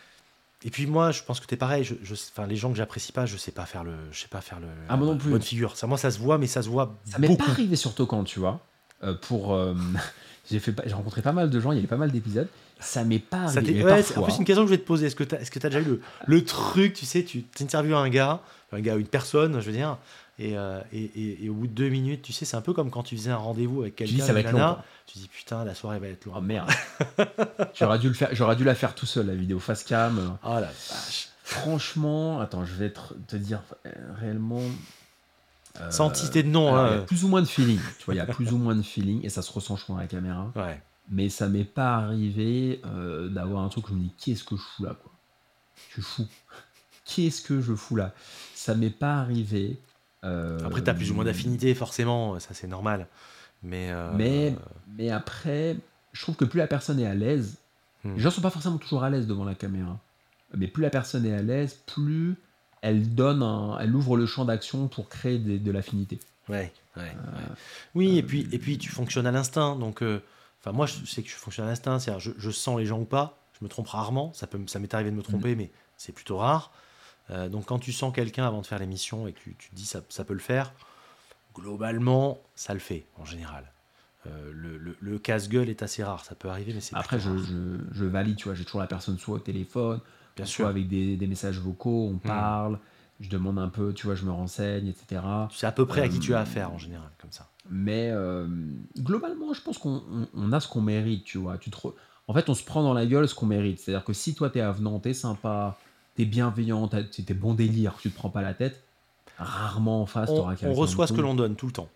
Et puis moi, je pense que tu es pareil. Je, enfin, les gens que j'apprécie pas, je sais pas faire le, je sais pas faire le. Ah moi non plus. Bonne figure. Ça, moi, ça se voit, mais ça se voit. Ça m'est pas arrivé sur Tocan, tu vois. Euh, pour, euh, j'ai fait, j'ai rencontré pas mal de gens. Il y avait pas mal d'épisodes. Ça m'est pas arrivé. Ça en plus, une question que je vais te poser. Est-ce que est-ce que as déjà eu le, le truc, tu sais, tu interviews un gars, un gars, une personne, je veux dire, euh, et, et, au bout de deux minutes, tu sais, c'est un peu comme quand tu faisais un rendez-vous avec quelqu'un. Ça va être long, tu dis putain, la soirée va être longue. Oh merde. j'aurais dû le faire. J'aurais dû la faire tout seul la vidéo face cam. Oh la vache. Franchement, attends, je vais te, dire euh, réellement. Euh, Sans citer de nom. Hein. Il y a plus ou moins de feeling. Tu vois, il y a plus ou moins de feeling et ça se ressent je à la caméra. Ouais. Mais ça m'est pas arrivé d'avoir un truc où je me dis qu'est-ce que je fous là quoi. Je suis fou. Qu'est-ce que je fous là Ça m'est pas arrivé euh, après, tu as plus ou moins d'affinité, forcément, ça c'est normal. Mais, euh, mais, mais après, je trouve que plus la personne est à l'aise, Les gens sont pas forcément toujours à l'aise devant la caméra. Mais plus la personne est à l'aise, plus elle donne un- elle ouvre le champ d'action pour créer des- de l'affinité. Ouais, ouais, ouais. Oui, et puis, et puis tu fonctionnes à l'instinct. Donc, euh, moi, je sais que je fonctionne à l'instinct. C'est-à-dire, je, je sens les gens ou pas. Je me trompe rarement. Ça, peut, ça m'est arrivé de me tromper, mais c'est plutôt rare. Euh, donc, quand tu sens quelqu'un avant de faire l'émission et que tu, tu te dis ça, ça peut le faire, globalement, ça le fait en général. Euh, le, le- le casse-gueule est assez rare. Ça peut arriver, mais c'est Après, je, je- je valide, tu vois, j'ai toujours la personne soit au téléphone, Bien soit sûr. avec des, des messages vocaux, on parle, je demande un peu, tu vois, je me renseigne, etc. Tu sais à peu près à qui tu as Euh, affaire en général, comme ça. Mais globalement, je pense qu'on on- on a ce qu'on mérite, tu vois. Tu te re- En fait, on se prend dans la gueule ce qu'on mérite. C'est-à-dire que si toi, t'es avenant, t'es sympa, t'es bienveillant, t'es bon délire, tu te prends pas la tête, rarement en face, On, on reçoit ce que l'on donne tout le temps.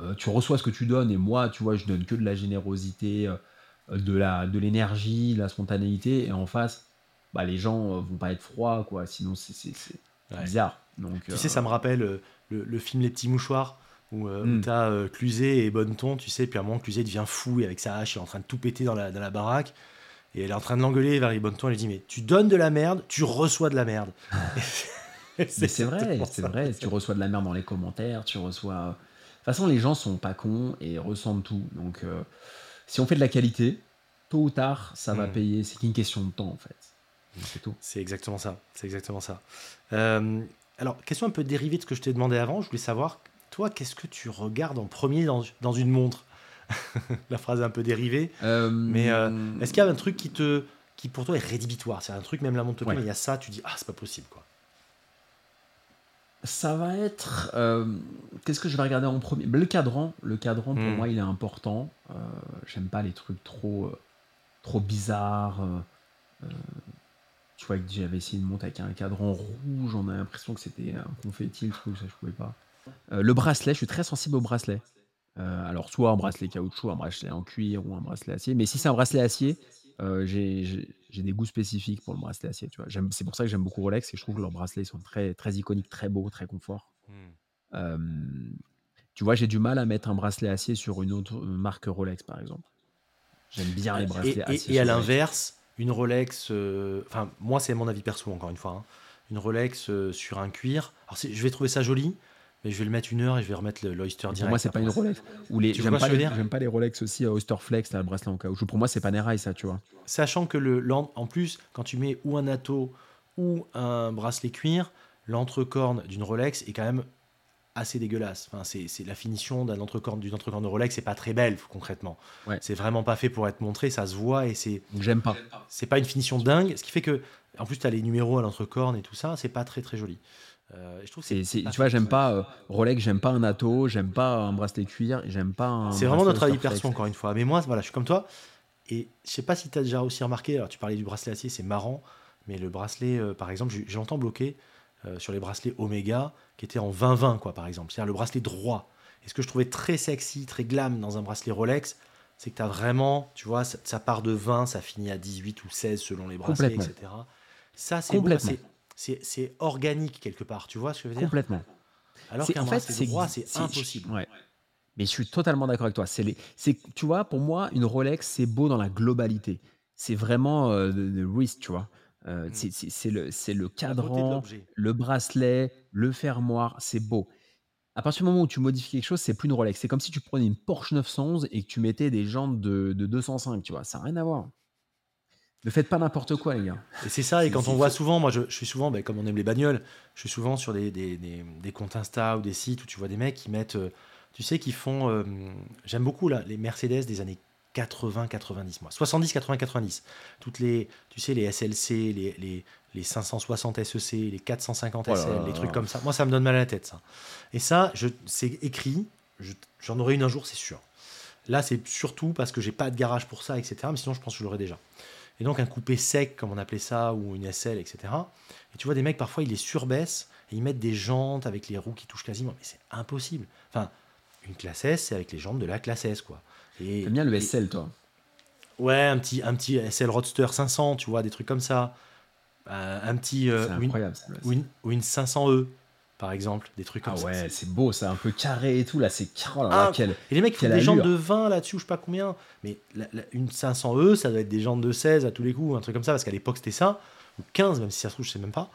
Euh, tu reçois ce que tu donnes et moi, tu vois, je donne que de la générosité, euh, de la de l'énergie, de la spontanéité et en face, bah, les gens euh, vont pas être froids, quoi. Sinon, c'est Ouais. bizarre. Donc, Tu sais, ça me rappelle le, le film Les Petits Mouchoirs, où, euh, Mm. où t'as Cluzet et Bonneton, tu sais, puis à un moment, Cluzet devient fou et avec sa hache, il est en train de tout péter dans la, dans la baraque. Et elle est en train de l'engueuler vers Bonneton, elle lui dit Mais tu donnes de la merde, tu reçois de la merde. Mais c'est vrai, c'est vrai. Tu reçois de la merde dans les commentaires, tu reçois. De toute façon, les gens sont pas cons et ressentent tout. Donc, euh, si on fait de la qualité, tôt ou tard, ça va Mm. payer. C'est qu'une question de temps, en fait. C'est tout. C'est exactement ça. C'est exactement ça. Euh, alors, question un peu dérivée de ce que je t'ai demandé avant. Je voulais savoir, toi, qu'est-ce que tu regardes en premier dans, dans une montre? La phrase est un peu dérivée. Euh, Mais euh, est-ce qu'il y a un truc qui te qui pour toi est rédhibitoire? C'est un truc, même la montre Ouais. mais il y a ça, tu dis ah c'est pas possible quoi. Ça va être. euh, Qu'est-ce que je vais regarder en premier? Le cadran. Le cadran, pour Mm. moi, il est important. J'aime pas les trucs trop, trop bizarres. tu vois, que j'avais essayé une montre avec un cadran rouge. On a l'impression que c'était un confetti, le truc, ça, je pouvais pas. Le bracelet, je suis très sensible au bracelet. Euh, alors, soit un bracelet caoutchouc, un bracelet en cuir ou un bracelet acier. Mais si c'est un bracelet acier, euh, j'ai des goûts spécifiques pour le bracelet acier. Tu vois. J'aime- C'est pour ça que j'aime beaucoup Rolex et je trouve que leurs bracelets sont très, très iconiques, très beaux, très confort. Euh, tu vois, j'ai du mal à mettre un bracelet acier sur une autre marque Rolex, par exemple. J'aime bien les Et, bracelets et- acier. et à l'inverse, une Rolex, enfin moi c'est mon avis perso encore une fois, hein. une Rolex sur un cuir. Alors je vais trouver ça joli, mais je vais le mettre une heure et je vais remettre l'Oyster Pour direct. moi, c'est pas une. Rolex. Ou les, j'aime pas, les- j'aime pas les Rolex aussi à Oyster Flex, là, le bracelet en caoutchouc. Pour moi, c'est Panerai, ça, tu vois. Sachant que le en plus quand tu mets ou un atto ou un bracelet cuir, l'entrecorne d'une Rolex est quand même assez dégueulasse. Enfin, c'est c'est la finition d'un entrecorne d'une entrecorne de Rolex, c'est pas très belle concrètement. Ouais. C'est vraiment pas fait pour être montré, ça se voit et c'est j'aime pas. c'est pas une finition dingue, ce qui fait que en plus tu as les numéros à l'entrecorne et tout ça, c'est pas très très joli. Euh, je trouve que C'est, tu vois, j'aime pas euh, Rolex, j'aime pas un atto, j'aime pas un bracelet cuir, j'aime pas un. C'est vraiment notre avis perso encore une fois. Mais moi, voilà, je suis comme toi. Et je sais pas si tu as déjà aussi remarqué, alors tu parlais du bracelet acier, c'est marrant, mais le bracelet, euh, par exemple, longtemps bloqué sur les bracelets Omega qui étaient en 20-20, quoi, par exemple. C'est-à-dire le bracelet droit. Et ce que je trouvais très sexy, très glam dans un bracelet Rolex, c'est que tu as vraiment, tu vois, ça, ça part de 20, ça finit à 18 ou 16 selon les bracelets, etc. Ça, c'est beau, Complètement. c'est- c'est organique quelque part, tu vois ce que je veux dire? Complètement. Alors qu'un bracelet droit, c'est impossible. Ouais. Mais je suis totalement d'accord avec toi. C'est tu vois, pour moi, une Rolex, c'est beau dans la globalité. C'est vraiment euh, le, wrist, tu vois. Euh, Mm. c'est, le, le cadran, le bracelet, le fermoir, c'est beau. À partir du moment où tu modifies quelque chose, c'est plus une Rolex. C'est comme si tu prenais une Porsche 911 et que tu mettais des jantes de, de 205, tu vois. Ça n'a rien à voir. Ne faites pas n'importe quoi, les gars. Et c'est ça, et quand on voit souvent, moi je, je suis souvent, ben, comme on aime les bagnoles, je suis souvent sur des, des, des- des comptes Insta ou des sites où tu vois des mecs qui mettent, euh, tu sais, qui font, euh, j'aime beaucoup là, les Mercedes des années 80, 90, moi, 70, 80, 90. Toutes les, tu sais, les SLC, les, les, les 560 SEC, les 450 Oh là SL, les là. trucs comme ça. Moi, ça me donne mal à la tête, ça. Et ça, je, c'est écrit, je- j'en aurai une un jour, c'est sûr. Là, c'est surtout parce que j'ai pas de garage pour ça, etc. Mais sinon, je pense que je l'aurais déjà. Et donc, un coupé sec, comme on appelait ça, ou une SL, etc. Et tu vois, des mecs, parfois, ils les surbaissent et ils mettent des jantes avec les roues qui touchent quasiment. Mais c'est impossible. Enfin, une classe S, c'est avec les jantes de la classe S, quoi. Et, T'aimes bien le et- SL, toi? Ouais, un petit, un petit SL Roadster 500, tu vois, des trucs comme ça. Euh, un petit. euh, une, ou une 500E. Par exemple, des trucs comme Ah ça. ouais, c'est beau, c'est un peu carré et tout. Là, c'est oh là là, Ah, quel- Et les mecs font des jantes de 20 là-dessus, je sais pas combien. Mais la- la- une 500E, ça doit être des jantes de 16 à tous les coups, un truc comme ça, parce qu'à l'époque c'était ça, ou 15, même si ça se trouve, je sais même pas.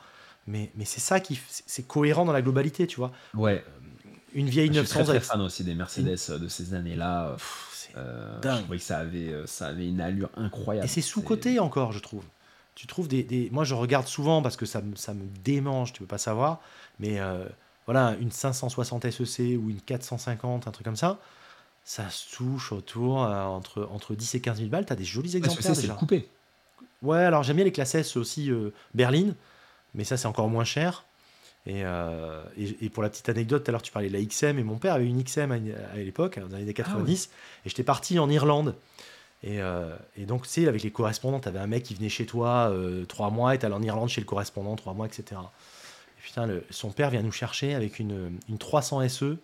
Mais, mais c'est ça qui. c'est- cohérent dans la globalité, tu vois. Ouais, Une vieille je suis 900 très, très fan aussi des Mercedes euh, de ces années-là. Euh, Dingue. je trouvais que ça avait, euh, ça avait une allure incroyable. Et c'est sous-côté encore, je trouve. Tu trouves des, des- Moi, je regarde souvent parce que ça me, ça me démange, tu peux pas savoir. Mais euh, voilà, une 560 SEC ou une 450, un truc comme ça, ça se touche autour euh, entre, entre 10 et 15 000 balles. Tu as des jolis que exemplaires c'est c'est déjà. le coupé. Ouais, alors j'aime bien les classes S aussi euh, berline, mais ça c'est encore moins cher. Et, euh, et, et pour la petite anecdote, tout à l'heure tu parlais de la XM, et mon père avait une XM à, à l'époque, dans les années 90, et j'étais parti en Irlande. Et, euh, et donc, tu sais, avec les correspondants, tu avais un mec qui venait chez toi euh, trois mois, et tu allais en Irlande chez le correspondant trois mois, etc. Et putain, le- son père vient nous chercher avec une, une 300 SE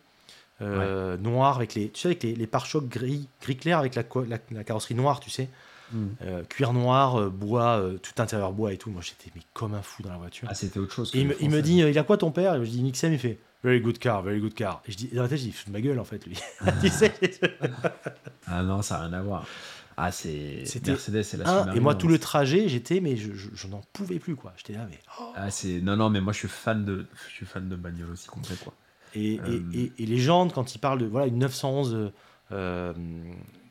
euh, noire, avec les, tu sais, avec les, les pare-chocs gris, gris clair, avec la, la- la carrosserie noire, tu sais. Mm. Euh, cuir noir, bois, tout intérieur bois et tout. Moi, j'étais mais comme un fou dans la voiture. Ah, c'était autre chose. et il me, il me Français. dit, il a quoi ton père? Et je dis, XM, il fait, very good car, very good car. Et je dis, dans la tête, je dis, fout de ma gueule en fait, lui. tu sais, Ah non, ça n'a rien à voir. Ah, c'est Mercedes, c'est la Submarine, et moi, hein. tout le trajet, j'étais, mais je, je, je n'en pouvais plus, quoi. J'étais là, mais. oh. Ah, c'est non, non, mais moi je suis fan de, je suis fan de bagnole aussi complet quoi. Et, Euh. et, et, et les gens, quand ils parlent de voilà, une 911, euh, euh,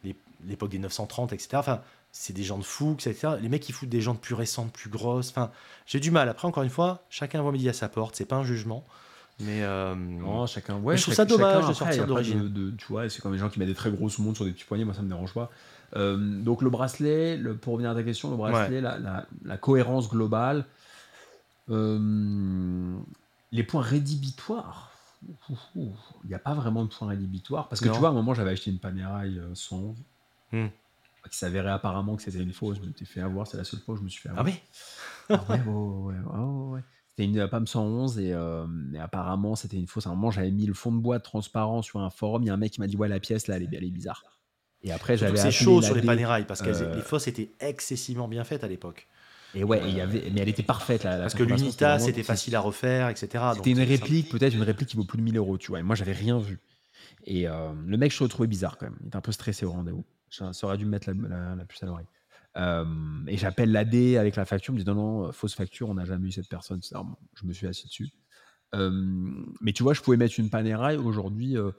l'ép- l'époque des 930, etc., enfin, c'est des gens de fous, etc. Les mecs, ils foutent des jantes plus récentes, plus grosses. Enfin, j'ai du mal. Après, encore une fois, chacun voit midi à sa porte. C'est pas un jugement. Mais. euh, Non, chacun. Ouais, Mais je trouve ça dommage chacun, de sortir d'origine. de- de- Tu vois, c'est comme les gens qui mettent des très grosses montres sur des petits poignets. Moi, ça me dérange pas. Euh, donc le bracelet, le- pour revenir à ta question, le bracelet, la, la- la cohérence globale, euh, les points rédhibitoires. Il n'y a pas vraiment de points rédhibitoires parce que Non. tu vois, à un moment, j'avais acheté une Panerai euh, 111 Hmm. qui s'avérait apparemment que c'était une fausse. Je m'étais fait avoir. C'est la seule fois où je me suis fait Ah avoir. oui Ah ouais, ouais, ouais. C'était une PAM 111 et, euh, et apparemment c'était une fausse. À un moment, j'avais mis le fond de boîte transparent sur un forum. Il y a un mec qui m'a dit Ouais, la pièce là, elle est, elle est bizarre. Et après, j'avais C'est chaud sur les Panerai parce que euh, les fosses étaient excessivement bien faites à l'époque. Et ouais, et il y avait, mais elle était parfaite. La Parce que l'Unita, c'était facile à refaire, etc. C'était une réplique, peut-être une réplique qui vaut plus de 1000 euros, tu vois. Et moi, j'avais rien vu. Et euh, le mec, je le trouvais bizarre quand même. Il était un peu stressé au rendez-vous. Ça, aurait dû me mettre la, la- la puce à l'oreille. Euh, et j'appelle l'AD avec la facture. Il me dit non, non, euh, fausse facture, on n'a jamais eu cette personne. Je me suis assis dessus. Euh, mais tu vois, je pouvais mettre une Panerai. Aujourd'hui, euh,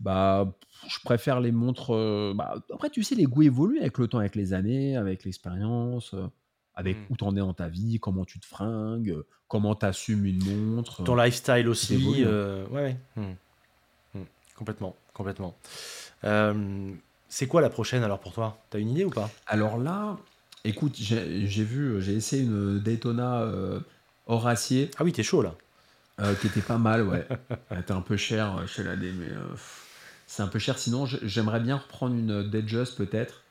bah, je préfère les montres. euh, bah, après, tu sais, les goûts évoluent avec le temps, avec les années, avec l'expérience. euh, avec Mm. où t'en es dans ta vie, comment tu te fringues, euh, comment t'assumes une montre. Ton lifestyle aussi. évolue, hein. euh, ouais, ouais. Hmm. Hmm. Complètement, complètement. Euh, c'est quoi la prochaine alors pour toi? T'as une idée ou pas? Alors là, écoute, j'ai j'ai vu, j'ai essayé une Daytona euh, hors acier Ah oui, t'es chaud là. euh, qui était pas mal, ouais. Elle était un peu chère euh, chez l'AD, mais euh, pff, c'est un peu cher. Sinon, j'aimerais bien reprendre une Datejust peut-être,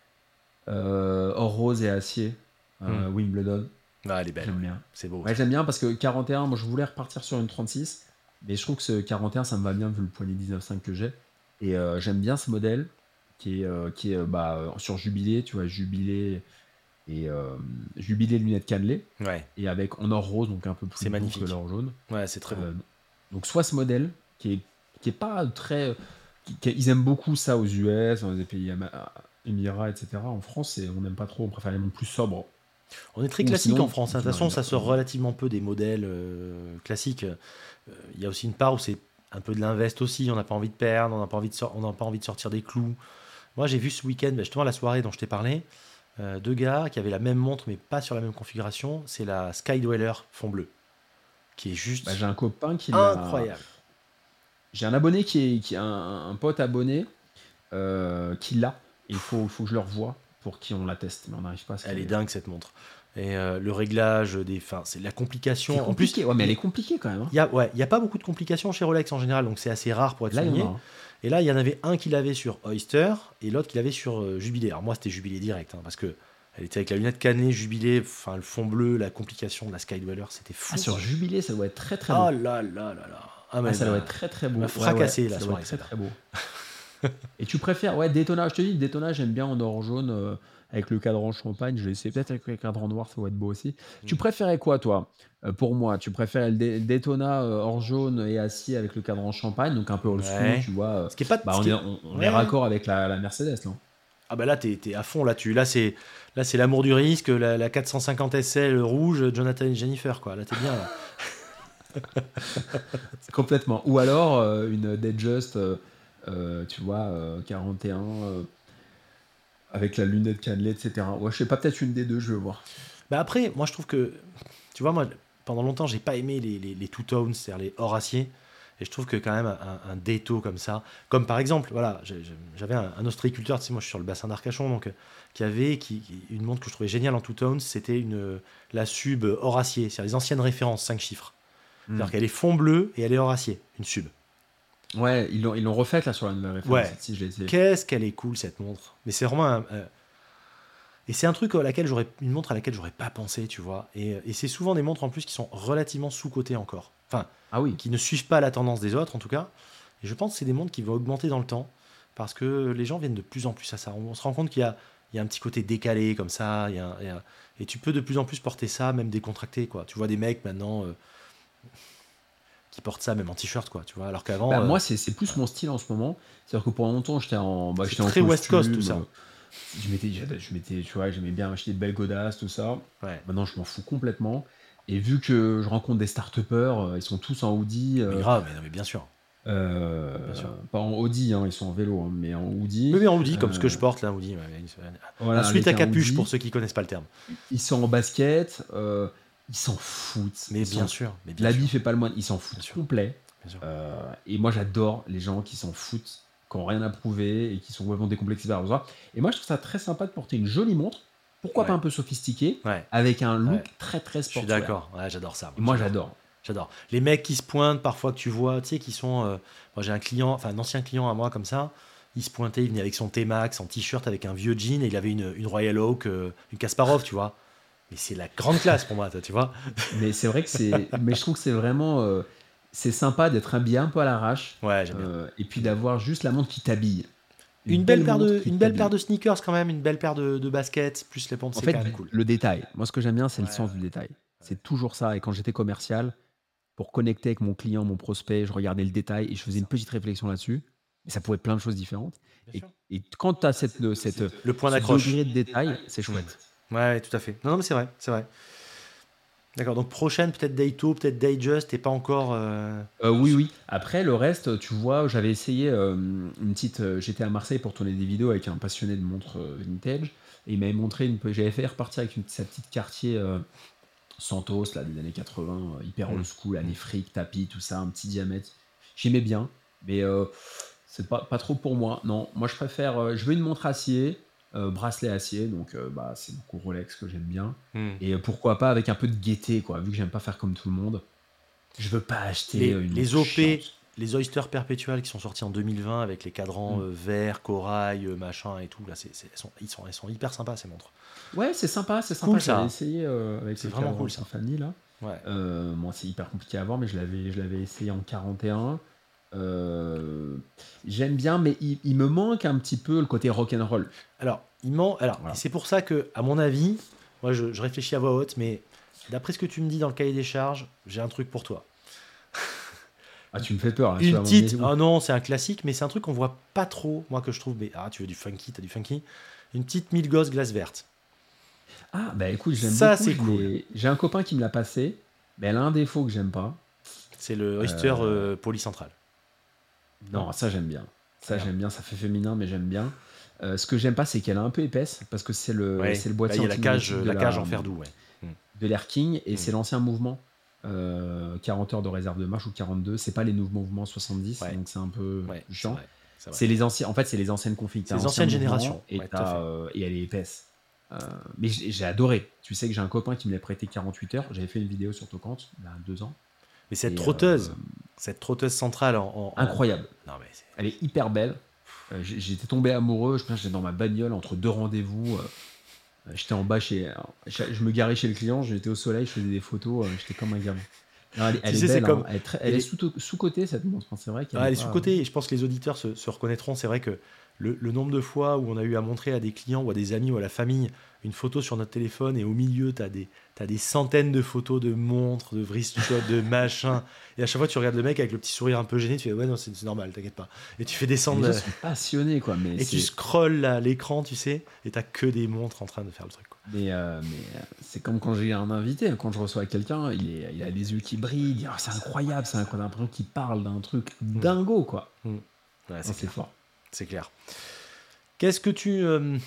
euh, hors rose et acier, euh, Wimbledon. Ah, elle est belle. J'aime bien. C'est beau. Ouais, j'aime bien parce que 41, moi je voulais repartir sur une 36, mais je trouve que ce 41 ça me va bien vu le poignet 19.5 que j'ai. Et euh, j'aime bien ce modèle qui est, euh, qui est euh, bah, euh, sur Jubilé, tu vois, Jubilé et euh, Jubilé lunettes cannelées Ouais, et avec en or rose, donc un peu plus C'est magnifique. que l'or jaune. ouais, c'est très beau. Euh, donc soit ce modèle qui est, qui est pas très. Ils aiment beaucoup ça aux US, dans les pays Émirats, etc. En France, on n'aime pas trop, on préfère les montres plus sobres. On est très classique sinon, en France. hein. De toute façon, ça sort relativement peu des modèles euh, classiques. Euh, Il y a aussi une part où c'est un peu de l'invest aussi. On n'a pas envie de perdre, on n'a pas, envie de sor- on n'a pas envie de sortir des clous. Moi, j'ai vu ce week-end, bah, justement, la soirée dont je t'ai parlé, euh, deux gars qui avaient la même montre, mais pas sur la même configuration. C'est la Skydweller fond bleu, qui est juste Bah, j'ai un copain qui l'a- incroyable. J'ai un abonné qui est, qui a un, un pote abonné euh, qui l'a. Il faut, faut que je le revoie pour qui on la teste, mais on n'arrive pas à se Elle est dingue cette montre. Et euh, le réglage des, c'est la complication. En plus, compliqué, ouais, mais elle est compliquée quand même. hein. il y a, ouais, a pas beaucoup de complications chez Rolex en général, donc c'est assez rare pour être Là, hein. Et là, il y en avait un qui l'avait sur Oyster et l'autre qui l'avait sur euh, Jubilé. Alors moi, c'était Jubilé direct, hein, parce que elle était avec la lunette cannelée, Jubilé, enfin le fond bleu, la complication de la Skydweller, c'était fou. Ah, sur. Jubilé, ça doit être très très Oh beau. là là là là. Ah, Ah, mais ça bah, doit être très très beau. m'a Ouais, fracassé, ouais, la ça doit soirée, être très très beau. Et tu préfères, ouais, Daytona, je te dis, Daytona, j'aime bien en or jaune euh, avec le cadran champagne. Je vais essayer peut-être avec le cadran noir, ça va être beau aussi. Tu Mm. préférais quoi, toi Euh, Pour moi, tu préférais le, Day- le Daytona euh, or jaune et acier avec le cadran champagne, donc un peu old school, Ouais. tu vois. Ce qui est pas. Bah, on est, on, on Ouais. est raccord avec la, la Mercedes, non? Ah bah là, t'es t'es à fond là-dessus. Là, c'est là, c'est l'amour du risque, la, la 450 SL rouge, Jonathan et Jennifer, quoi. Là, t'es bien. Là. Complètement. Ou alors euh, une Datejust, euh, euh, tu vois, euh, 41 euh, avec la lunette cannelée, etc. Ouais, je sais pas, peut-être une des deux, je vais voir. Bah après, moi, je trouve que, tu vois, moi, pendant longtemps, j'ai pas aimé les, two-tones, c'est-à-dire les hors acier. Et je trouve que quand même un, un Dato comme ça, comme par exemple, voilà, j'avais un, un ostréiculteur, tu moi je suis sur le bassin d'Arcachon, donc qui avait qui, une montre que je trouvais géniale en two-tones, c'était une la sub hors acier, c'est-à-dire les anciennes références, 5 chiffres. C'est-à-dire Mm. qu'elle est fond bleu et elle est hors acier, une sub. Ouais, ils l'ont, ils l'ont refaite là sur la nouvelle référence. Ouais. Si, je l'ai essayé. Qu'est-ce qu'elle est cool cette montre. Mais c'est vraiment un, euh, et c'est un truc à laquelle j'aurais une montre à laquelle j'aurais pas pensé, tu vois. Et, et c'est souvent des montres en plus qui sont relativement sous cotées encore. Enfin, Ah oui. qui ne suivent pas la tendance des autres en tout cas. Et je pense que c'est des montres qui vont augmenter dans le temps parce que les gens viennent de plus en plus à ça. On, se rend compte qu'il y a, il y a un petit côté décalé comme ça. il y a un- il y a- et tu peux de plus en plus porter ça, même décontracté. Quoi. Tu vois des mecs maintenant euh, qui portent ça même en t-shirt, quoi. Tu vois, alors qu'avant. Bah, euh, moi, c'est, c'est plus mon style en ce moment. C'est-à-dire que pendant longtemps, j'étais en, bah, C'est j'étais en très West Coast, tout ça. euh, Je m'étais, je m'étais, tu vois, j'aimais bien acheter de belles godasses, tout ça. ouais. Maintenant, je m'en fous complètement. Et vu que je rencontre des start-upers, euh, ils sont tous en hoodie. euh, Mais grave, mais, non, mais bien sûr. euh, pas en Audi, hein, ils sont en vélo, hein, mais en hoodie. Oui, mais on dit comme Euh, ce que je porte là. Voilà, Ensuite à capuche pour ceux qui connaissent pas le terme. Ils sont en basket, euh, ils s'en foutent. Mais bien sûr. Mais bien L'habit sûr, fait pas le moine, ils s'en foutent complet. bien sûr. Euh, et moi, j'adore les gens qui s'en foutent, qui n'ont rien à prouver et qui sont complètement décomplexés par ça. Et moi, je trouve ça très sympa de porter une jolie montre, pourquoi Ouais. pas un peu sophistiquée, Ouais, avec un look Ouais. très très je suis sportif. d'accord. Ouais, j'adore ça. Moi, j'adore. J'adore. Les mecs qui se pointent parfois que tu vois, tu sais, qui sont. euh, moi, j'ai un client, enfin un ancien client à moi comme ça. Il se pointait, il venait avec son T-Max, en t-shirt, avec un vieux jean, et il avait une, une Royal Oak, euh, une Kasparov, tu vois. Mais c'est la grande classe pour moi, toi, tu vois. Mais c'est vrai que c'est. mais je trouve que c'est vraiment. euh, c'est sympa d'être habillé un peu à l'arrache. Ouais, j'aime bien. euh, et puis d'avoir juste la montre qui t'habille. Une, belle, paire de, une belle paire de sneakers quand même, une belle paire de, de baskets, plus les pompes, En c'est fait, quand même cool. le détail. Moi, ce que j'aime bien, c'est Ouais, le sens ouais. du détail. C'est toujours ça. Et quand j'étais commercial, pour connecter avec mon client, mon prospect, je regardais le détail et je faisais une petite réflexion là-dessus. Et ça pouvait être plein de choses différentes. Et, quand tu as cette, cette, Le point ce d'accroche. de détail, c'est chouette. Ouais, tout à fait. Non, non mais c'est vrai, c'est vrai. D'accord, donc prochaine, peut-être Dayto, peut-être Dayjust, et pas encore. euh, Euh, oui, oui. Après, le reste, tu vois, j'avais essayé euh, une petite. euh, J'étais à Marseille pour tourner des vidéos avec un passionné de montres vintage. Et il m'avait montré une. J'avais fait repartir avec une, sa petite quartier Santos, là, des années 80, euh, hyper old Mm. school, années fric, tapis, tout ça, un petit diamètre. J'aimais bien, mais c'est pas, pas trop pour moi. Non, moi, je préfère. je veux une montre acier, euh, bracelet acier, donc euh, bah, c'est beaucoup Rolex que j'aime bien. hmm. Et euh, pourquoi pas avec un peu de gaieté, quoi, vu que j'aime pas faire comme tout le monde. Je veux pas acheter Les- une les OP. Les Oyster Perpetual qui sont sortis en 2020 avec les cadrans Mm. euh, verts, corail, machin et tout, là, c'est, c'est- elles, sont, ils sont, elles sont hyper sympas ces montres. Ouais, c'est sympa, c'est sympa. Cool, ça. J'avais essayé avec C'est le vraiment cool, ça. Là. Ouais. Moi, c'est hyper compliqué à voir, mais je l'avais, je l'avais essayé en 41. Euh, j'aime bien, mais il, il me manque un petit peu le côté rock'n'roll. Alors, il ment, alors Voilà. c'est pour ça que, à mon avis, moi je, je réfléchis à voix haute, mais d'après ce que tu me dis dans le cahier des charges, j'ai un truc pour toi. Ah, tu me fais peur. Là, vas Une petite. Ah non, c'est un classique, mais c'est un truc qu'on voit pas trop, moi que je trouve. Mais, ah, tu veux du funky, t'as du funky. Une petite Milgauss glace verte. Ah, bah écoute, j'aime Ça, c'est cool. J'ai un copain qui me l'a passé, mais elle a un défaut que j'aime pas. C'est le Oyster Euh, euh, polycentral. Non, ça j'aime bien. Ça j'aime bien, ça fait féminin, mais j'aime bien. Euh, ce que j'aime pas, c'est qu'elle est un peu épaisse, parce que c'est le, Ouais. c'est le Là, boîtier il y a la cage, la cage en fer doux. Ouais. de l'Air King et Mm. c'est l'ancien mouvement. euh, 40 heures de réserve de marche ou 42, c'est pas les nouveaux mouvements 70, Ouais. donc c'est un peu chiant. c'est les anciens, en fait, c'est les anciennes configs. C'est les ancien anciennes générations. Et, euh, et elle est épaisse. Euh, mais j'ai adoré. Tu sais que j'ai un copain qui me l'a prêté 48 heures. J'avais fait une vidéo sur Tocante il y a deux ans. Mais cette Et, trotteuse, euh, cette trotteuse centrale en. en- en- incroyable. Non, mais Elle est hyper belle. Euh, J'étais tombé amoureux. Je pense que j'étais dans ma bagnole entre deux rendez-vous. euh, J'étais en bas chez. Je je me garais chez le client. J'étais au soleil. Je faisais des photos. euh, J'étais comme un gamin. elle, est belle, hein. elle est, sous-cotée cette montre, hein. c'est vrai qu'elle Elle est sous-cotée et je pense que les auditeurs se, se reconnaîtront. C'est vrai que le, nombre de fois où on a eu à montrer à des clients ou à des amis ou à la famille une photo sur notre téléphone et au milieu, tu as des, as des centaines de photos de montres, de wristwatch, de machin. Et à chaque fois, tu regardes le mec avec le petit sourire un peu gêné, tu fais ouais, non, c'est normal, t'inquiète pas. Et tu fais descendre. Les gens sont passionnés, quoi. Mais et tu scrolles l'écran, tu sais, et t'as que des montres en train de faire le truc. Quoi. Mais, euh, mais euh, c'est comme quand j'ai un invité, quand je reçois quelqu'un, il, il a les yeux qui brillent, oh, c'est incroyable, c'est incroyable, l'impression qu'il parle d'un truc mm. dingo, quoi. Mm. Ouais, c'est fort. C'est clair. Qu'est-ce que tu. Euh,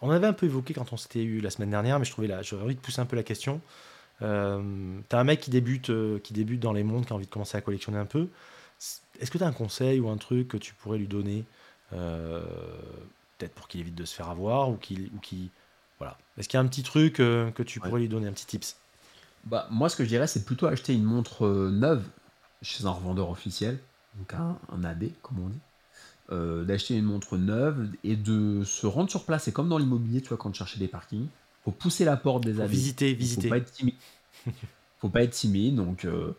on avait un peu évoqué quand on s'était eu la semaine dernière, mais je trouvais là, j'aurais envie de pousser un peu la question. Euh, t'as un mec qui débute, euh, qui débute dans les mondes, qui a envie de commencer à collectionner un peu. Est-ce que tu as un conseil ou un truc que tu pourrais lui donner Peut-être pour qu'il évite de se faire avoir ou qu'il. Ou voilà. Est-ce qu'il y a un petit truc que tu pourrais lui donner, un petit tips? Bah, Moi, ce que je dirais, c'est plutôt acheter une montre neuve chez un revendeur officiel, donc un, un AD, comme on dit. Euh, d'acheter une montre neuve et de se rendre sur place. C'est comme dans l'immobilier, tu vois, quand tu cherchais des parkings. faut pousser la porte des faut Visiter, visiter. Faut pas être timide. faut pas être timide. Donc, euh,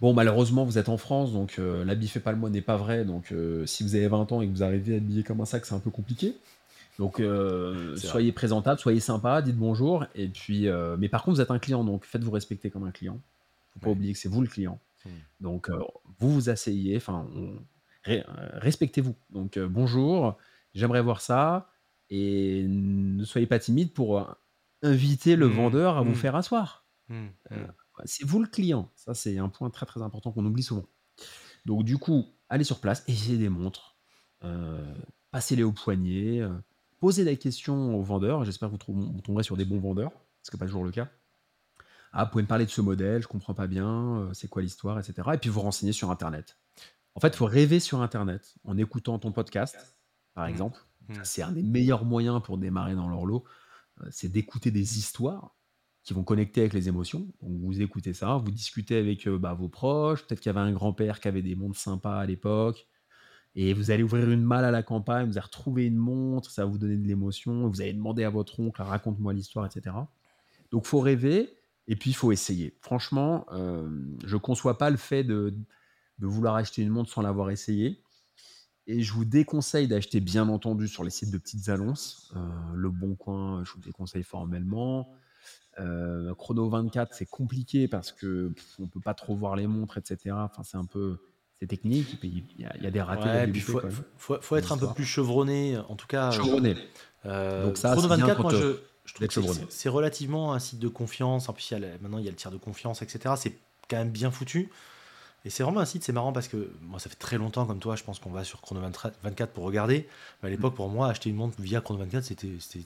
bon, malheureusement, vous êtes en France, donc euh, l'habit fait pas le mois n'est pas vrai. Donc, si vous avez 20 ans et que vous arrivez habillé comme un sac, c'est un peu compliqué. Donc, soyez présentable, soyez sympa, dites bonjour. Et puis, mais par contre, vous êtes un client, donc faites-vous respecter comme un client. Faut pas oublier que c'est vous le client. Hmm. Donc, vous vous asseyez. Enfin, on respectez-vous. Donc euh, bonjour, j'aimerais voir ça, et ne soyez pas timide pour euh, inviter le mmh. vendeur à vous mmh. faire asseoir. Mmh. c'est vous le client. Ça, c'est un point très très important qu'on oublie souvent. Donc du coup, allez sur place, essayez des montres, passez-les au poignet, posez des questions au vendeur. J'espère que vous, tomberez sur des bons vendeurs, ce n'est pas toujours le cas. Ah, vous pouvez me parler de ce modèle, je comprends pas bien, c'est quoi l'histoire, etc. Et puis vous renseignez sur Internet. En fait, il faut rêver sur Internet en écoutant ton podcast, par mmh. exemple. Mmh. C'est un des meilleurs moyens pour démarrer dans l'horloge. Euh, c'est d'écouter des histoires qui vont connecter avec les émotions. Donc vous écoutez ça, vous discutez avec euh, bah, vos proches, peut-être qu'il y avait un grand-père qui avait des montres sympas à l'époque, et vous allez ouvrir une malle à la campagne, vous allez retrouver une montre, ça va vous donner de l'émotion, vous allez demander à votre oncle, raconte-moi l'histoire, etc. Donc faut rêver, et puis il faut essayer. Franchement, euh, je ne conçois pas le fait de de vouloir acheter une montre sans l'avoir essayé. Et je vous déconseille d'acheter, bien entendu, sur les sites de petites annonces. Euh, le Bon Coin, je vous déconseille formellement. Euh, Chrono 24, c'est compliqué parce que on peut pas trop voir les montres, etc. Enfin, c'est un peu c'est technique. Il y, a, y, a des ratés. il faut, faut, être un peu plus chevronné, en tout cas. Chevronné. Euh, Donc ça, Chrono 24, moi, je, je trouve que c'est relativement un site de confiance. En plus, maintenant, il y a le tir de confiance, etc. C'est quand même bien foutu. Et c'est vraiment un site, c'est marrant parce que moi, ça fait très longtemps, comme toi, je pense qu'on va sur Chrono 24 pour regarder. Mais à l'époque, pour moi, acheter une montre via Chrono 24,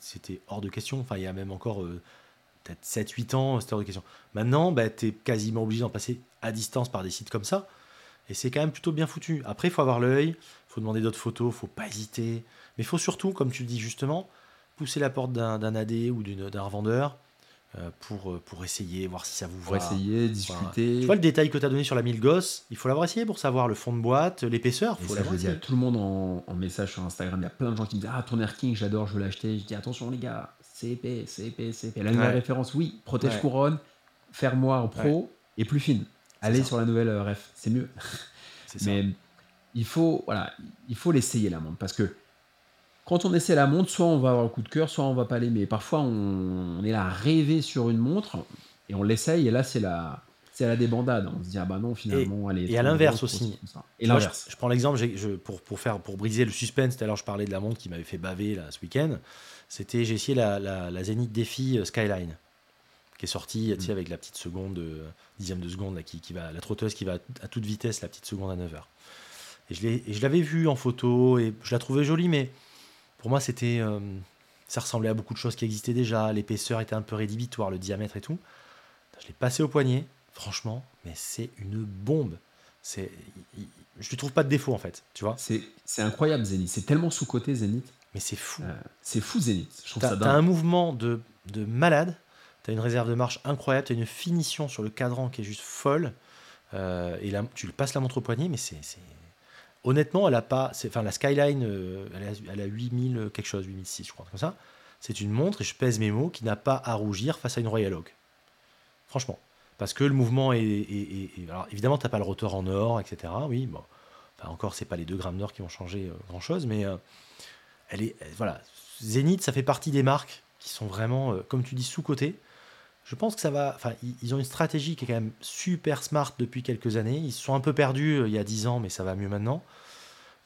c'était hors de question. Enfin, il y a même encore euh, peut-être 7-8 ans, c'était hors de question. Maintenant, bah, tu es quasiment obligé d'en passer à distance par des sites comme ça. Et c'est quand même plutôt bien foutu. Après, il faut avoir l'œil, il faut demander d'autres photos, il faut pas hésiter. Mais il faut surtout, comme tu le dis justement, pousser la porte d'un AD ou d'un revendeur pour, euh, pour essayer, voir si ça vous va. Pour essayer, discuter. Tu vois le détail que tu as donné sur la 1000 gosses Il faut l'avoir essayé pour savoir le fond de boîte, l'épaisseur. Faut je dis à tout le monde en, message sur Instagram. Il y a plein de gens qui me disent Ah, ton Air King, j'adore, je veux l'acheter. Je dis Attention, les gars, c'est épais, c'est épais, c'est épais. La nouvelle référence, oui, protège couronne, fermoire pro et plus fine. Allez sur la nouvelle euh, ref, c'est mieux. Mais il faut, voilà, il faut l'essayer la montre parce que quand on essaie la montre, soit on va avoir le coup de cœur, soit on va pas l'aimer. Parfois, on, est là à rêver sur une montre et on l'essaye, et là, c'est la, c'est la débandade. On se dit, ah bah non, finalement, et, Et à l'inverse aussi. Et l'inverse. Je, prends l'exemple, pour, pour, faire, pour briser le suspense, tout à l'heure, je parlais de la montre qui m'avait fait baver là, ce week-end. C'était, j'ai essayé la, la, la Zenith Défi euh, Skyline, qui est sortie, mm. avec la petite seconde, euh, dixième de seconde, là, qui, qui, va, la trotteuse qui va à toute vitesse, la petite seconde à 9 heures. Et je l'avais vue en photo, et je la trouvais jolie, mais pour moi, c'était, euh, ça ressemblait à beaucoup de choses qui existaient déjà. L'épaisseur était un peu rédhibitoire, le diamètre et tout. Je l'ai passé au poignet, franchement, mais c'est une bombe. C'est, je lui trouve pas de défaut en fait, tu vois. C'est, incroyable Zénith, c'est tellement sous côté Zénith. Mais c'est fou. Euh, c'est fou Zénith. Je t'as, un mouvement de, de malade. T'as une réserve de marche incroyable. T'as une finition sur le cadran qui est juste folle. Euh, et là, tu le passes la montre au poignet, mais c'est, honnêtement, elle a pas. Enfin, la Skyline, euh, elle, a, 8000 euh, quelque chose, 8006, je crois, comme ça. C'est une montre, et je pèse mes mots, qui n'a pas à rougir face à une Royal Oak. Franchement. Parce que le mouvement est. alors évidemment, tu n'as pas le rotor en or, etc. Oui, bon. Enfin, encore, c'est pas les 2 grammes d'or qui vont changer euh, grand chose, mais euh, elle est. voilà. Zénith, ça fait partie des marques qui sont vraiment, comme tu dis, sous-cotées. Je pense que ça va. Enfin, ils ont une stratégie qui est quand même super smart depuis quelques années. Ils se sont un peu perdus il y a 10 ans, mais ça va mieux maintenant.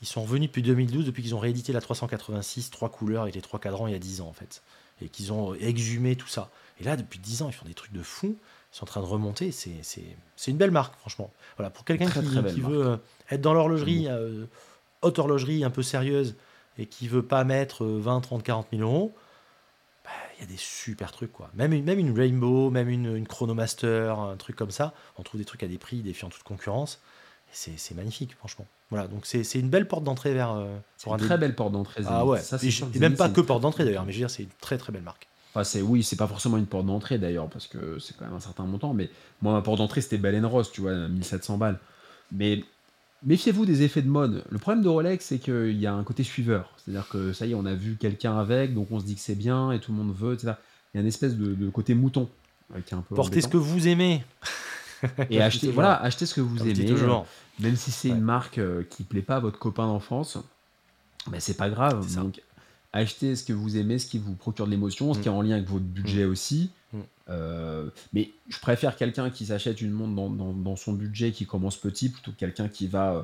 Ils sont revenus depuis 2012, depuis qu'ils ont réédité la 386, trois couleurs et les trois cadrans il y a 10 ans en fait. Et qu'ils ont exhumé tout ça. Et là, depuis 10 ans, ils font des trucs de fou. Ils sont en train de remonter. C'est une belle marque, franchement. Voilà, pour quelqu'un qui, qui veut euh, être dans l'horlogerie, euh, haute horlogerie un peu sérieuse, et qui veut pas mettre 20, 30, 40 000 euros, il y a des super trucs. quoi. Même, une, même une Rainbow, même une, une Chronomaster, un truc comme ça. On trouve des trucs à des prix défiant toute concurrence. C'est magnifique, franchement. Voilà, donc c'est une belle porte d'entrée vers. Euh, une très belle porte d'entrée. Ah ouais, ça, et, même pas que porte d'entrée d'ailleurs, mais je veux dire, c'est une très très belle marque. Enfin, c'est oui, c'est pas forcément une porte d'entrée d'ailleurs, parce que c'est quand même un certain montant, mais moi, ma porte d'entrée c'était Balen Ross, tu vois, 1700 balles. Mais méfiez-vous des effets de mode. Le problème de Rolex, c'est qu'il y a un côté suiveur. C'est-à-dire que ça y est, on a vu quelqu'un avec, donc on se dit que c'est bien et tout le monde veut, etc. Il y a une espèce de, côté mouton. Qui est un peu Portez ce que vous aimez. et achetez, voilà, achetez ce que vous aimez. Toujours. Même si c'est une marque euh, qui plaît pas à votre copain d'enfance, mais c'est pas grave. Donc, achetez ce que vous aimez, ce qui vous procure de l'émotion, ce qui est en lien avec votre budget mm. aussi. Euh, mais je préfère quelqu'un qui s'achète une montre dans, son budget, qui commence petit, plutôt que quelqu'un qui va euh,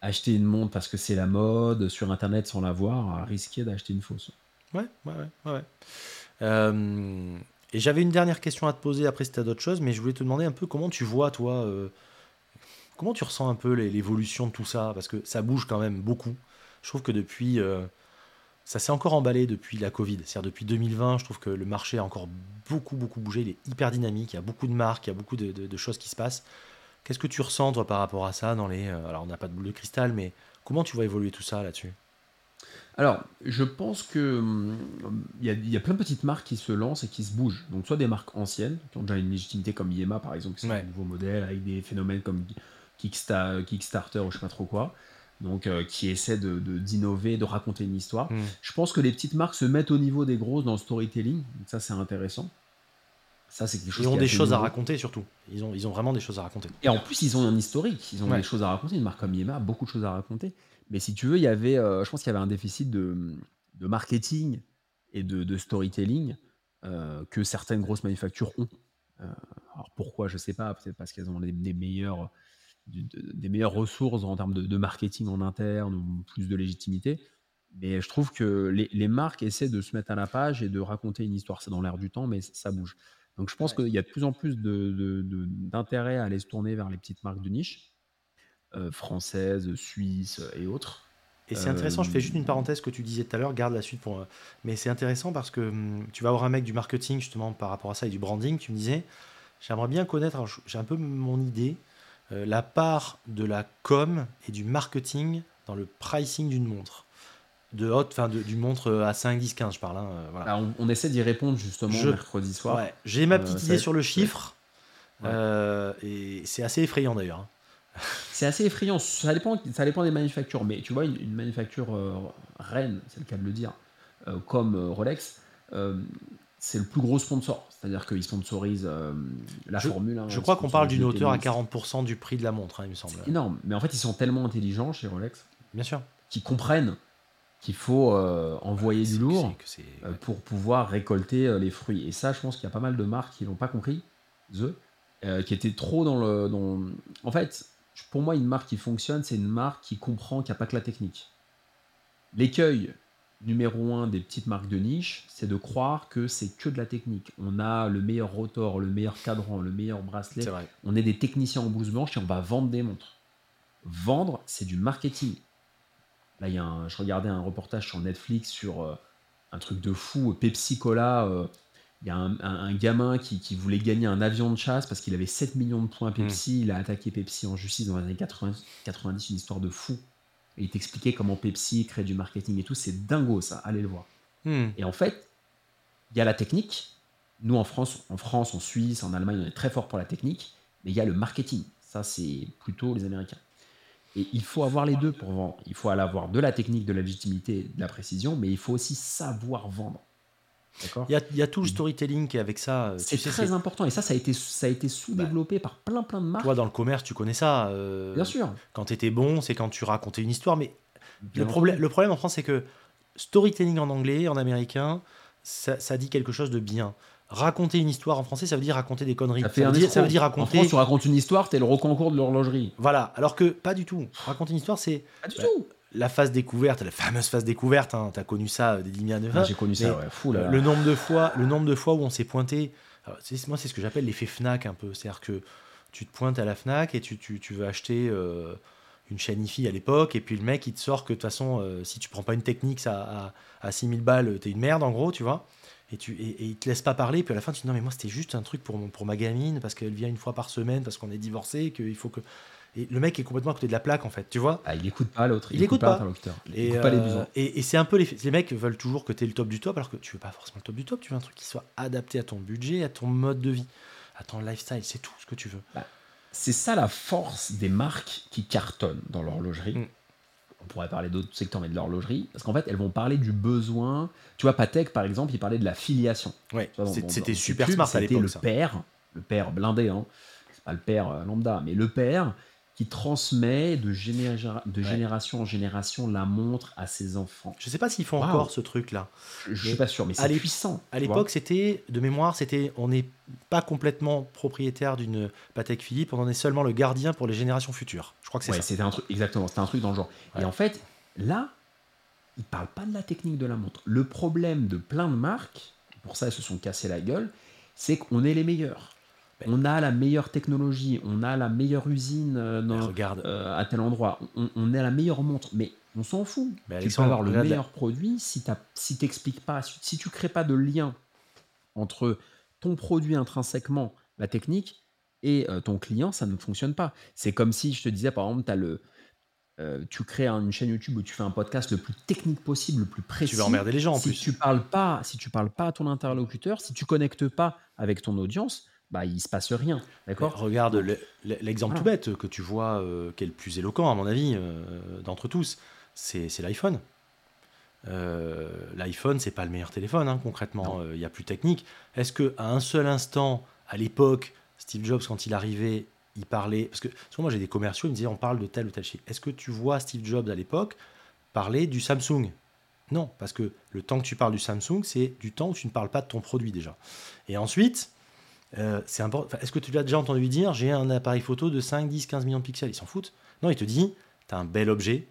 acheter une montre parce que c'est la mode sur internet sans la voir, à risquer d'acheter une fausse. Ouais, ouais, ouais. et j'avais une dernière question à te poser après si tu as d'autres choses, mais je voulais te demander un peu comment tu vois, toi, Comment tu ressens un peu l'évolution de tout ça? Parce que ça bouge quand même beaucoup. Je trouve que depuis. Ça s'est encore emballé depuis la Covid. C'est-à-dire depuis 2020, je trouve que le marché a encore beaucoup, beaucoup bougé. Il est hyper dynamique. Il y a beaucoup de marques, il y a beaucoup de, choses qui se passent. Qu'est-ce que tu ressens, toi, par rapport à ça dans les, euh, Alors, on n'a pas de boule de cristal, mais comment tu vois évoluer tout ça là-dessus? Alors, je pense que hum, il y, a plein de petites marques qui se lancent et qui se bougent. Donc, soit des marques anciennes, qui ont déjà une légitimité comme Yema, par exemple, qui sont un nouveau modèle, avec des phénomènes comme Kickstarter ou je sais pas trop quoi. Donc, euh, qui essaie de, d'innover, de, raconter une histoire. Hmm. Je pense que les petites marques se mettent au niveau des grosses dans le storytelling. Donc ça, c'est intéressant. Ça, c'est quelque chose Ils ont des choses à raconter surtout. Ils ont, ils ont vraiment des choses à raconter. Et en plus, ils ont un historique. Ils ont des choses à raconter. Une marque comme Yema a beaucoup de choses à raconter. Mais si tu veux, il y avait, euh, je pense qu'il y avait un déficit de, de marketing et de, de storytelling euh, que certaines grosses manufactures ont. alors pourquoi, je sais pas. Peut-être parce qu'elles ont des meilleurs des meilleures ressources en termes de, marketing en interne ou plus de légitimité. Mais je trouve que les, marques essaient de se mettre à la page et de raconter une histoire. C'est dans l'air du temps, mais ça bouge. Donc je pense qu'il y a de plus en plus d'intérêt à aller se tourner vers les petites marques de niche, euh, françaises, suisses et autres. Et c'est intéressant, je fais juste une euh, parenthèse que tu disais tout à l'heure, garde la suite pour. Euh, mais c'est intéressant parce que hum, tu vas avoir un mec du marketing justement par rapport à ça et du branding. Tu me disais, j'aimerais bien connaître, j'ai un peu mon idée, la part de la com et du marketing dans le pricing d'une montre de haute, enfin d'une montre à 5, 10, 15, je parle. Hein, euh, voilà. on, essaie d'y répondre justement mercredi soir. J'ai ma petite euh, idée sur le chiffre, et c'est assez effrayant d'ailleurs. Hein. C'est assez effrayant, ça dépend, ça dépend des manufactures, mais tu vois, une, manufacture reine, c'est le cas de le dire, comme Rolex, c'est le plus gros sponsor. C'est-à-dire qu'ils sponsorisent euh, la Formule 1. Je crois qu'on parle d'une hauteur à 40% du prix de la montre, hein, il me semble. énorme. Mais en fait, ils sont tellement intelligents chez Rolex. Bien sûr. Qu'ils comprennent qu'il faut euh, envoyer du lourd euh, pour pouvoir récolter les fruits. Et ça, je pense qu'il y a pas mal de marques qui l'ont pas compris, The, qui étaient trop dans le. Dans... En fait, pour moi, une marque qui fonctionne, c'est une marque qui comprend qu'il n'y a pas que la technique. L'écueil numéro un des petites marques de niche, c'est de croire que c'est que de la technique. On a le meilleur rotor, le meilleur cadran, le meilleur bracelet. On est des techniciens en blouse blanche et on va vendre des montres. Vendre, c'est du marketing. Là, y a je regardais un reportage sur Netflix sur euh, un truc de fou, Pepsi Cola. Euh, il y a un, gamin qui, voulait gagner un avion de chasse parce qu'il avait 7 millions de points Pepsi. Hmm. Il a attaqué Pepsi en justice dans les années 90, 90 une histoire de fou et il t'expliquait comment Pepsi crée du marketing et tout. C'est dingo ça, allez le voir. Hmm. Et en fait, il y a la technique. Nous en France, en France, en Suisse, en Allemagne, on est très fort pour la technique, mais il y a le marketing. Ça, c'est plutôt les Américains. Et il faut avoir les deux pour vendre. Il faut avoir de la technique, de la légitimité, de la précision, mais il faut aussi savoir vendre. Il y a, il y a tout le storytelling qui est avec ça. euh, C'est tu sais, très important. Et ça, ça a été, ça a été sous-développé par plein, plein de marques. Toi, dans le commerce, tu connais ça. euh, Bien sûr. Quand tu étais bon, c'est quand tu racontais une histoire. Mais Bien le problème, le problème en France, c'est que storytelling en anglais, en américain, ça, ça dit quelque chose de bien. Raconter une histoire en français, ça veut dire raconter des conneries. Ça veut, dire, ça escroc. veut dire En raconter. France, tu racontes une histoire, t'es le reconcours de l'horlogerie. Voilà. Alors que pas du tout. Raconter une histoire, c'est Pas du Bah, tout. La phase découverte, la fameuse phase découverte. Hein, tu as connu ça euh, des Dimia Ah, J'ai connu ça, ouais. Fou là. Le nombre de fois, le nombre de fois où on s'est pointé. alors, moi, c'est ce que j'appelle l'effet Fnac un peu. C'est-à-dire que tu te pointes à la Fnac et tu, tu- tu veux acheter euh, une chaîne IFI à l'époque, et puis le mec il te sort que de toute façon, euh, si tu prends pas une technique ça, à, à 6000 balles, t'es une merde en gros, tu vois. Et, tu, et, et il te laisse pas parler, puis à la fin tu te dis non, mais moi c'était juste un truc pour, mon- pour ma gamine, parce qu'elle vient une fois par semaine, parce qu'on est divorcé, qu'il faut que. Et le mec est complètement à côté de la plaque en fait, tu vois. Ah, il écoute pas l'autre. Il écoute pas. l'interlocuteur. Il Et, écoute pas les euh, besoins. et, et c'est un peu les, les mecs veulent toujours que tu es le top du top, alors que tu veux pas forcément le top du top, tu veux un truc qui soit adapté à ton budget, à ton mode de vie, à ton lifestyle, c'est tout ce que tu veux. C'est ça la force des marques qui cartonnent dans l'horlogerie. Mm. On pourrait parler d'autres secteurs, mais de l'horlogerie. Parce qu'en fait, elles vont parler du besoin. Tu vois, Patek, par exemple, il parlait de la filiation. Ouais, c'était super smart à c'était le ça. père, le père blindé, hein. c'est pas le père euh, lambda, mais le père qui transmet de, généra- de Ouais. génération en génération la montre à ses enfants. Je sais pas s'ils font encore ce truc-là. Je, je Mais suis pas sûr, mais c'est puissant. À l'époque, c'était, de mémoire, c'était, on n'est pas complètement propriétaire d'une Patek Philippe, on en est seulement le gardien pour les générations futures. Je crois que c'est Ouais, ça. c'était un truc, exactement, c'était un truc dans le genre. Ouais. Et en fait, là, ils parlent pas de la technique de la montre. Le problème de plein de marques, pour ça, elles se sont cassées la gueule, c'est qu'on est les meilleurs. Ben. On a la meilleure technologie, on a la meilleure usine euh, dans- regarde, euh, à tel endroit, on, on est la meilleure montre, mais on s'en fout. Mais tu peux avoir le la- meilleur produit si tu si t'expliques pas, si, si tu crées pas de lien entre ton produit intrinsèquement, la technique, et euh, ton client, ça ne fonctionne pas. C'est comme si je te disais, par exemple, le, euh, tu crées un- une chaîne YouTube où tu fais un podcast le plus technique possible, le plus précis. tu vas emmerder les gens en si plus. tu parles pas, si tu parles pas à ton interlocuteur, si tu connectes pas avec ton audience, bah il se passe rien, d'accord? Regarde le- le- l'exemple tout bête que tu vois, euh, qui est le plus éloquent à mon avis euh, d'entre tous, c'est l'iPhone. Euh, L'iPhone, c'est pas le meilleur téléphone hein, concrètement. Il y a plus technique. Est-ce que à un seul instant, à l'époque, Steve Jobs quand il arrivait, il parlait parce que souvent moi j'ai des commerciaux, ils me disaient on parle de tel ou tel chiffre. Est-ce que tu vois Steve Jobs à l'époque parler du Samsung? Non, parce que le temps que tu parles du Samsung, c'est du temps où tu ne parles pas de ton produit déjà. Et ensuite, euh, c'est important. Est-ce que tu l'as déjà entendu dire j'ai un appareil photo de 5, 10, 15 millions de pixels Ils s'en foutent. Non, il te dit tu as un bel objet,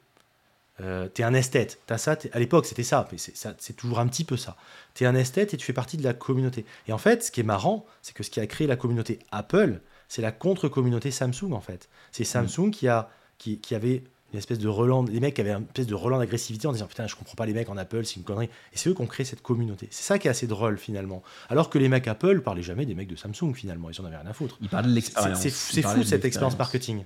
euh, tu es un esthète. T'as ça, t'es- à l'époque, c'était ça, mais c'est toujours un petit peu ça. Tu es un esthète et tu fais partie de la communauté. Et en fait, ce qui est marrant, c'est que ce qui a créé la communauté Apple, c'est la contre-communauté Samsung, en fait. C'est Samsung qui, a, qui, qui avait une espèce de les mecs avaient une espèce de relan d'agressivité en disant putain, je comprends pas les mecs en Apple, c'est une connerie. Et c'est eux qui ont créé cette communauté. C'est ça qui est assez drôle finalement. Alors que les mecs Apple parlaient jamais des mecs de Samsung finalement, ils en avaient rien à foutre. Il parle de l'expérience. c'est- fou cette expérience marketing.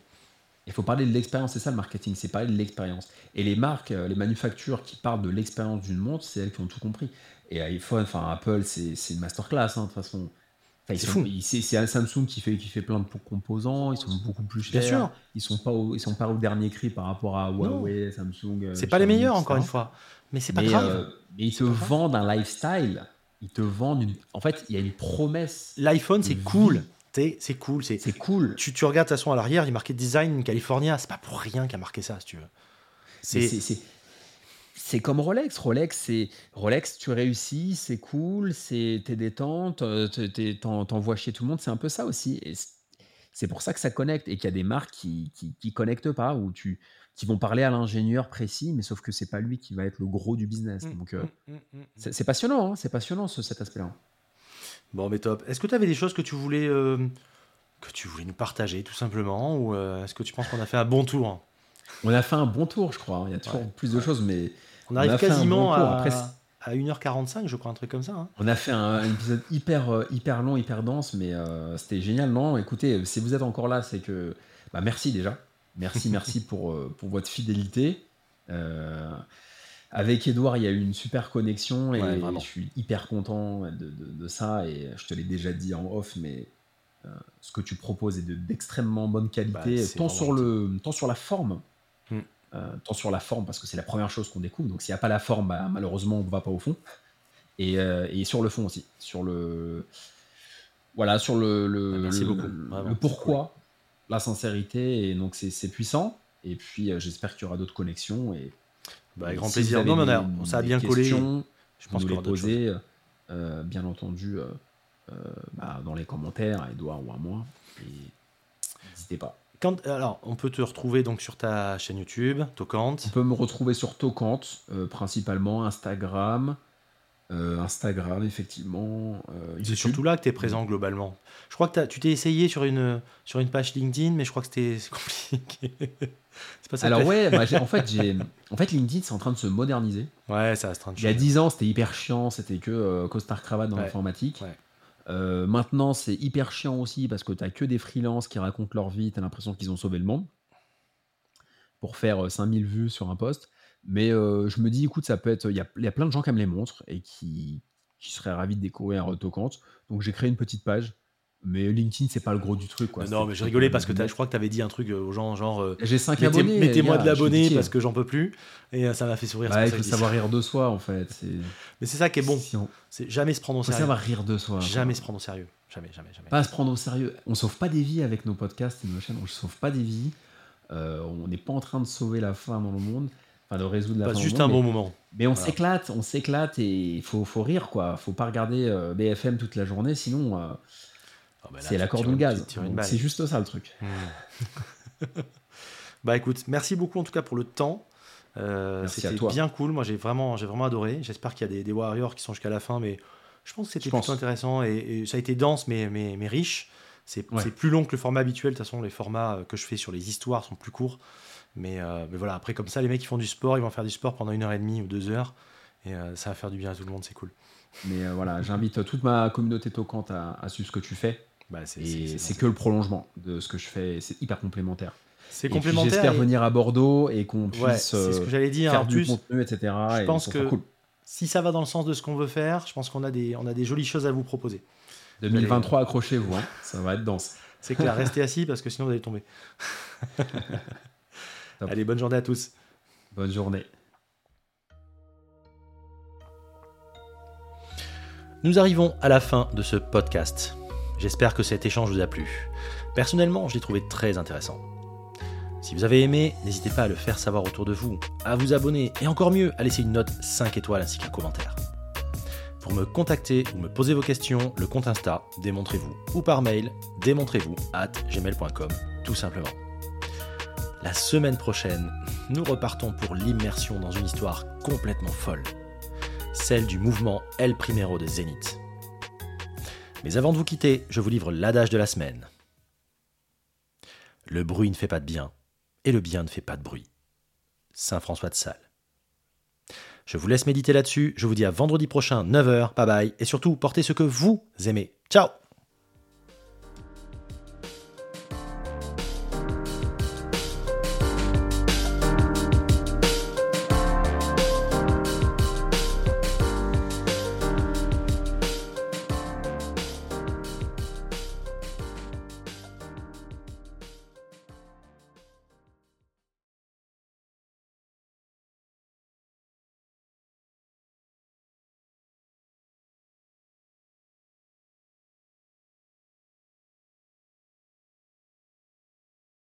Il faut parler de l'expérience, c'est ça le marketing, c'est parler de l'expérience. Et les marques, euh, les manufactures qui parlent de l'expérience d'une montre, c'est elles qui ont tout compris. Et iPhone, enfin Apple, c'est c'est une masterclass, hein, de toute façon. Enfin, C'est fou. C'est c'est un Samsung qui fait, qui fait plein de composants, ils sont beaucoup plus chers. Bien sûr. Ils sont pas au, ils sont pas au dernier cri par rapport à Huawei, Samsung. euh, C'est pas les meilleurs encore une fois, mais c'est pas mais, grave. euh, mais ils te grave. vendent un lifestyle. Ils te vendent une. En fait, il y a une promesse. L'iPhone c'est cool, T'sais, c'est cool, c'est cool. tu, tu regardes de toute façon à l'arrière, il marqué Design California. C'est pas pour rien qu'il a marqué ça, si tu veux. C'est c'est- comme Rolex. Rolex, c'est Rolex, tu réussis, c'est cool, c'est t'es détente, euh, t'envoies chez tout le monde, c'est un peu ça aussi. Et c'est- pour ça que ça connecte et qu'il y a des marques qui, qui, qui connectent pas ou tu qui vont parler à l'ingénieur précis, mais sauf que c'est pas lui qui va être le gros du business. Mm, Donc euh, mm, mm, mm. c'est passionnant, hein, c'est passionnant ce- cet aspect-là. Bon, mais top. Est-ce que tu avais des choses que tu voulais euh, que tu voulais nous partager, tout simplement, ou euh, est-ce que tu penses qu'on a fait un bon tour? On a fait un bon tour, je crois. hein. Il y a toujours Ouais, plus de choses, mais On arrive quasiment bon à, Après, à 1h45, je crois, un truc comme ça. hein. On a fait un, un épisode hyper, euh, hyper long, hyper dense, mais euh, c'était génial. Non, écoutez, si vous êtes encore là, c'est que. Bah, merci déjà. Merci, merci pour, euh, pour votre fidélité. Euh, avec Edouard, il y a eu une super connexion et Ouais, je suis hyper content de, de- de ça. Et je te l'ai déjà dit en off, mais euh, ce que tu proposes est de- d'extrêmement bonne qualité, Bah, tant, sur le, tant sur la forme. Euh, tant sur la forme, parce que c'est la première chose qu'on découvre. Donc, s'il n'y a pas la forme, bah, malheureusement, on ne va pas au fond. Et, euh, et sur le fond aussi. Sur le. Voilà, sur le, le, Ah, merci le- beaucoup, le vraiment, pourquoi, la sincérité. Et donc, c'est c'est puissant. Et puis, euh, j'espère qu'il y aura d'autres connexions. Et, Bah, avec grand si plaisir. Non, mais on a- des- ça a bien collé. Je pense y les poser, euh, bien entendu, euh, euh, bah, dans les commentaires, à Edouard ou à moi. N'hésitez pas. Quand, alors, on peut te retrouver donc sur ta chaîne YouTube, Tocante. On peut me retrouver sur Tocante, euh, principalement Instagram. euh, Instagram, effectivement. euh, C'est surtout là que tu es présent globalement. Je crois que tu t'es essayé sur une, sur une page LinkedIn, mais je crois que c'était compliqué. pas ça Alors ouais, bah, en fait, en LinkedIn, c'est en train de se moderniser. Ouais, ça reste un Il y a 10 ans, c'était hyper chiant, c'était que euh, costard cravate dans Ouais, l'informatique. ouais. Euh, maintenant, c'est hyper chiant aussi parce que t'as que des freelances qui racontent leur vie, t'as l'impression qu'ils ont sauvé le monde pour faire euh, 5000 vues sur un post. Mais euh, je me dis, écoute, ça peut être. Il y a, plein de gens qui me les montrent et qui, qui seraient ravis de découvrir Tocante. Donc j'ai créé une petite page. Mais LinkedIn, c'est pas le gros du truc. Quoi. non, mais je rigolais parce que je crois que tu avais dit un truc euh, aux gens, genre euh, J'ai 5 mettez- abonnés. mettez-moi de l'abonné parce que j'en peux plus. Et euh, ça m'a fait sourire. Bah, il faut savoir rire de soi, en fait. Mais c'est ça qui est bon. si on- C'est jamais se prendre au faut sérieux. savoir rire de soi. Jamais quoi. se prendre au sérieux. Jamais, jamais, jamais. Pas se prendre au sérieux. On sauve pas des vies avec nos podcasts et nos chaînes. On sauve pas des vies. Euh, on n'est pas en train de sauver la faim dans le monde. Enfin, de résoudre la faim juste dans un bon monde. moment. Mais, mais on Voilà. s'éclate, on s'éclate et il faut, faut rire, quoi. Faut pas regarder euh, BFM toute la journée, sinon Ah, bah c'est la corde de gaz. C'est juste ça le truc. Hmm. bah écoute, merci beaucoup en tout cas pour le temps. Euh, Merci à C'était bien cool. Moi j'ai vraiment, j'ai vraiment adoré. J'espère qu'il y a des, des Warriors qui sont jusqu'à la fin, mais je pense que c'était plutôt intéressant et, et ça a été dense mais, mais, mais riche. C'est Ouais. plus long que le format habituel. De toute façon, les formats euh, que je fais sur les histoires sont plus courts. Mais, euh, mais voilà, après comme ça, les mecs qui font du sport, ils vont faire du sport pendant une heure et demie ou deux heures. Et euh, ça va faire du bien à tout le monde, c'est cool. Mais euh, voilà, j'invite toute ma communauté tocante à, à suivre ce que tu fais. Bah, c'est Et que le prolongement de ce que je fais. C'est hyper complémentaire. c'est Et puis, complémentaire. J'espère et- venir à Bordeaux et qu'on puisse Ouais, c'est ce euh, que j'allais dire. faire En du plus, contenu, etc. je et pense que- cool. si ça va dans le sens de ce qu'on veut faire, je pense qu'on a des, on a des jolies choses à vous proposer. 2023, accrochez-vous, hein. ça va être dense. C'est clair, restez assis parce que sinon vous allez tomber. Allez, bonne journée à tous. Bonne journée. Nous arrivons à la fin de ce podcast. J'espère que cet échange vous a plu. Personnellement, je l'ai trouvé très intéressant. Si vous avez aimé, n'hésitez pas à le faire savoir autour de vous, à vous abonner et encore mieux, à laisser une note 5 étoiles ainsi qu'un commentaire. Pour me contacter ou me poser vos questions, le compte Insta, démontrez-vous, ou par mail, démontrez-vous at gmail.com, tout simplement. La semaine prochaine, nous repartons pour l'immersion dans une histoire complètement folle celle du mouvement El Primero de Zénith. Mais avant de vous quitter, je vous livre l'adage de la semaine. Le bruit ne fait pas de bien, et le bien ne fait pas de bruit. Saint François de Sales. Je vous laisse méditer là-dessus, je vous dis à vendredi prochain, 9h, bye bye, et surtout, portez ce que vous aimez. Ciao